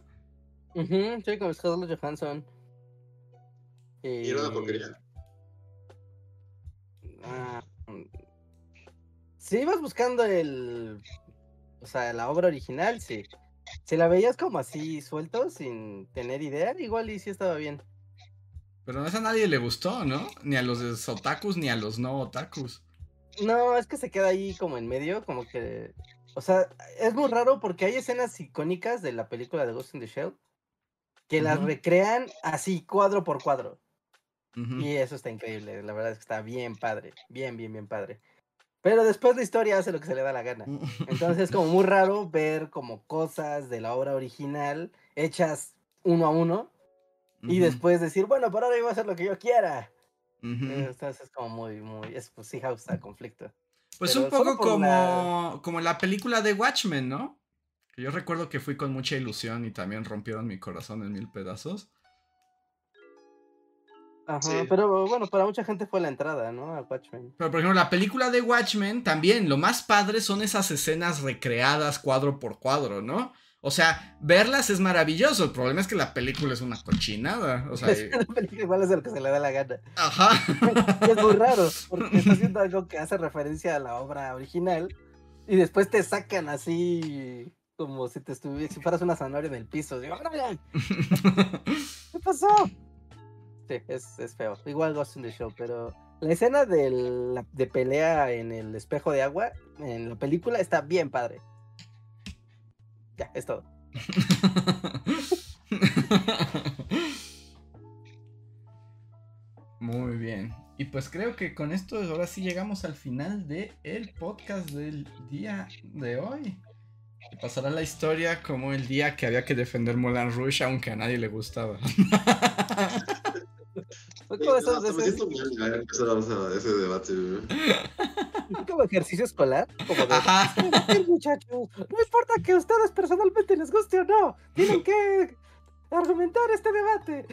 sí, con Scarlett Johansson. Y era una porquería. Ah, si ibas buscando el. O sea, la obra original, sí. Si la veías como así suelto, sin tener idea, igual y sí estaba bien. Pero a esa nadie le gustó, ¿no? Ni a los otakus ni a los no otakus. No, es que se queda ahí como en medio, como que. O sea, es muy raro porque hay escenas icónicas de la película de Ghost in the Shell que las recrean así, cuadro por cuadro. Y eso está increíble, la verdad es que está bien padre, bien, bien, bien padre. Pero después la historia hace lo que se le da la gana. Entonces es como muy raro ver como cosas de la obra original hechas uno a uno y después decir, bueno, por ahora voy a hacer lo que yo quiera. Entonces es como muy, muy, es pues sí causa conflicto. Pues un poco como, como la película de Watchmen, ¿no? Que yo recuerdo que fui con mucha ilusión y también rompieron mi corazón en mil pedazos. Ajá, pero bueno, para mucha gente fue la entrada, ¿no? A Watchmen. Pero por ejemplo, la película de Watchmen también, lo más padre son esas escenas recreadas cuadro por cuadro, ¿no? O sea, verlas es maravilloso. El problema es que la película es una cochinada. O sea, la película igual es lo que se le da la gana. Ajá. es muy raro, porque está haciendo algo que hace referencia a la obra original y después te sacan así como si te estuvieras, si fueras una zanahoria en el piso. Digo, ¿Qué pasó? Sí, es, es, feo. Igual Ghost in the Show, pero la escena de, de pelea en el espejo de agua en la película está bien padre. Es todo. Muy bien. Y pues creo que con esto ahora sí llegamos al final del el podcast del día de hoy. Pasará la historia como el día que había que defender Moulin Rouge aunque a nadie le gustaba. Fue como esos no, veces... Me ese debate, como ejercicio escolar. Como de, muchachos, no importa que a ustedes personalmente les guste o no, tienen que argumentar este debate.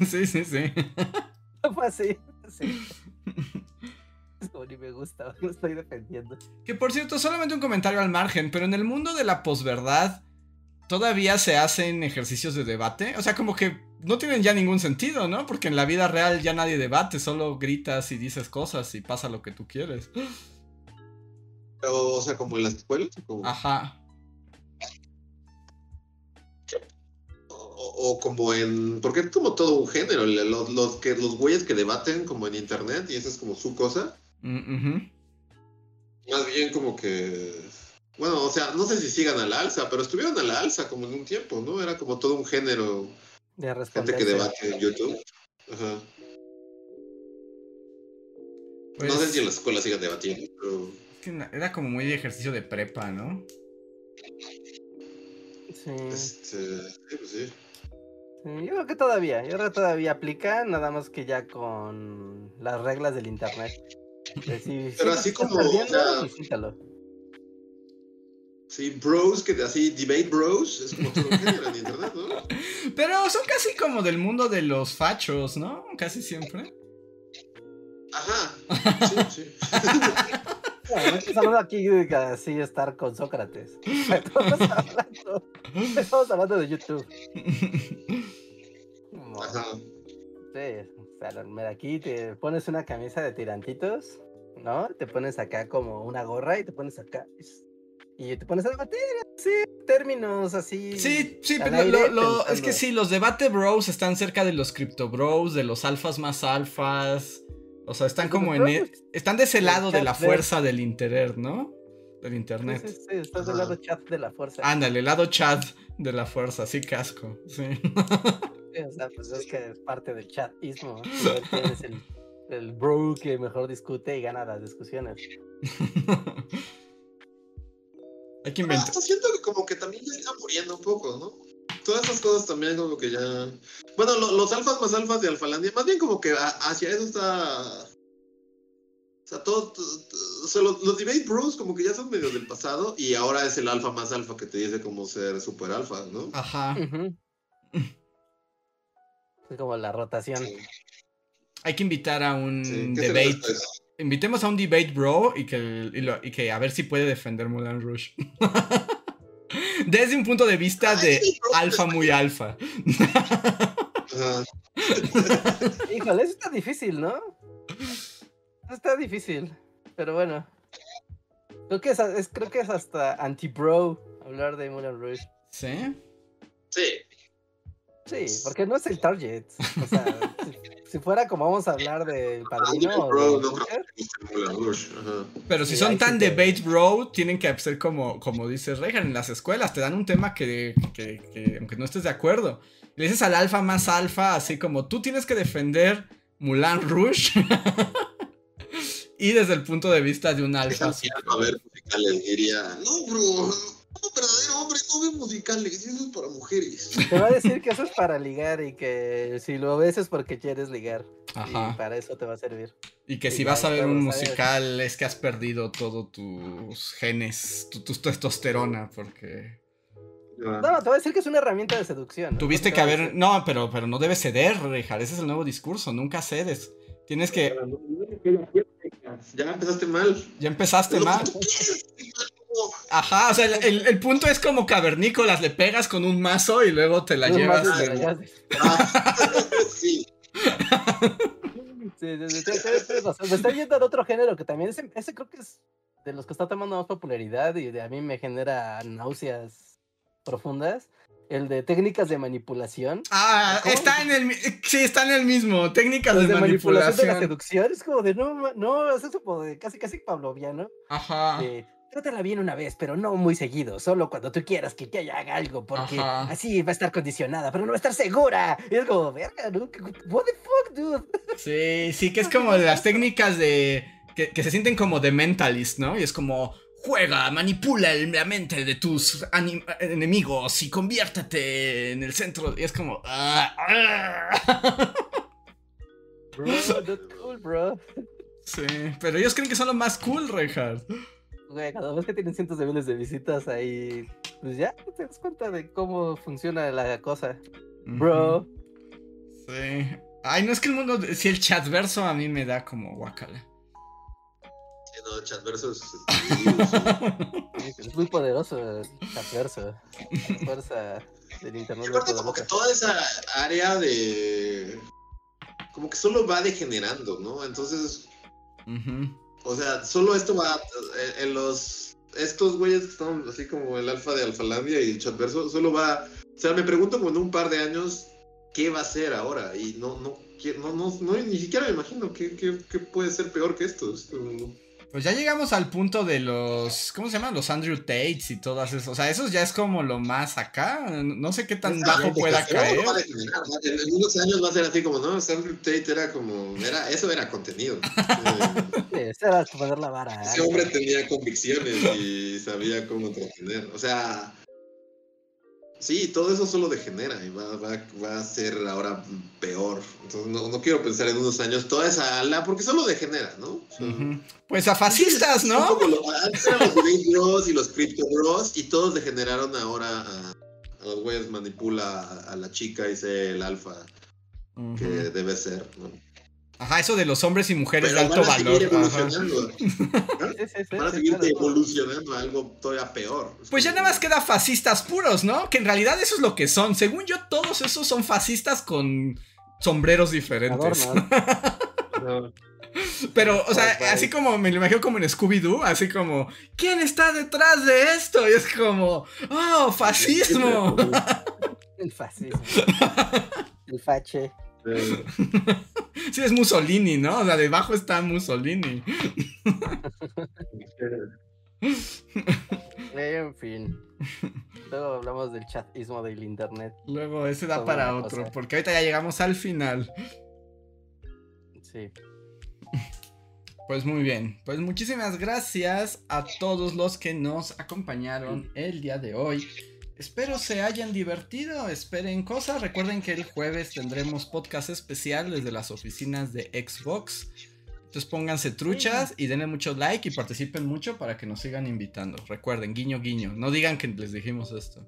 sí, sí, sí. Fue así, sí. Es como ni me gusta, lo estoy defendiendo. Que por cierto, solamente un comentario al margen, pero en el mundo de la posverdad todavía se hacen ejercicios de debate. O sea, como que no tienen ya ningún sentido, ¿no? Porque en la vida real ya nadie debate, solo gritas y dices cosas y pasa lo que tú quieres. o sea, como en las escuelas. Ajá. O, como en. Porque es como todo un género. Los, que, los güeyes que debaten como en internet y esa es como su cosa. Mm, Más bien como que. Bueno, o sea, no sé si sigan a la alza, pero estuvieron a la alza como en un tiempo, ¿no? Era como todo un género de Gente que debate en YouTube. Ajá. no sé si en la pues escuela sigan debatiendo, pero. era como muy de ejercicio de prepa, ¿no? Sí. Este, sí, pues sí. Yo creo que todavía, yo creo que todavía aplica, nada más que ya con las reglas del internet. pero así como. Sí, bros, que así, debate bros, es como todo en internet, ¿no? Pero son casi como del mundo de los fachos, ¿no? Casi siempre. Ajá, sí, sí. Bueno, aquí así estar con Sócrates. Estamos hablando, estamos hablando de YouTube. Ajá. Sí, o sea, aquí te pones una camisa de tirantitos, ¿no? Te pones acá como una gorra y te pones acá y te pones a debatir, sí, términos así. Sí, sí, pero es que sí, los debate bros están cerca de los crypto bros, de los alfas más alfas. O sea, están como en. E, están de ese lado de la fuerza del internet, ¿no? Del internet. Sí, sí, estás del lado chat de la fuerza. Ándale, el lado chat de la fuerza, sí, casco, sí. o sea, pues es que es parte del chatismo. Tienes el, el bro que mejor discute y gana las discusiones. Hay que inventar. Hasta siento que como que también ya está muriendo un poco, ¿no? Todas esas cosas también como que ya... Bueno, los alfas más alfas de Alfalandia, más bien como que hacia eso está... O sea, todos, o sea, los, debate bros como que ya son medio del pasado y ahora es el alfa más alfa que te dice cómo ser super alfa, ¿no? Ajá. Es como la rotación. Hay que invitar a un debate Invitemos a un debate bro y que, y, que a ver si puede defender Mulan Rush. Desde un punto de vista de alfa muy alfa. Híjole, eso está difícil, ¿no? está difícil. Pero bueno. Creo que es, creo que es hasta anti-bro hablar de Mulan Rush. ¿Sí? Sí. Sí, porque no es el target. O sea, si, fuera como vamos a hablar de padrino. Pero si son tan debate bro, tienen que ser como, como dice Regan, en las escuelas te dan un tema que, que, aunque no estés de acuerdo, le dices al alfa más alfa, así como tú tienes que defender Mulan Rouge. y desde el punto de vista de un alfa. A ver, diría, no, bro, un verdadero hombre no ve musicales, eso es para mujeres. Te va a decir que eso es para ligar y que si lo ves es porque quieres ligar. Ajá. Y para eso te va a servir. Y que si vas a ver un musical es que has perdido todos tus genes, tu, testosterona, porque... No, te voy a decir que es una herramienta de seducción. Tuviste que haber... No, pero, pero no debes ceder, Richard. Ese es el nuevo discurso. Nunca cedes. Tienes que... Ya empezaste mal. Ya empezaste mal. Ajá, o sea, el, el, punto es como cavernícolas, le pegas con un mazo y luego te la llevas. sí. Sí, sí, sí, me está yendo de otro género que también ese, ese, creo que es de los que está tomando más popularidad y de a mí me genera náuseas profundas. El de técnicas de manipulación. Ah, está en el sí, está en el mismo. Técnicas de, manipulación. de la seducción. Es como de no, no, es eso como de casi casi pavloviano. Ajá trátala bien una vez, pero no muy seguido, solo cuando tú quieras que, ella haga algo, porque así va a estar condicionada, pero no va a estar segura. Y es como, verga, ¿no? What the fuck, dude? Sí, sí, que es como de las técnicas de. Que, se sienten como de mentalist, ¿no? Y es como. Juega, manipula la mente de tus enemigos y conviértete en el centro. Y es como. Ah, ah. Bro, not cool, bro. Sí, pero ellos creen que son lo más cool, Reinhardt cada vez que tienen cientos de miles de visitas ahí, pues ya te das cuenta de cómo funciona la cosa. Bro. Sí. Ay, no es que el mundo. Si el chatverso a mí me da como guacala. Sí, no, el chatverso es. es muy poderoso el chatverso. La fuerza del internet. como que toda esa área de. Como que solo va degenerando, ¿no? Entonces. O sea, solo esto va eh, en los estos güeyes que están así como el alfa de Alfalandia y el Chatverso, solo va, o sea, me pregunto como en un par de años qué va a ser ahora y no no no no, no ni siquiera me imagino qué, qué, qué puede ser peor que esto pues ya llegamos al punto de los. ¿Cómo se llaman? Los Andrew Tates y todas esas. O sea, esos ya es como lo más acá. No sé qué tan bajo pueda caer. En unos años va a ser así como, ¿no? Andrew Tate era como. Era, eso era contenido. eso era poner la vara. Ese hombre tenía convicciones y sabía cómo entretener. O sea. Sí, todo eso solo degenera y va, va, va a ser ahora peor. Entonces no, no, quiero pensar en unos años toda esa ala, porque solo degenera, ¿no? Pues a fascistas, ¿no? antes eran los Big Bros y los Crypto Bros y todos degeneraron ahora a, a los güeyes manipula a, la chica y sé el alfa que debe ser, ¿no? Ajá, eso de los hombres y mujeres de alto valor. Evolucionando. van a seguir evolucionando a algo todavía peor. Pues ya nada más queda fascistas puros, ¿no? Que en realidad eso es lo que son. Según yo, todos esos son fascistas con sombreros diferentes. Pero, o sea, así como me lo imagino como en Scooby-Doo, así como, ¿quién está detrás de esto? Y es como, ¡oh, fascismo! El fascismo. El fache. Sí, es Mussolini, ¿no? O sea, debajo está Mussolini. en fin. Luego hablamos del chatismo del internet. Luego, ese da para otro, porque ahorita ya llegamos al final. Sí. Pues muy bien, pues muchísimas gracias a todos los que nos acompañaron el día de hoy. Espero se hayan divertido, esperen cosas. Recuerden que el jueves tendremos podcast especial desde las oficinas de Xbox. Entonces pónganse truchas y denle mucho like y participen mucho para que nos sigan invitando. Recuerden, guiño, guiño. No digan que les dijimos esto.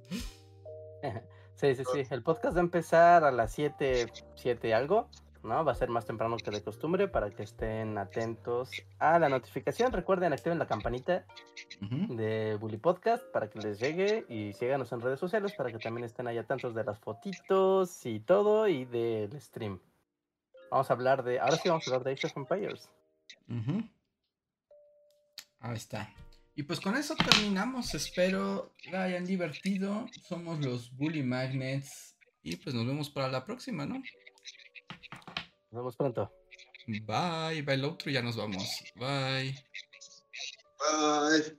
Sí, sí, sí. El podcast va a empezar a las 7, 7 algo. ¿No? Va a ser más temprano que de costumbre para que estén atentos a la notificación. Recuerden, activen la campanita de Bully Podcast para que les llegue y síganos en redes sociales para que también estén ahí atentos de las fotitos y todo y del stream. Vamos a hablar de, ahora sí vamos a hablar de Age of Empires. Ahí está. Y pues con eso terminamos. Espero que hayan divertido. Somos los Bully Magnets. Y pues nos vemos para la próxima, ¿no? Nos vemos pronto. Bye, bye el otro, ya nos vamos. Bye. Bye.